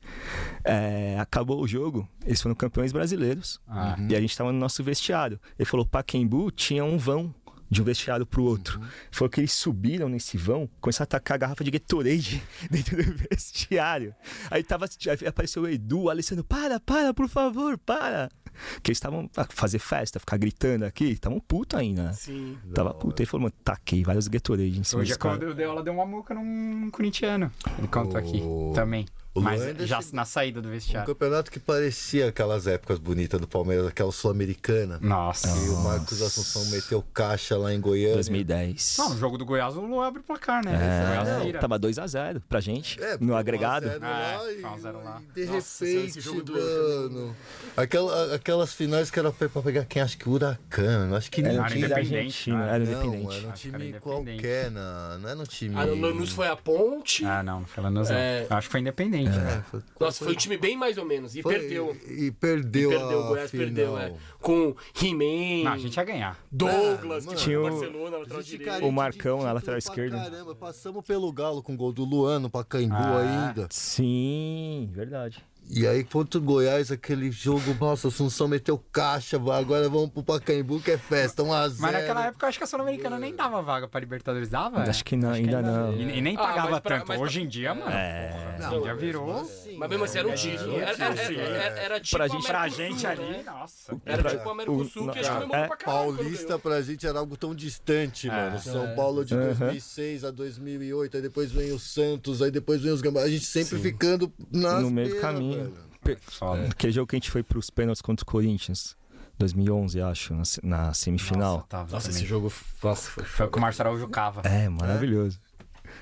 É, acabou o jogo, eles foram campeões brasileiros Ah. e a gente tava no nosso vestiário. Ele falou, Paquembu tinha um vão de um vestiário pro outro. Falou que eles subiram nesse vão, começaram a tacar a garrafa de Gatorade dentro do vestiário. Aí tava, aí apareceu o Edu, o Alessandro, para, para, por favor, para. Que eles estavam a fazer festa, ficar gritando aqui, estavam puto ainda. né? Sim. Tava puto. Ele falou, mano, taquei vários Gatorade em cima Hoje é quando o Deola deu uma muca num corintiano. Ele conta aqui O- também. O Mas Luan já na saída do Um vestiário. campeonato que parecia aquelas épocas bonitas do Palmeiras, aquela sul-americana. Nossa. E o Marcos Assunção meteu caixa lá em Goiânia. 2010. Não, no jogo do Goiás o Luan abre o placar, né? O É, tava 2x0 pra gente, É, no agregado. 1 a 0 lá É, e- foi 1 a 0 lá. e de Nossa, repente, mano. Aquela, aquelas finais que era pra pegar quem acho que o Huracan. Acho que Era nem um Ah, time da Independente, Argentina, né? era um Não, independente. era um era time Independente. qualquer, na, não era um time. A Lanús foi a ponte. Ah, não, não foi Lanús, não. É. Acho que foi independente. Né? foi- Nossa, foi um time bem mais ou menos. E foi- perdeu. E perdeu. perdeu, a o Goiás final. perdeu, é. Com He-Man, Não, a gente ia ganhar. Douglas, Ah, que tinha o o- Barcelona, lateral direito. carente O Marcão na lateral pra esquerda. Caramba, passamos pelo Galo com gol do Luan no Pacaembu Ah. ainda. Sim, verdade. E aí contra o Goiás, aquele jogo, nossa, o Assunção meteu caixa, agora vamos pro Pacaembu que é festa, 1x0. Mas naquela época eu acho que a Sul-Americana nem dava vaga pra Libertadores, dava? Acho que não, ainda não. E, e nem Ah, pagava mas pra- tanto. mas pra- Hoje em dia, mano. É. porra, hoje em dia virou. Mas mesmo assim era um título. Era, era, era, era, era tipo Pra a gente- Pra gente né? ali, nossa. Era Pra- tipo o Mercosul o- que a gente é, pra caralho. Paulista pra gente era algo tão distante, mano. São Paulo de Aham. 2006 a 2008, aí depois vem o Santos, aí depois vem os Gambá. A gente sempre ficando no meio do caminho. Velho. Pe- Foda. Aquele jogo que a gente foi pros pênaltis contra o Corinthians, 2011, acho, na, na semifinal. Nossa, tava Nossa, esse jogo. Nossa, foi Foi o que o Marcelo Araújo cava. É, maravilhoso.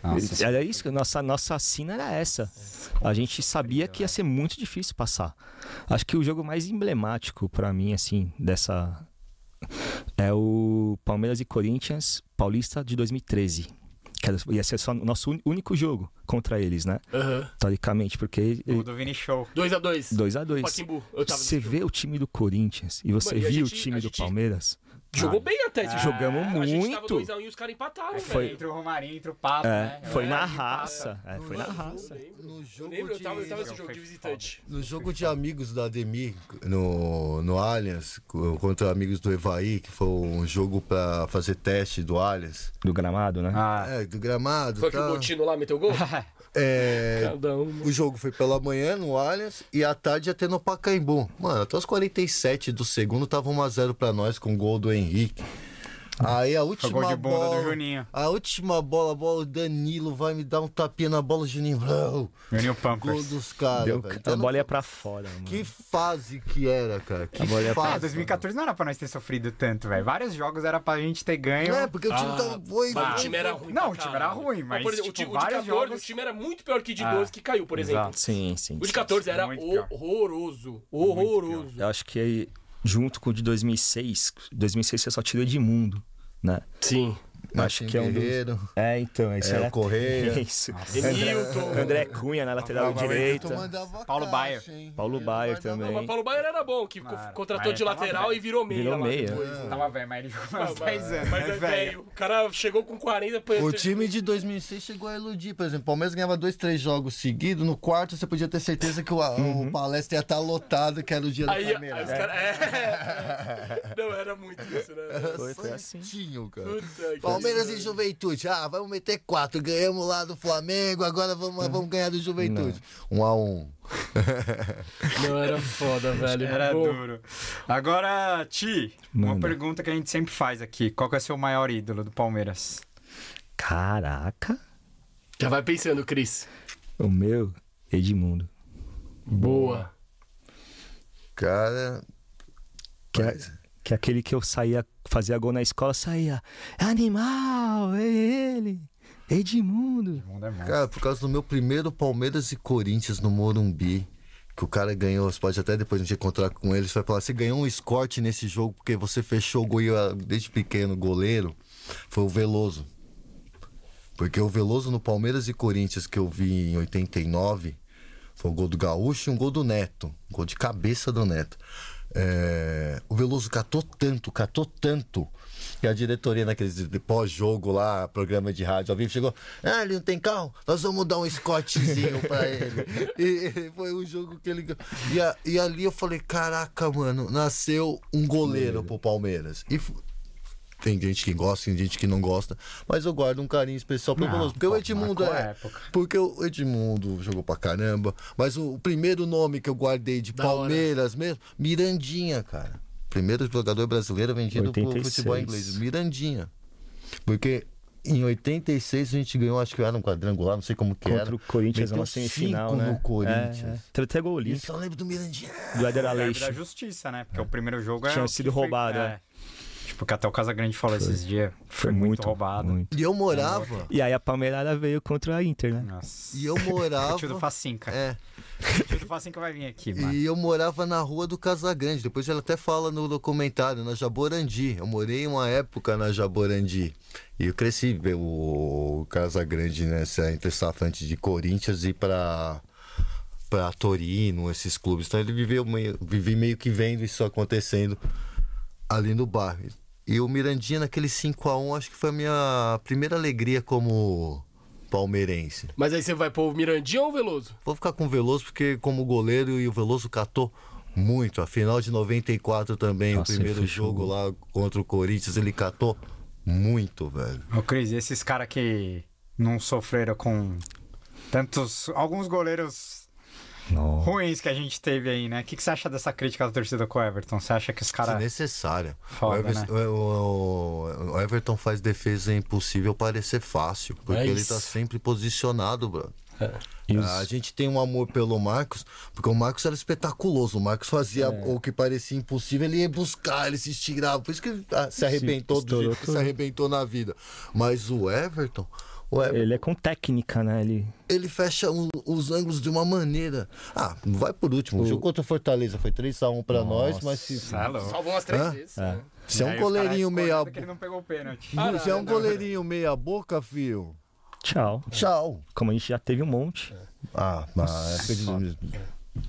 Nossa, Era isso, nossa, nossa sina era essa. A gente sabia que ia ser muito difícil passar. Acho que o jogo mais emblemático pra mim, assim, dessa. É o Palmeiras e Corinthians Paulista de 2013. Que ia ser só o nosso ún- único jogo contra eles, né? Aham. Teoricamente, porque. o do Vini Show. 2x2. 2x2. Paquimbu. Eu tava Você vê o time do Corinthians e você Mano, viu gente- o time a do gente- Palmeiras. Jogou bem até esse jogo. Jogamos A gente tava muito. 2x1 e os caras empataram, Foi- velho. Entre o Romarinho, entre o Pato, É, né? foi É, na raça. É, foi na raça. lembro. No Eu jogo lembro, eu tava, eu tava de- nesse jogo de Foi visitante. No jogo de amigos da Ademir, no, no Allianz, co- contra amigos do Evaí, que foi um jogo pra fazer teste do Allianz. Do gramado, né? Ah, É, do gramado. Foi que o tá? Botino lá meteu gol? É, um. o jogo foi pela manhã no Allianz e à tarde ter no Pacaembu. Mano, até os 47 do segundo tava 1x0 pra nós com o gol do Henrique. Aí a última gol de bunda bola. do Juninho. A última bola, a bola, o Danilo vai me dar um tapinha na bola, o Juninho. Blau, Juninho Gol Pampers. dos caras, Deu- velho. a Então, bola ia pra fora, mano. Que fase que era, cara. Que A bola ia pra- Ah, fase. 2014 não era pra nós ter sofrido tanto, velho. Vários jogos era pra gente ter ganho. Não é, porque o time Ah, tava. Foi, o time era ruim. Não, o time era ruim, mas, por exemplo, tipo, o, time, o de vários 14, jogos- o time era muito pior que de Ah, 12 que caiu, por exemplo. exato. Sim, sim. O de 14 era Muito pior. horroroso. Horroroso. Eu acho que aí, junto com o de 2006, 2006 você só tira Edmundo, né? Sim. Marcinho que é um dos-. É, então, esse É, era... o Correia. Isso. Emilton. André Cunha na lateral direita. Paulo caixa, Baier. hein? Paulo Ele Baier também. Não, mas Paulo Baier era bom, que Cara, contratou mas de lateral velho. e virou meia. Virou lá meia. depois, né? Tava velho, mas ele jogou uns Mas- 10 anos. Mas né, é velho. O cara chegou com 40 depois. O time de 2006 chegou a iludir. Por exemplo, o Palmeiras ganhava dois, três jogos seguidos. No quarto, você podia ter certeza que o, o palestra ia estar lotado, que era o dia Aí, do aí Palmeiras. os caras. É. Não, era muito isso, né? Foi, foi assim. Santinho, cara. Puta que Palmeiras e Juventude. Ah, vamos meter quatro. Ganhamos lá do Flamengo, agora vamos, vamos ganhar do Juventude. Um a um. Não, era foda, velho. Era Bom, duro. Agora, Ti, uma Manda. pergunta que a gente sempre faz aqui. Qual que é o seu maior ídolo do Palmeiras? Caraca. Já vai pensando, Cris. O meu, Edmundo. Boa. Cara. Que mas- que é aquele que eu saía, fazia gol na escola, saía. "É Animal, é ele. Edmundo. O mundo é. Cara, por causa do meu primeiro Palmeiras e Corinthians no Morumbi, que o cara ganhou, você pode até depois a gente encontrar com ele, você vai falar, você ganhou um escorte nesse jogo porque você fechou o gol eu, desde pequeno, goleiro, foi o Veloso. Porque o Veloso no Palmeiras e Corinthians que eu vi em 89, foi o gol do Gaúcho e um gol do Neto, um gol de cabeça do Neto. É, o Veloso catou tanto, catou tanto, que a diretoria naqueles de pós-jogo lá, programa de rádio ao vivo, chegou, ah, ele não tem carro, nós vamos dar um escotezinho pra ele. E, foi o jogo que ele. E, a- e ali eu falei, caraca, mano, nasceu um goleiro pro Palmeiras. E tem gente que gosta, tem gente que não gosta, mas eu guardo um carinho especial pro Não, Veloso, porque pô, o Edmundo é... época. Porque o Edmundo jogou pra caramba. Mas o, o primeiro nome que eu guardei de Da hora. Palmeiras mesmo, Mirandinha, cara. Primeiro jogador brasileiro vendido pro 86. futebol inglês. Mirandinha. Porque em 86 a gente ganhou, acho que era um quadrangular, não sei como que Contra era. o Corinthians, uma semifinal, cinco né? no Corinthians. É, é. Teve até gol E olímpico só lembro do Mirandinha. do Éder É Aleixo. da justiça, né? Porque o primeiro jogo é. Tinha sido foi- roubado, é. Tipo, que até o Casagrande falou esses dias. Foi, muito, roubado. muito. E eu morava. E aí a Palmeirada veio contra a Inter, né? Nossa. E eu O tio do morava. Facinca. É. O tio do Facinca vai vir aqui, mano. E eu morava na rua do Casagrande. Depois ela até fala no documentário, na Jaborandi. Eu morei uma época na Jaborandi. E eu cresci ver o Casagrande nessa antes de Corinthians e para para Torino, esses clubes. Então ele viveu meio, vivi meio que vendo isso acontecendo ali no bairro. E o Mirandinha naquele 5 a 1 acho que foi a minha primeira alegria como palmeirense. Mas aí você vai pôr o Mirandinha ou o Veloso? Vou ficar com o Veloso porque como goleiro e o Veloso catou muito. A final de 94 também, Nossa, o primeiro jogo lá contra o Corinthians, ele catou muito, velho. Ô, Cris, e esses caras que não sofreram com tantos. Alguns goleiros Não. ruins que a gente teve aí, né? O que, que você acha dessa crítica da torcida com o Everton? Você acha que os caras. Desnecessária. Foda, o, né? o- o- o Everton faz defesa impossível parecer fácil, porque É ele tá sempre posicionado, bro. Os- A gente tem um amor pelo Marcos, porque o Marcos era espetaculoso. O Marcos fazia É. o que parecia impossível, ele ia buscar, ele se estirava. Por isso que ele ah, se arrebentou do estourou jeito que se arrebentou na vida. Mas o Everton, o Everton Ele é com técnica, né? Ele... ele fecha o- os ângulos de uma maneira. Ah, vai por último. O jogo contra o Fortaleza foi 3x1 pra nós, mas se, é. Salvou umas três Hã? vezes. É. né? se é um goleirinho meia ele não pegou o pênalti. Ah, se é um não, goleirinho meia boca, filho, Tchau. tchau. Como a gente já teve um monte. Ah, na época de...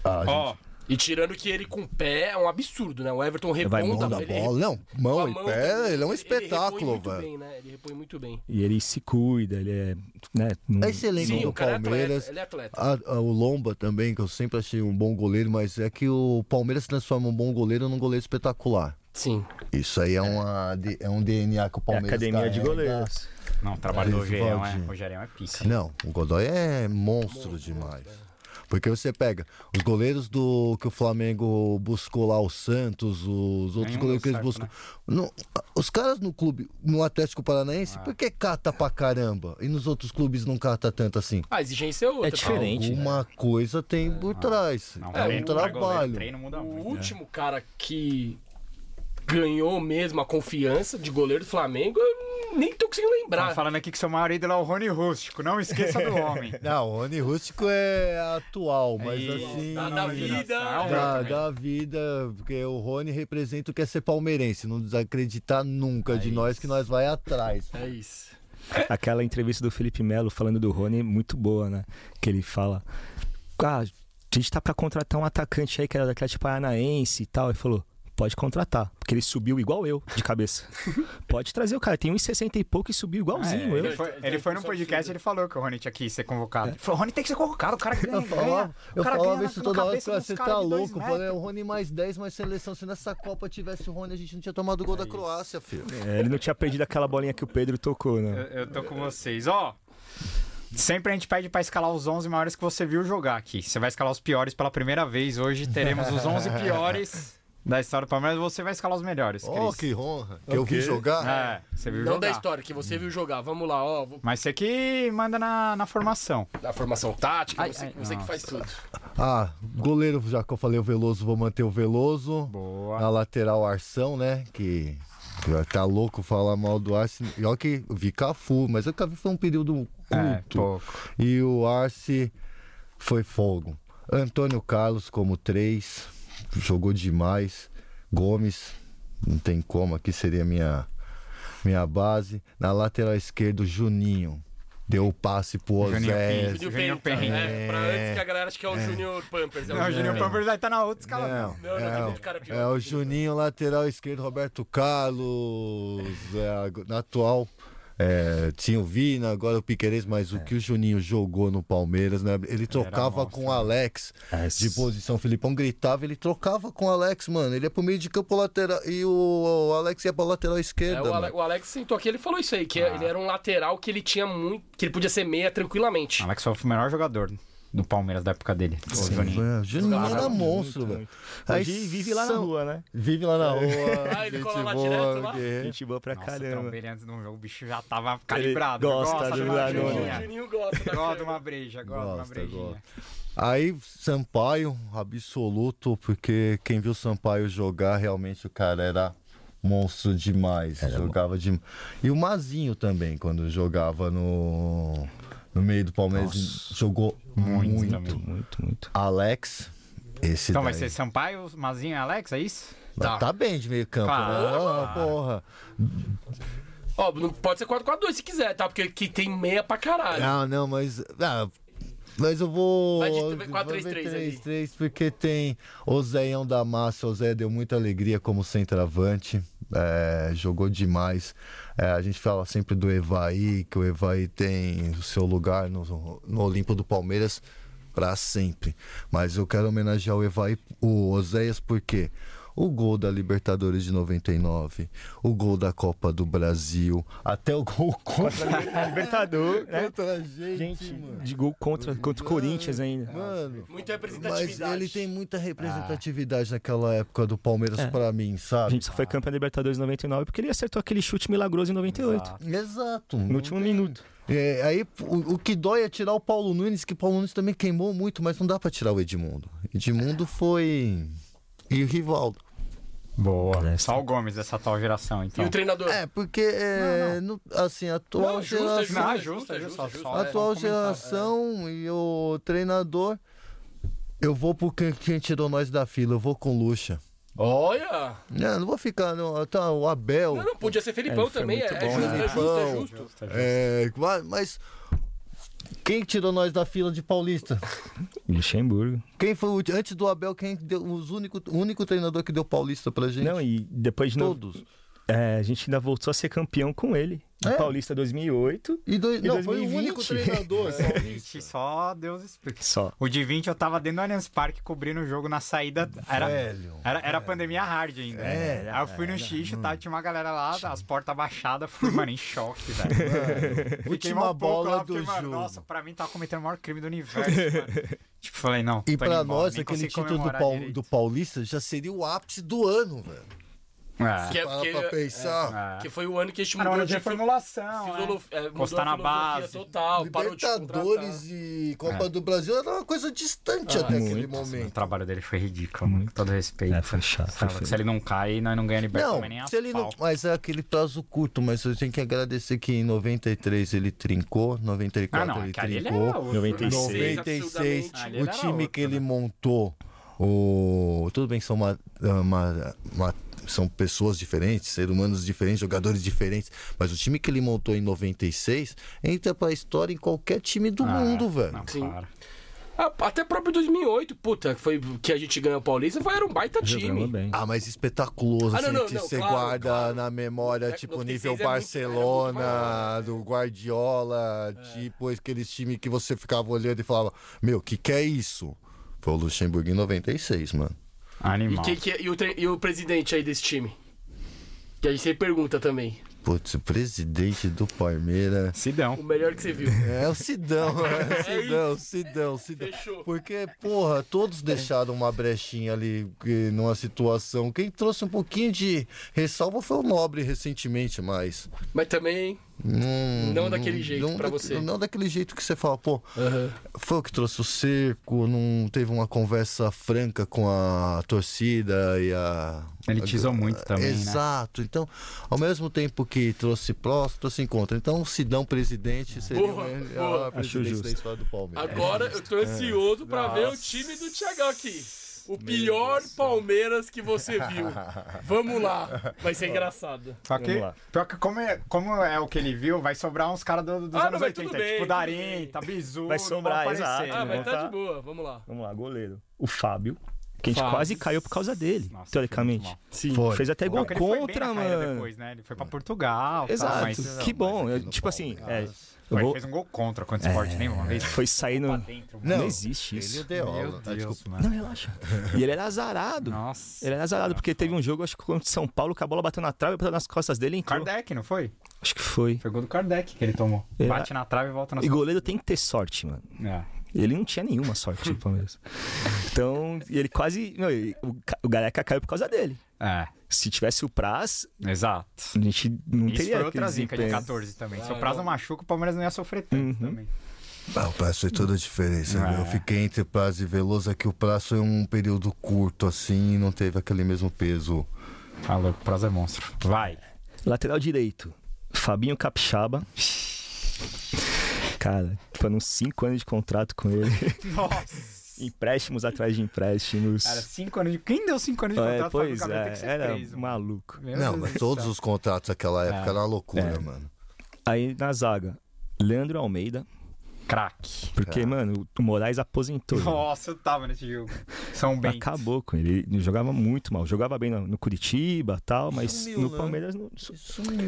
Ah, gente, Ó, E tirando que ele com pé é um absurdo, né? O Everton Vai reponta. mão da ele bola. Não, mão a e mão pé, ele é um repõe espetáculo, muito velho. bem, né? Ele repõe muito bem. E ele se cuida, ele é. Né, não- É excelente Sim, do o cara é Palmeiras. atleta. Ele é atleta. A- a- o Lomba também, que eu sempre achei um bom goleiro, mas é que o Palmeiras se transforma um bom goleiro num goleiro espetacular. Sim. Isso aí é, uma, é um DNA que o É a Palmeiras academia de goleiros. não, o trabalho do Isso, Rogerião é. Rogerião é pica. Não, o Godoy é monstro demais. Porque você pega os goleiros do que o Flamengo buscou lá, o Santos, os outros Nenhum goleiros que eles certo, buscam. Não, os caras no clube, no Atlético Ah. Paranaense, por que cata pra caramba? E nos outros clubes não cata tanto assim? A exigência é outra. É diferente. Alguma coisa tem por trás. Não, é um treino pra goleiro, trabalho. treino muda O muito. né? último cara que ganhou mesmo a confiança de goleiro do Flamengo, eu nem, tô conseguindo lembrar. Tava falando aqui que seu maior ídolo é o Rony Rústico. Não esqueça do homem. Não, o Rony Rústico é atual, mas Aí, assim. da- da vida. É Da, da vida, porque o Rony representa o que é ser palmeirense, não desacreditar nunca de nós que nós vai atrás. É isso. Aquela entrevista do Felipe Melo falando do Rony é muito boa, né? Que ele fala: Ah, a gente tá pra contratar um atacante aí que era do Atlético Paranaense e tal. Ele falou: Pode contratar, porque ele subiu igual eu, de cabeça. Pode trazer o cara, tem 1,60 e pouco e subiu igualzinho É, eu. ele foi, ele foi num podcast e ele falou que o Rony tinha que ser convocado. Ele falou, o Rony tem que ser convocado, o cara ganha, Eu falava, ganha. eu o cara falava ganha isso toda hora, você tá louco. Eu falei, metros. o Rony mais 10, mais seleção. Se nessa Copa tivesse o Rony, a gente não tinha tomado o gol da Croácia, filho. É, ele não tinha perdido aquela bolinha que o Pedro tocou, né? Eu, eu tô com vocês. Ó, sempre a gente pede pra escalar os 11 maiores que você viu jogar aqui. Você vai escalar os piores pela primeira vez. Hoje teremos os 11 piores da história do Palmeiras. Você vai escalar os melhores, Oh, Cris. que honra. Que eu vi jogar. É, você viu Não jogar. da história que você viu jogar. Vamos lá, ó. vou- Mas você que manda na, na formação. Da formação tática, Ai, você, ai, você que faz tudo. Ah, goleiro, já que eu falei o Veloso, vou manter o Veloso. Boa. Na lateral, Arção, né? Que tá louco falar mal do Arce. E olha que eu vi Cafu, mas o Cafu foi um período É, curto. pouco. e o Arce foi fogo. Antônio Carlos como três, jogou demais. Gomes, não tem como, aqui seria minha, minha base. Na lateral esquerda, Juninho. Deu o passe pro. Pinto. Júnior Júnior Penta. é, pra antes que a galera acha que é o Júnior Pampers. É o Não, Júnior Penta. Pampers vai estar na outra escala. Não, Não, não, tem é, muito cara pior. é o Juninho, lateral esquerdo, Roberto Carlos, é, na atual. É, tinha o Vina, agora o Piqueires, mas o que o Juninho jogou no Palmeiras, né? Ele trocava com o Alex É, de posição. O Filipão gritava, ele trocava com o Alex, mano. Ele ia pro meio de campo lateral e o, o Alex ia pra lateral É, esquerda. o, Ale- o Alex sentou aqui, ele falou isso aí, que Ah. ele era um lateral que ele tinha muito. que ele podia ser meia tranquilamente. Alex foi o melhor jogador do Palmeiras da época dele. o Juninho. É, o Juninho era monstro, velho. Aí Hoje vive lá na rua, né? Vive lá na rua. Ah, ele gente cola lá boa, direto lá? Gente boa pra Nossa, caramba. ele antes de um jogo, o bicho já tava calibrado. gosta gosta do de uma. O brejinha. Juninho gosta Gosta de uma breja, gosta de uma Gosta, brejinha. gosta. Aí, Sampaio, absoluto, porque quem viu Sampaio jogar, realmente o cara era monstro demais. jogava demais. E o Mazinho também, quando jogava no, no meio do Palmeiras, jogou Muito muito. também. Muito, muito. Alex, esse Então vai daí. ser Sampaio, Mazinho e Alex, é isso? Tá. Tá. bem de meio campo, Claro. né? Ah, porra. Ó, não pode ser 4x4-2 se quiser, tá? Porque que tem meia pra caralho. Ah, não, mas. ah, mas eu vou. Vai de vou 4-3-3 ver ali. 3-3, porque tem o Zéião da Massa. O Zé deu muita alegria como centroavante. é, jogou demais. É, a gente fala sempre do Evaí, que o Evaí tem o seu lugar no, no Olimpo do Palmeiras para sempre. Mas eu quero homenagear o Evaí, o Oséias, porque o gol da Libertadores de 99, o gol da Copa do Brasil, até o gol contra A Libertador, né? Contra a gente, Gente, mano. de gol contra, contra o Corinthians ainda. Mano, Muita mas representatividade. ele tem muita representatividade naquela época do Palmeiras É. pra mim, A sabe? gente só foi campeão da Libertadores em 99 porque ele acertou aquele chute milagroso em 98. Exato. Exato. No último minuto. É, aí o, o que dói é tirar o Paulo Nunes, que o Paulo Nunes também queimou muito, mas não dá pra tirar o Edmundo. Edmundo foi. E o Rivaldo. Boa. É, Só o Gomes dessa atual geração, E então. o treinador? É, porque é, no- assim, a atual Não, justa, geração. Não, justa, justa, justa, é, atual comentar, geração e o treinador. Eu vou por quem, quem tirou nós da fila, eu vou com o Lucha. Olha! Não, não vou ficar, não. Tá, o Abel. Não, não, podia ser Felipão É, foi também. É, é bom, justo, né? é justo, é justo. Justa, justa. É, mas- mas quem tirou nós da fila de Paulista? Luxemburgo. Quem foi o, antes do Abel, quem deu os único, o único treinador que deu Paulista pra gente? Não, e depois de Todos. É, a gente ainda voltou a ser campeão com ele. É? Paulista 2008. E dois, E não, foi o 2020? único treinador. Gente, só Deus explica. Só. O de 20 eu tava dentro do Allianz Parque cobrindo o jogo na saída. Era, Velho. era, era pandemia hard ainda. É, Aí eu fui no xixo, tá, tinha uma galera lá, as portas baixadas, fui, mano, em choque, velho. Última bola lá, porque, do mano, jogo. nossa, pra mim tava cometendo o maior crime do universo, mano. Tipo, falei, não. E pra embora, nós, nem aquele título do, Paul- do Paulista já seria o ápice do ano, velho. É. Que, é, pra pensar. É. que foi o ano que a gente mudou de reformulação. é. é, mudou Encostar a na filosofia base. total, Libertadores e Copa do Brasil era uma coisa distante Ah, até aquele muito. O momento. trabalho dele foi ridículo, muito. Com todo respeito. É, foi chato. Foi se ele não cai, nós não ganhamos Libertadores nem a se ele não, mas é aquele prazo curto, mas eu tenho que agradecer que em 93 ele trincou, 94 Ah, não, ele é ele trincou. né? 96. 96, absurdamente. Ali o ele era time outro, que ele né? montou, o tudo bem que são uma, uma- uma- são pessoas diferentes, seres humanos diferentes, jogadores diferentes, mas o time que ele montou em 96 entra pra história em qualquer time do Ah, mundo, velho. Não, Sim. claro. Ah, até próprio 2008, puta, que foi que a gente ganhou o Paulista, foi, era um baita time. bem. Ah, mas espetaculoso, Ah, não, assim, não, que não, você claro, guarda claro. na memória, É, tipo, 96 nível é muito- Barcelona, do Guardiola, tipo, aqueles times que você ficava olhando e falava, meu, que que é isso? Foi o Luxemburgo em 96, mano. E, Animal. quem que é- e o, tre- e o presidente aí desse time? Que a gente sempre pergunta também. Putz, o presidente do Palmeiras... O Sidão. melhor que você viu. É o Sidão, é o Sidão, Sidão, Sidão. Fechou. Porque, porra, todos deixaram uma brechinha ali numa situação. Quem trouxe um pouquinho de ressalva foi o Nobre recentemente, mas. Mas também. Não, Não daquele jeito pra da- você. Não daquele jeito que você fala, pô, Aham. foi o que trouxe o cerco, não teve uma conversa franca com a torcida e a. Elitizou muito também, né? Exato. Então, ao mesmo tempo que trouxe prós, trouxe encontro. Então, o Sidão presidente seria Boa, o- boa. a Acho presidência justo. da história do Palmeiras. Agora eu tô ansioso pra ver o time do Thiagão aqui. O pior Palmeiras que você viu. Vamos lá. Vai ser engraçado. Só que, Vamos lá. pior que como é, como é o que ele viu, vai sobrar uns caras do, dos Ah, anos mas 80. tudo bem, tipo Darim, bem. Tabizu. Vai sobrar, exato. Ah, mas tá tá- de boa. Vamos lá. Vamos lá, goleiro. O Fábio, que a gente Fábio. quase caiu por causa dele, Nossa, teoricamente. Sim. Foi. Fez até gol contra, mano. Depois, né? Ele foi pra Portugal. Exato, Tal, mas, que bom. mas tipo assim, é, Ele vou, fez um gol contra contra o Sport, nem uma vez. foi saindo. Pra dentro, Não, mano. existe Ele isso. deu Meu aula. Ah, Deus, desculpa. mano. Não, relaxa. E ele era azarado. Nossa. Ele era azarado, porque teve um jogo, acho que contra o São Paulo, que a bola bateu na trave, bateu nas costas dele e entrou. Kardec, não foi? Acho que foi. Foi gol do Kardec que ele tomou. É. Bate na trave e volta na E goleiro tem que ter sorte, mano. É. Ele não tinha nenhuma sorte no Palmeiras. Então, e ele quase. Não, o, o Gareca caiu por causa dele. É, Se tivesse o Praz, exato. a gente não Isso teria foi outra zica de desempenho. 14 também. Se Ah, o Prazo não. machuca, o Palmeiras não ia sofrer tanto Uhum. também. Ah, o prazo fez toda a diferença. É. viu? Eu fiquei entre prazo e Veloso, é que o prazo foi um período curto assim e não teve aquele mesmo peso. Tá louco, o Prazo é monstro. Vai. Lateral direito, Fabinho Capixaba. Cara, foram cinco anos de contrato com ele. Nossa. Empréstimos atrás de empréstimos. Cara, 5 anos de. Quem deu 5 anos de É, contrato pois Fábio Cabral? Tem é, que ser era mano. maluco. Meu não, Deus mas do todos céu. os contratos naquela época É. era uma loucura, É. mano. Aí na zaga, Leandro Almeida. Craque. Porque, mano, o Moraes aposentou. Nossa, eu tava nesse jogo. São bem. Acabou com ele. Ele jogava muito mal. Jogava bem no, no Curitiba tal, mas Sumiu, no né? Palmeiras não.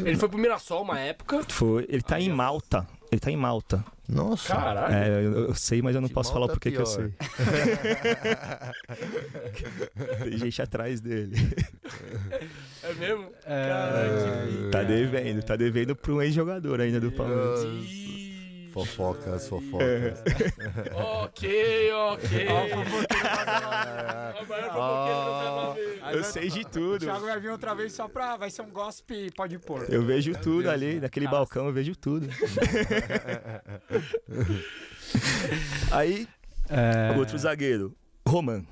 Ele foi pro Mirassol uma época. Foi, ele tá em Malta. Ele tá em Malta. Nossa. Caralho. É, eu, eu sei, mas eu não Que posso falar Malta por que que eu sei. Tem gente atrás dele. É mesmo? É. Caralho. Tá devendo, tá devendo pro um ex-jogador ainda do Palmeiras. Fofocas, fofocas. Ok, ok. Ó, o fofoqueiro maior do Madrid. Eu sei de O tudo. Thiago vai vir outra vez só pra. Vai ser um gossip pode pôr. Eu vejo tudo ali, naquele Nossa. balcão eu vejo tudo. Aí, É... outro zagueiro, Roman.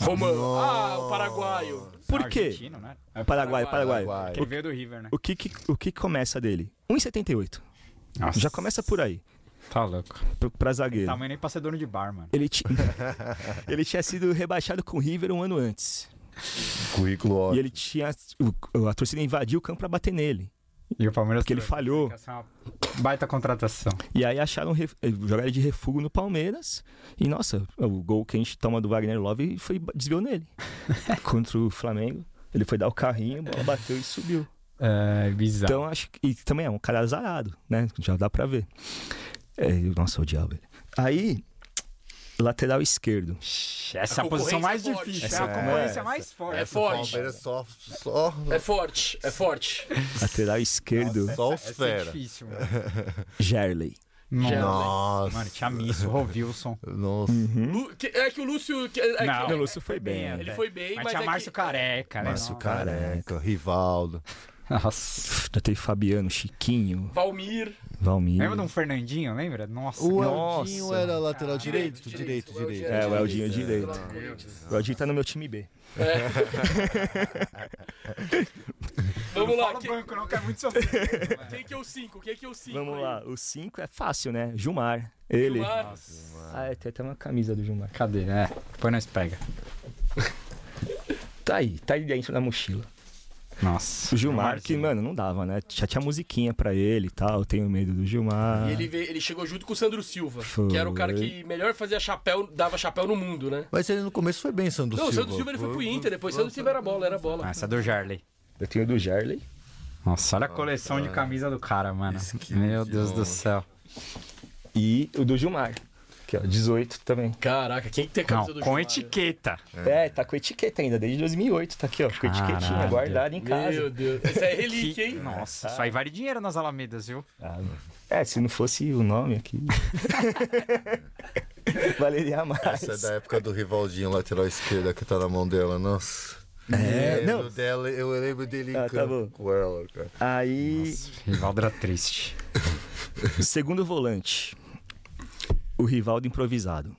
Roman. Ah, o paraguaio. Por quê? Argentino, né? É Paraguai, Paraguai. Paraguai. Ele veio do River, né? O que que, o que começa dele? 1,78. Nossa. Já começa por aí, Tá louco. pra, pra zagueiro. Tamanho nem pra ser dono de bar, mano. Ele, ti- ele tinha sido rebaixado com o River um ano antes. Currículo E ótimo. ele tinha. a torcida invadiu o campo pra bater nele. E o Palmeiras. Porque ele falhou. Baita contratação. E aí acharam ref- eh, jogaram de refugo no Palmeiras. E nossa, o gol que a gente toma do Wagner Love foi desviou nele. Contra o Flamengo. Ele foi dar o carrinho, a bola bateu e subiu. É bizarro. Então acho que. E também é um cara azarado, né? Já dá pra ver. É, nossa, o diabo ele. Aí, lateral esquerdo. essa é A posição mais é forte. difícil. Essa é a é- concorrência é, mais forte. É forte. Palmeiras só, só, É forte, é forte. Lateral esquerdo, só os Essa é fera. difícil, mano. Gerley. Nossa. Mano, tinha Misso, Rovilson. Nossa. Lu- que- É que o Lúcio. que- é que- Não, O Lúcio foi bem. Ele até. foi bem, Mas, mas tinha é Márcio que- Careca, né? Márcio Nossa. Careca, Rivaldo. Nossa. Já teve Fabiano, Chiquinho, Valmir. Valmir. Lembra de um Fernandinho, lembra? Nossa. O Nossa. Eldinho era lateral Direito, direito, direito, direito. direito. É, o Eldinho direito. Pelo Corinthians. O Eldinho tá no meu time B. Vamos lá. Fala Quem, o banco, não, que é muito sofrido. quem que é o 5? Quem que é o 5? Vamos lá, o 5 é fácil, né? Gilmar. Ele. Ah, é, tem até uma camisa do Gilmar. Cadê? É, depois nós pega. Tá aí, tá aí dentro da mochila. Nossa. O Gilmar, que, Gilmarzinho. mano, não dava, né? Já tinha musiquinha pra ele e tal. Tenho medo do Gilmar. E ele, veio- ele chegou junto com o Sandro Silva, Foi. que era o cara que melhor fazia chapéu, dava chapéu no mundo, né? Mas ele no começo foi bem, Sandro Não, o Silva. Sandro Silva ele foi pro Inter, depois Sandro Silva era bola, era bola. Ah, essa é do Jarley. Eu tenho do Jarley. Nossa, olha a coleção de camisa do cara, mano. Meu Deus do céu. E o do Gilmar. Aqui, ó, 18 também. Caraca, quem que tem a Não, camisa do com Gilmar? etiqueta. É. tá com etiqueta ainda, desde 2008. Tá aqui, ó, com etiquetinha guardada em casa. Meu Deus, essa é relíquia, Que- hein? Nossa, isso aí vale dinheiro nas Alamedas, viu? Ah, é, se não fosse o nome aqui. Valeria mais. Essa é da época do Rivaldinho, lateral esquerda, que tá na mão dela, nossa. É, Eu não. lembro dela, eu lembro dele em Ah, tá bom. com ela, cara. Aí, Rivaldo era triste. segundo volante. O Rivaldo improvisado.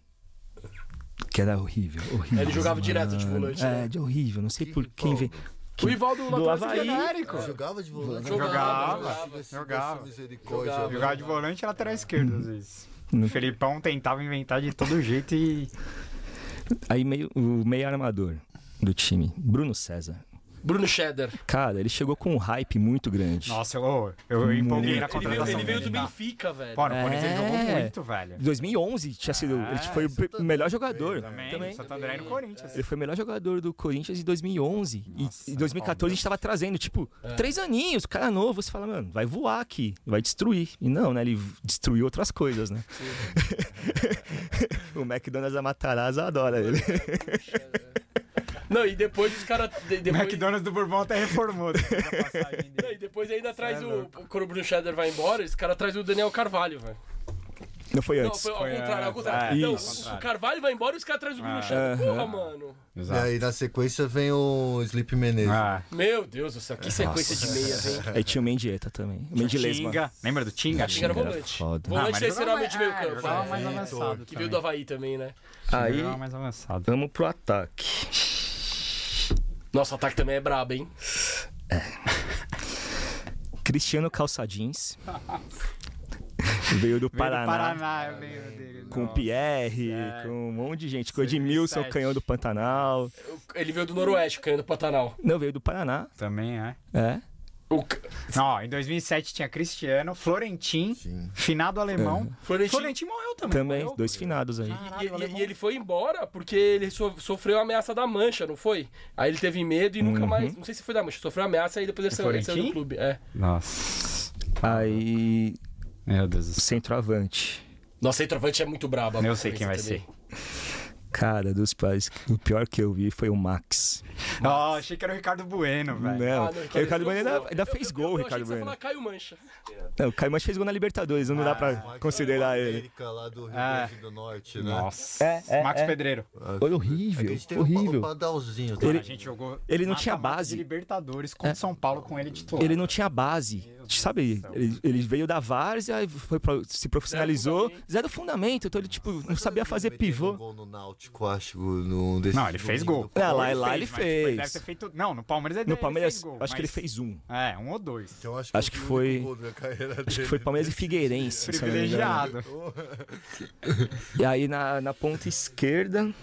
Que era horrível, horrível. Ele jogava direto de mano. volante, É, né? de horrível. Não sei por quem vem. O Rivaldo do lateral Havaí. esquerdo. Jogava de volante? Jogava, Jogava, jogava. jogava. Jogava. De volante e lateral esquerdo, às vezes. Hum. O Felipão tentava inventar de todo jeito e. Aí meio, o meio armador do time, Bruno César. Bruno Cheddar. Cara, ele chegou com um hype muito grande. Nossa, eu, eu empolguei na Ele veio, contratação ele veio do dele. Benfica, velho. Pô, no Corinthians ele jogou É. muito, velho. 2011 tinha sido. É, ele foi o pe- melhor jogador. Também, Também. Santo André e no Corinthians. Ele foi o melhor jogador do Corinthians em 2011. Nossa, e em 2014 a gente tava trazendo, tipo, É. três aninhos, cara novo. Você fala, mano, vai voar aqui, vai destruir. E não, né? Ele destruiu outras coisas, né? o McDonald's da Matarazzo adora ele. Não, e depois os caras. Depois, McDonald's do Bourbon até reformou. Não, e depois ainda traz é o. louco. Quando o Bruno Cheddar vai embora, esse cara traz o Daniel Carvalho, velho. Não foi Não, antes. foi ao Foi contrário, ao contrário. É, não, isso. o Carvalho vai embora e os caras trazem o Bruno Ah. Cheddar. Porra, Aham. mano. E aí na sequência vem o Sleep Menezes. Ah, Meu Deus do céu, que sequência de meias, hein? Aí tinha o Mendieta também. O Mendilesma. Tinga. Lembra do Tinga? Tinga era volante. foda. Volante nome de mais- meio é, campo. jogava é. mais avançado. Que veio do Havaí também, né? Aí, mais avançado. vamos pro ataque. Nosso ataque também é brabo, hein? Cristiano Calça Jeans. Veio do Veio do Paraná. Paraná, eu lembro dele. Com o Nossa. Pierre, É. com um monte de gente. Com o Edmilson, 2007. canhão do Pantanal. Ele veio do Noroeste, caindo do Pantanal. Não, veio do Paraná. Também é. É. O Não, em 2007 tinha Cristiano, Florentin, Sim. finado alemão. Florentino. Florentin morreu também. Também, morreu? dois finados aí. E, Caralho, e- alemão. e ele foi embora porque ele so- sofreu a ameaça da mancha, não foi? Aí ele teve medo e nunca Uhum. mais. Não sei se foi da mancha, sofreu ameaça e depois ele O saiu, ele saiu do clube. É. Nossa. Aí, Meu Deus do o céu. É. centroavante. Nossa, centroavante é muito brabo. Eu sei quem vai ser. Cara, dos pais, o pior que eu vi foi o Max. Oh, achei que era o Ricardo Bueno, velho. Não, Ah, o Ricardo Bueno ainda, ainda fez gol, o eu, eu, Ricardo achei que você ia Bueno. falar Caio Mancha. Não, o Caio Mancha fez gol na Libertadores, não dá pra Max considerar era o ele. América lá do Rio É. Grande do Norte, né? Nossa. É, é, Max é. Pedreiro. Foi É horrível, horrível. Padalzinho. Ele... Ele... A gente jogou. ele não tinha base. Libertadores contra É. São Paulo com ele titular. Ele não tinha base. Sabe, ele, ele veio da várzea, foi pro- se profissionalizou, zero fundamento. Então ele, tipo, não sabia fazer pivô. Um gol no Náutico, acho, num desses Não, ele fez gol. É, lá- Ele lá ele mas, tipo, fez. deve ter feito... Não, no Palmeiras ele No ele Palmeiras, fez gol, acho que ele mas- fez um. É, um ou dois. Então, acho, Acho que o foi- único gol da carreira Acho que foi Palmeiras e Figueirense. Privilegiado. E aí na, na ponta esquerda,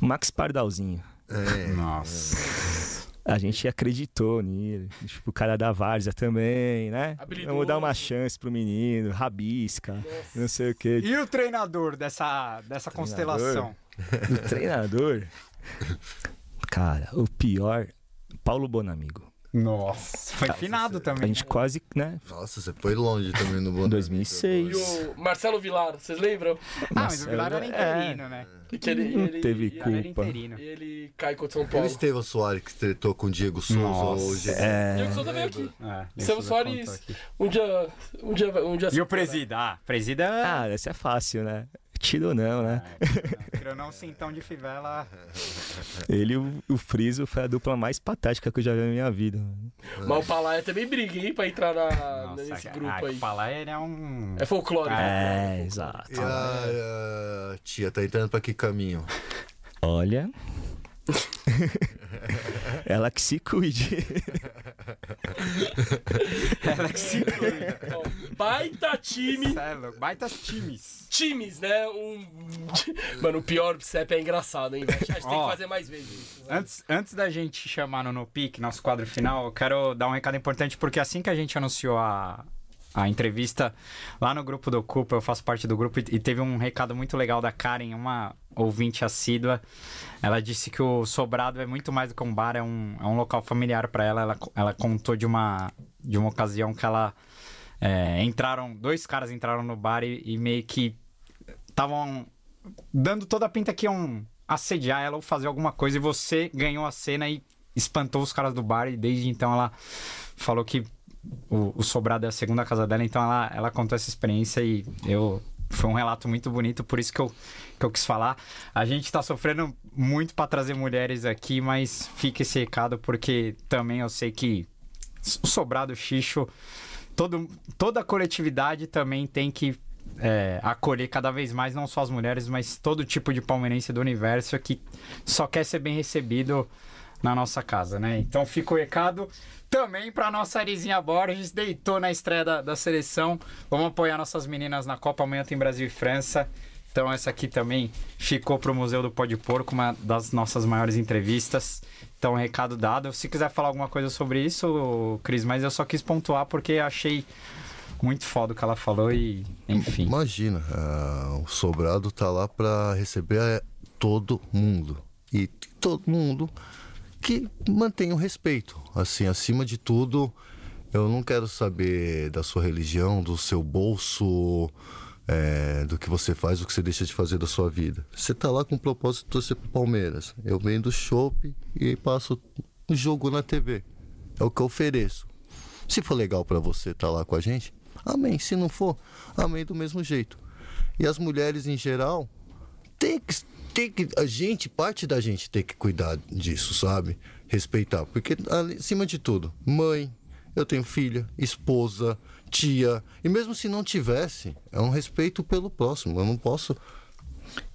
Max Pardalzinho. É, Nossa. A gente acreditou nele. Tipo, o cara da Várzea também, né? Habilidoso. Vamos dar uma chance pro menino, rabisca, não sei o quê. E o treinador dessa, dessa constelação? O treinador, cara, o pior, Paulo Bonamigo. Nossa. Foi finado A também. gente quase, né? Nossa, você foi longe também no Em Bonamigo. 2006. E o Marcelo Vilar, vocês lembram? Ah, mas o Vilar era é. interino, né? Que ele, Não ele, teve ele- culpa. Ele cair contra o São E o Paulo. Estevão Soares que tretou com o Diego Souza Nossa. hoje. É, Diego Souza veio aqui. É, Estevão isso Soares, um dia. Um dia. Um dia E o presida? Ah, presida é... Ah, esse é fácil, né? Tiro ou não, né? Eu não cintão de fivela. Ele e o, o Friso foi a dupla mais patética que eu já vi na minha vida. Mas o Palaia também briga, hein, pra entrar na, Nossa, nesse cara, grupo ah, aí. o ele é um... É folclore. É, exato. E a, a tia tá entrando pra que caminho? Olha. Ela que se cuide. Ela que se cuida. Ó, baita time. Celo, Baitas times. Times, né? Um... Mano, o pior CEP é engraçado, hein? Acho que tem que Ó. fazer mais vezes isso. né? Antes, antes da gente chamar no No Pique, nosso quadro final, eu quero dar um recado importante, porque assim que a gente anunciou a, a entrevista lá no grupo do Cupa, eu faço parte do grupo, e, teve um recado muito legal da Karen, uma ouvinte assídua. Ela disse que o Sobrado é muito mais do que um bar, é um, é um local familiar para ela. ela. Ela contou de uma, de uma ocasião que ela. é, entraram, dois caras entraram no bar e, e meio que estavam dando toda a pinta que iam assediar ela ou fazer alguma coisa e você ganhou a cena e espantou os caras do bar e desde então ela falou que o, o Sobrado é a segunda casa dela, então ela, ela contou essa experiência e eu foi um relato muito bonito, por isso que eu, que eu quis falar. A gente tá sofrendo muito para trazer mulheres aqui, mas fica esse recado porque também eu sei que o Sobrado Xixo, todo, toda a coletividade também tem que é, acolher cada vez mais, não só as mulheres, mas todo tipo de palmeirense do universo que só quer ser bem recebido na nossa casa, né? Então fica o recado também para nossa Arizinha Borges, deitou na estreia da, da seleção. Vamos apoiar nossas meninas na Copa. Amanhã tem Brasil e França. Então essa aqui também ficou pro Museu do Pó de Porco, uma das nossas maiores entrevistas. Então, recado dado. Se quiser falar alguma coisa sobre isso, Cris, mas eu só quis pontuar porque achei muito foda o que ela falou e, enfim. Imagina, ah, o Sobrado tá lá pra receber eh, todo mundo. E todo mundo que mantenha o respeito. Assim, acima de tudo, eu não quero saber da sua religião, do seu bolso, eh, do que você faz, do que você deixa de fazer da sua vida. Você tá lá com o propósito de torcer pro Palmeiras. Eu venho do shopping e passo o jogo na TV. É o que eu ofereço. Se for legal pra você estar lá com a gente, amém. Se não for, amém do mesmo jeito. E as mulheres em geral, tem que, tem que a gente, parte da gente tem que cuidar disso, sabe? Respeitar, porque acima de tudo, mãe, eu tenho filha, esposa, tia, e mesmo se não tivesse, é um respeito pelo próximo. Eu não posso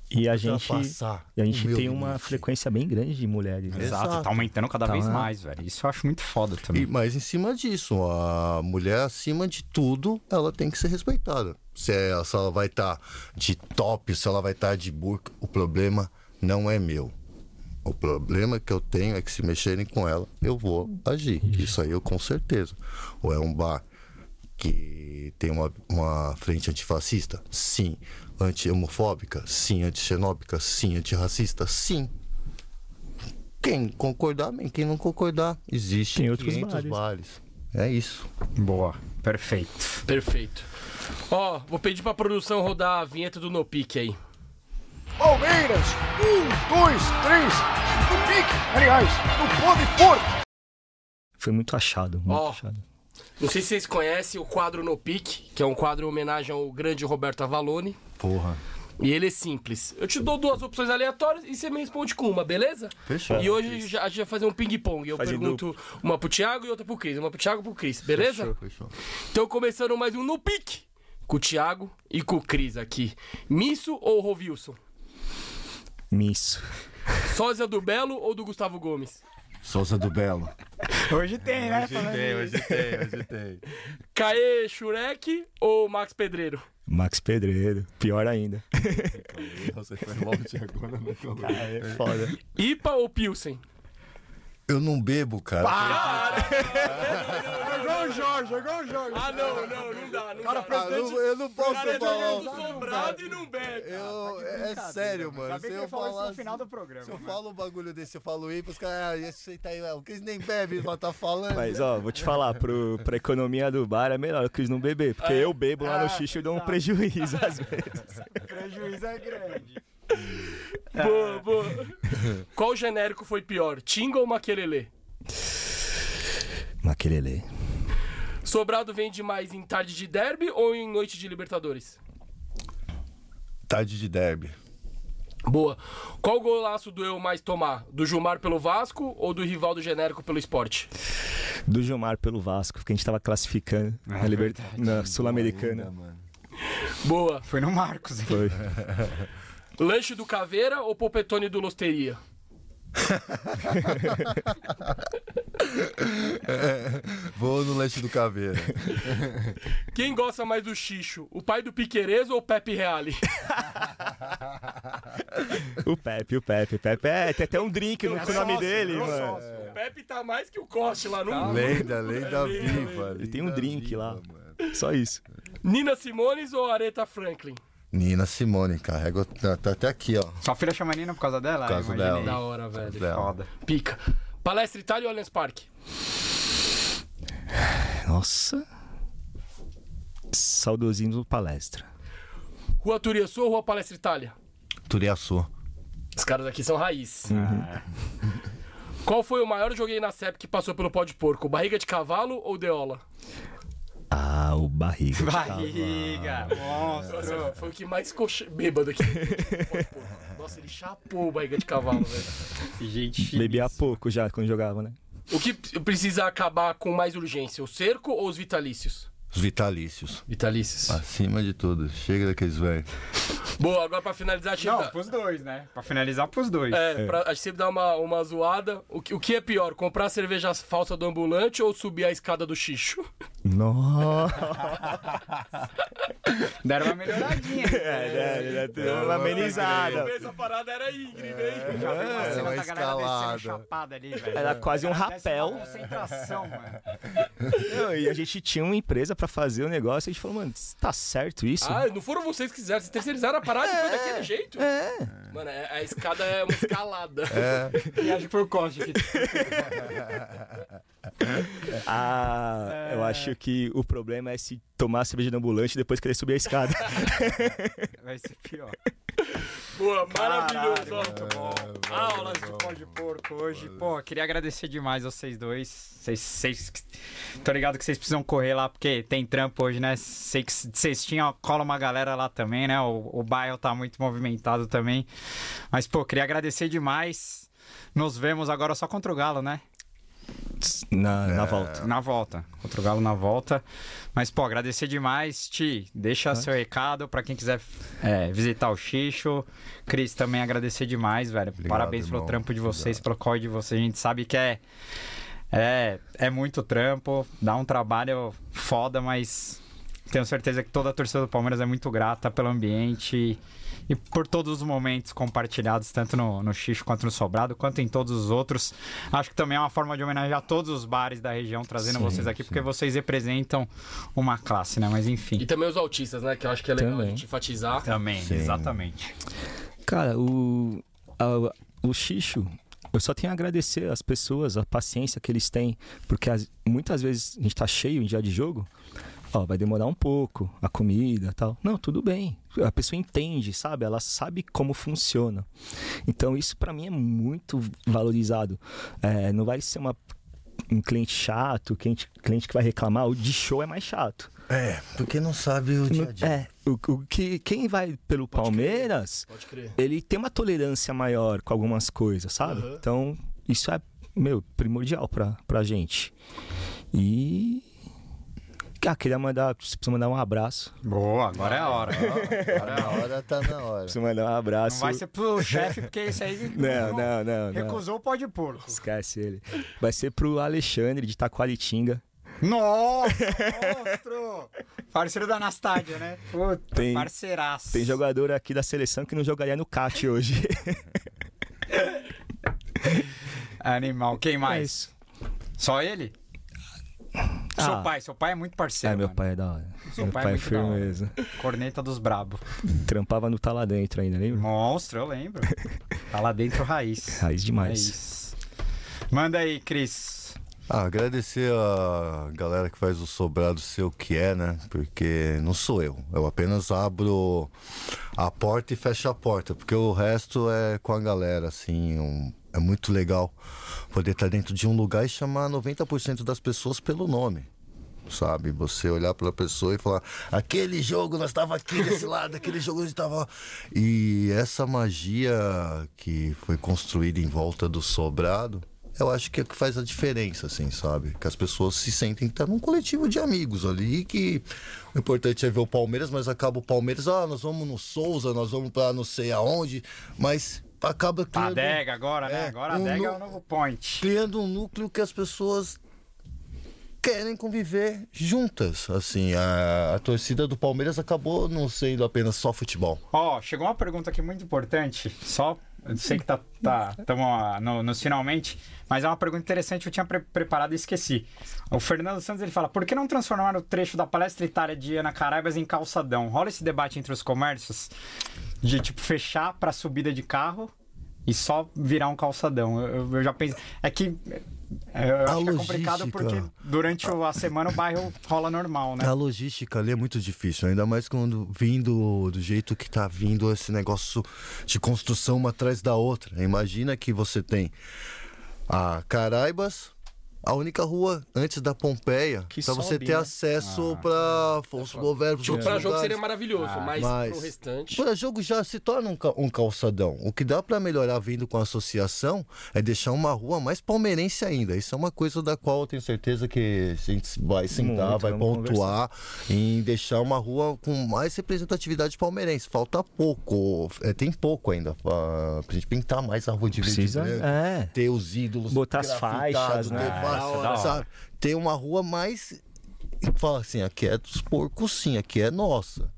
E a gente, ultrapassar e a gente tem uma limite. frequência bem grande de mulheres. né? Exato, Exato. tá aumentando cada Tá vez mais, velho. Isso eu acho muito foda também. E, mas em cima disso, a mulher, acima de tudo, ela tem que ser respeitada. Se, é- se ela vai estar de top, se ela vai estar de burca, o problema não é meu. O problema que eu tenho é que se mexerem com ela, eu vou agir. Isso aí eu com certeza. Ou é um bar que tem uma, uma frente antifascista? Sim. Anti-homofóbica? Sim. Anti-xenóbica? Sim. Antirracista? Sim. Quem concordar, bem. Quem não concordar, existe Tem outros 500 bares. bares. É isso. Boa, perfeito. Perfeito. Ó, vou pedir pra produção rodar a vinheta do No Pique aí. Palmeiras, um, dois, três, no pique, aliás, no pó de porco. Foi muito achado, muito Ó. achado. Não sei se vocês conhecem o quadro No Pique, que é um quadro em homenagem ao grande Roberto Avalone. Porra. E ele é simples. Eu te dou duas opções aleatórias e você me responde com uma, beleza? Fechou. E hoje a gente vai fazer um ping-pong. Eu Faz pergunto uma pro Thiago e outra pro Cris. Uma pro Thiago e pro Cris, beleza? Fechou. Então começando mais um No Pique com o Thiago e com o Cris aqui. Misso ou Rovilson? Misso. Sósia do Belo ou do Gustavo Gomes? Souza do Belo. Hoje tem, né? falando tem, hoje tem, hoje tem. Caê Shurek ou Max Pedreiro? Max Pedreiro. Pior ainda. Você foi longe agora, né? É foda. Ipa ou Pilsen? Eu não bebo, cara. É igual o Jorge, é igual o Jorge. Ah, não, não, não dá. Não dá. Ah, não- eu não posso Cara, é falar. jogando sobrado e não bebe. Eu, é sério, mano. Ainda bem Se que eu falou isso falar no final do programa. Se eu falo um bagulho desse, eu falo aí, os caras, ah, esse tá aí, o Cris nem bebe, mas tá falando. Mas, ó, vou te falar, pro, pra economia do bar é melhor o Cris não beber. Porque eu bebo lá no xixi e dou um prejuízo às vezes. Prejuízo é grande. Boa, boa. Qual genérico foi pior, Tinga ou Maquelele? Maquelele. Sobrado vende mais em tarde de derby ou em noite de Libertadores? Tarde de derby. Boa. Qual golaço doeu mais tomar? Do Gilmar pelo Vasco ou do rival do genérico pelo esporte? Do Gilmar pelo Vasco, que a gente tava classificando na, Liber... na Sul-Americana. Boa. Foi no Marcos, hein? Foi. Lanche do Caveira ou Popetone do Losteria? Vou no lanche do Caveira. Quem gosta mais do Xixo? O pai do Piqueires ou o Pepe Reale? O Pepe, o Pepe. O Pepe é, tem até um drink no, com o nome dele, mano. O Pepe tá mais que o Coste lá no. Lenda, lenda lenda, viva. Ele tem um drink viva, lá. mano. Só isso. Nina Simones ou Aretha Franklin? Nina Simone, carrega. Tá, tá até aqui, ó. Sua filha chama Nina por causa dela? Por causa Imaginei. dela. Da hora, velho. Dela. Foda. Pica. Palestra Itália ou Allianz Parque? Nossa. Saudosinho do palestra. Rua Turiaçu ou Rua Palestra Itália? Turiaçu. Os caras aqui são raiz. Ah. Qual foi o maior joguei na CEP que passou pelo pó de porco? Barriga de cavalo ou deola? Ah, o barriga. Barriga, monstro. Nossa, foi o que mais che- bêbado aqui. Nossa, ele chapou barriga de cavalo, velho. Gente, Bebia há pouco já quando jogava, né? O que precisa acabar com mais urgência? O cerco ou os vitalícios? Os vitalícios. Vitalícios. Acima de tudo. Chega daqueles velhos. Boa, agora pra finalizar, a gente Não, dá- pros dois, né? Pra finalizar, pros dois. É, pra, a gente sempre dá uma, uma zoada. O que, o que é pior, comprar cerveja falsa do ambulante ou subir a escada do xixo? Nossa. Deram uma melhoradinha. É, deu uma amenizada. Essa parada era íngreme, hein? Já vi uma É, cena da galera descendo escalada. chapada ali, velho. Era quase um Desce uma rapel. concentração, mano. Não, e a gente tinha uma empresa pra fazer o negócio a gente falou, mano, tá certo isso? Ah, não foram vocês que fizeram, vocês terceirizaram a parada e foi daquele jeito. É. Mano, é- a escada é uma escalada. E acho que foi o Costa que... Ah, eu acho que o problema é se tomar cerveja no ambulante e depois querer subir a escada. vai ser pior. Boa, maravilhoso. Muito bom. Aulas de pó de porco hoje. Pô, queria agradecer demais vocês dois. Vocês, vocês, tô ligado que vocês precisam correr lá porque tem trampo hoje, né? Sei que vocês tinham, cola uma galera lá também, né? O, o bairro tá muito movimentado também. Mas, pô, queria agradecer demais. Nos vemos agora só contra o Galo, né? Na, na volta. Na volta. Contra o Galo na volta. Mas, pô, agradecer demais. Ti, deixa seu recado pra quem quiser é, visitar o Xixo. Cris, também agradecer demais, velho. Parabéns pelo irmão. trampo de vocês, pelo corre de vocês. A gente sabe que é, é, é muito trampo, dá um trabalho foda, mas tenho certeza que toda a torcida do Palmeiras é muito grata pelo ambiente e por todos os momentos compartilhados, tanto no, no Xixo quanto no Sobrado, quanto em todos os outros. Acho que também é uma forma de homenagear todos os bares da região, trazendo Sim, vocês aqui, porque vocês representam uma classe, né? Mas E enfim. também os autistas, né? Que eu acho que é legal a Também. gente enfatizar. Também, Sim. exatamente. Cara, o, a- o xixo, eu só tenho a agradecer às pessoas, a paciência que eles têm, porque as- muitas vezes a gente tá cheio em dia de jogo, ó, vai demorar um pouco, a comida tal. Não, tudo bem. A pessoa entende, sabe? Ela sabe como funciona. Então isso pra mim é muito valorizado. É, não vai ser uma um cliente chato, cliente, cliente que vai reclamar, o de show é mais chato. É, porque não sabe o dia a dia. É, o, o que, quem vai pelo Palmeiras, Pode crer. ele tem uma tolerância maior com algumas coisas, sabe? Aham. Então, isso é, meu, primordial pra, pra gente. E. Ah, queria mandar. Preciso mandar um abraço. Boa, agora é a hora. Agora é a hora. tá na hora. Preciso mandar um abraço. Não vai ser pro chefe, porque esse aí Não, não, não, não. recusou o pó de porco. Esquece ele. Vai ser pro Alexandre de Taquaritinga. Nossa, monstro! Parceiro da Anastádia, né? Puta, Tem- parceiraço. Tem jogador aqui da seleção que não jogaria no CAT hoje. Animal. Quem É mais? isso. Só ele? Seu Ah. pai, seu pai é muito parceiro. É, meu mano. pai é da hora. Seu meu pai é pai é firmeza. Corneta dos brabo. Trampava no Tá Lá Dentro ainda, lembra? Monstro, eu lembro. Tá lá dentro raiz. Raiz É demais. isso. Manda aí, Cris. Ah, agradecer a galera que faz o sobrado ser o que é, né? Porque não sou eu. Eu apenas abro a porta e fecho a porta. Porque o resto é com a galera, assim. um- é muito legal poder estar dentro de um lugar e chamar 90% das pessoas pelo nome. Sabe? Você olhar para a pessoa e falar: aquele jogo nós estava aqui desse lado, aquele jogo nós estava. E essa magia que foi construída em volta do sobrado eu acho que é o que faz a diferença, assim, sabe? Que as pessoas se sentem que tá num coletivo de amigos ali, que o importante é ver o Palmeiras, mas acaba o Palmeiras, ah, nós vamos no Souza, nós vamos pra não sei aonde, mas acaba A criando, adega agora, né? É, Agora a um adega é o novo point. criando um núcleo que as pessoas querem conviver juntas, assim, a, a torcida do Palmeiras acabou não sendo apenas só futebol. Ó, chegou uma pergunta aqui muito importante, só. Eu sei que tá, tá tamo no, nos finalmente, mas é uma pergunta interessante que eu tinha pre- preparado e esqueci. O Fernando Santos ele fala: por que não transformar o trecho da palestra itária de Ana Caraibas em calçadão? Rola esse debate entre os comércios de tipo fechar pra subida de carro e só virar um calçadão. Eu- eu já pensei. É que. É, Eu acho que é complicado porque durante a semana o bairro rola normal, né? A logística ali é muito difícil, ainda mais quando vindo do jeito que tá vindo esse negócio de construção uma atrás da outra. Imagina que você tem a Caraibas, a única rua antes da Pompeia, Que pra você sobe, ter né? acesso pra Afonso Bovero, pros Tipo, pra jogo seria maravilhoso, mas, Mas- pro restante. Para jogo já se torna um, ca- um calçadão. O que dá para melhorar vindo com a associação é deixar uma rua mais palmeirense ainda. Isso é uma coisa da qual eu tenho certeza que a gente vai sentar, Muito, vai pontuar em deixar uma rua com mais representatividade palmeirense. Falta pouco, é, tem pouco ainda pra, pra gente pintar mais a rua de verde Precisa, branco, é. ter os ídolos, Botar as faixas, né? Fa- Da hora. sabe? Ter uma rua mais e fala assim, aqui é dos porcos sim, aqui é nossa.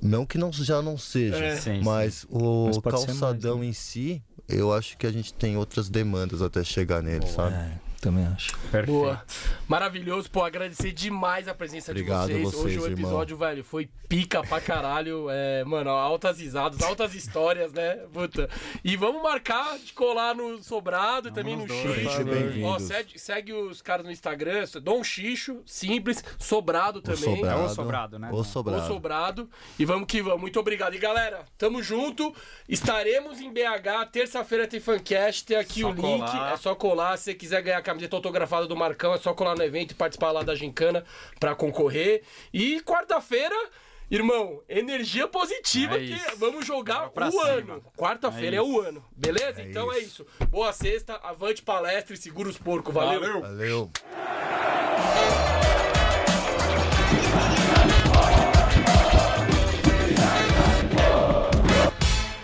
Não que não, já não seja, É. Sim, mas o Mas calçadão mais, em si, eu acho que a gente tem outras demandas até chegar nele, sabe? É, também acho. Perfeito. Boa. Maravilhoso, pô, agradecer demais a presença Obrigado de vocês. vocês, Hoje o irmão. episódio, velho, foi pica pra caralho. É, mano, altas risadas, altas histórias, né? Puta. E vamos marcar de colar no Sobrado e também no dois, Xixo. Ó, segue, segue os caras no Instagram, Dom Xixo, simples, Sobrado também. É o sobrado, né? O sobrado. O Sobrado. E vamos que vamos. Muito obrigado. E galera, tamo junto. Estaremos em BH. Terça-feira tem Fancast. Tem aqui Só o link. colar. É só colar. Se você quiser ganhar a camiseta autografada do Marcão, é só colar no evento e participar lá da Gincana pra concorrer. E quarta-feira. Irmão, energia positiva É que isso. vamos jogar o cima. ano. Quarta-feira é, É o ano. Beleza? então é isso. Boa sexta, avante palestra e segura os porcos. Valeu. Valeu.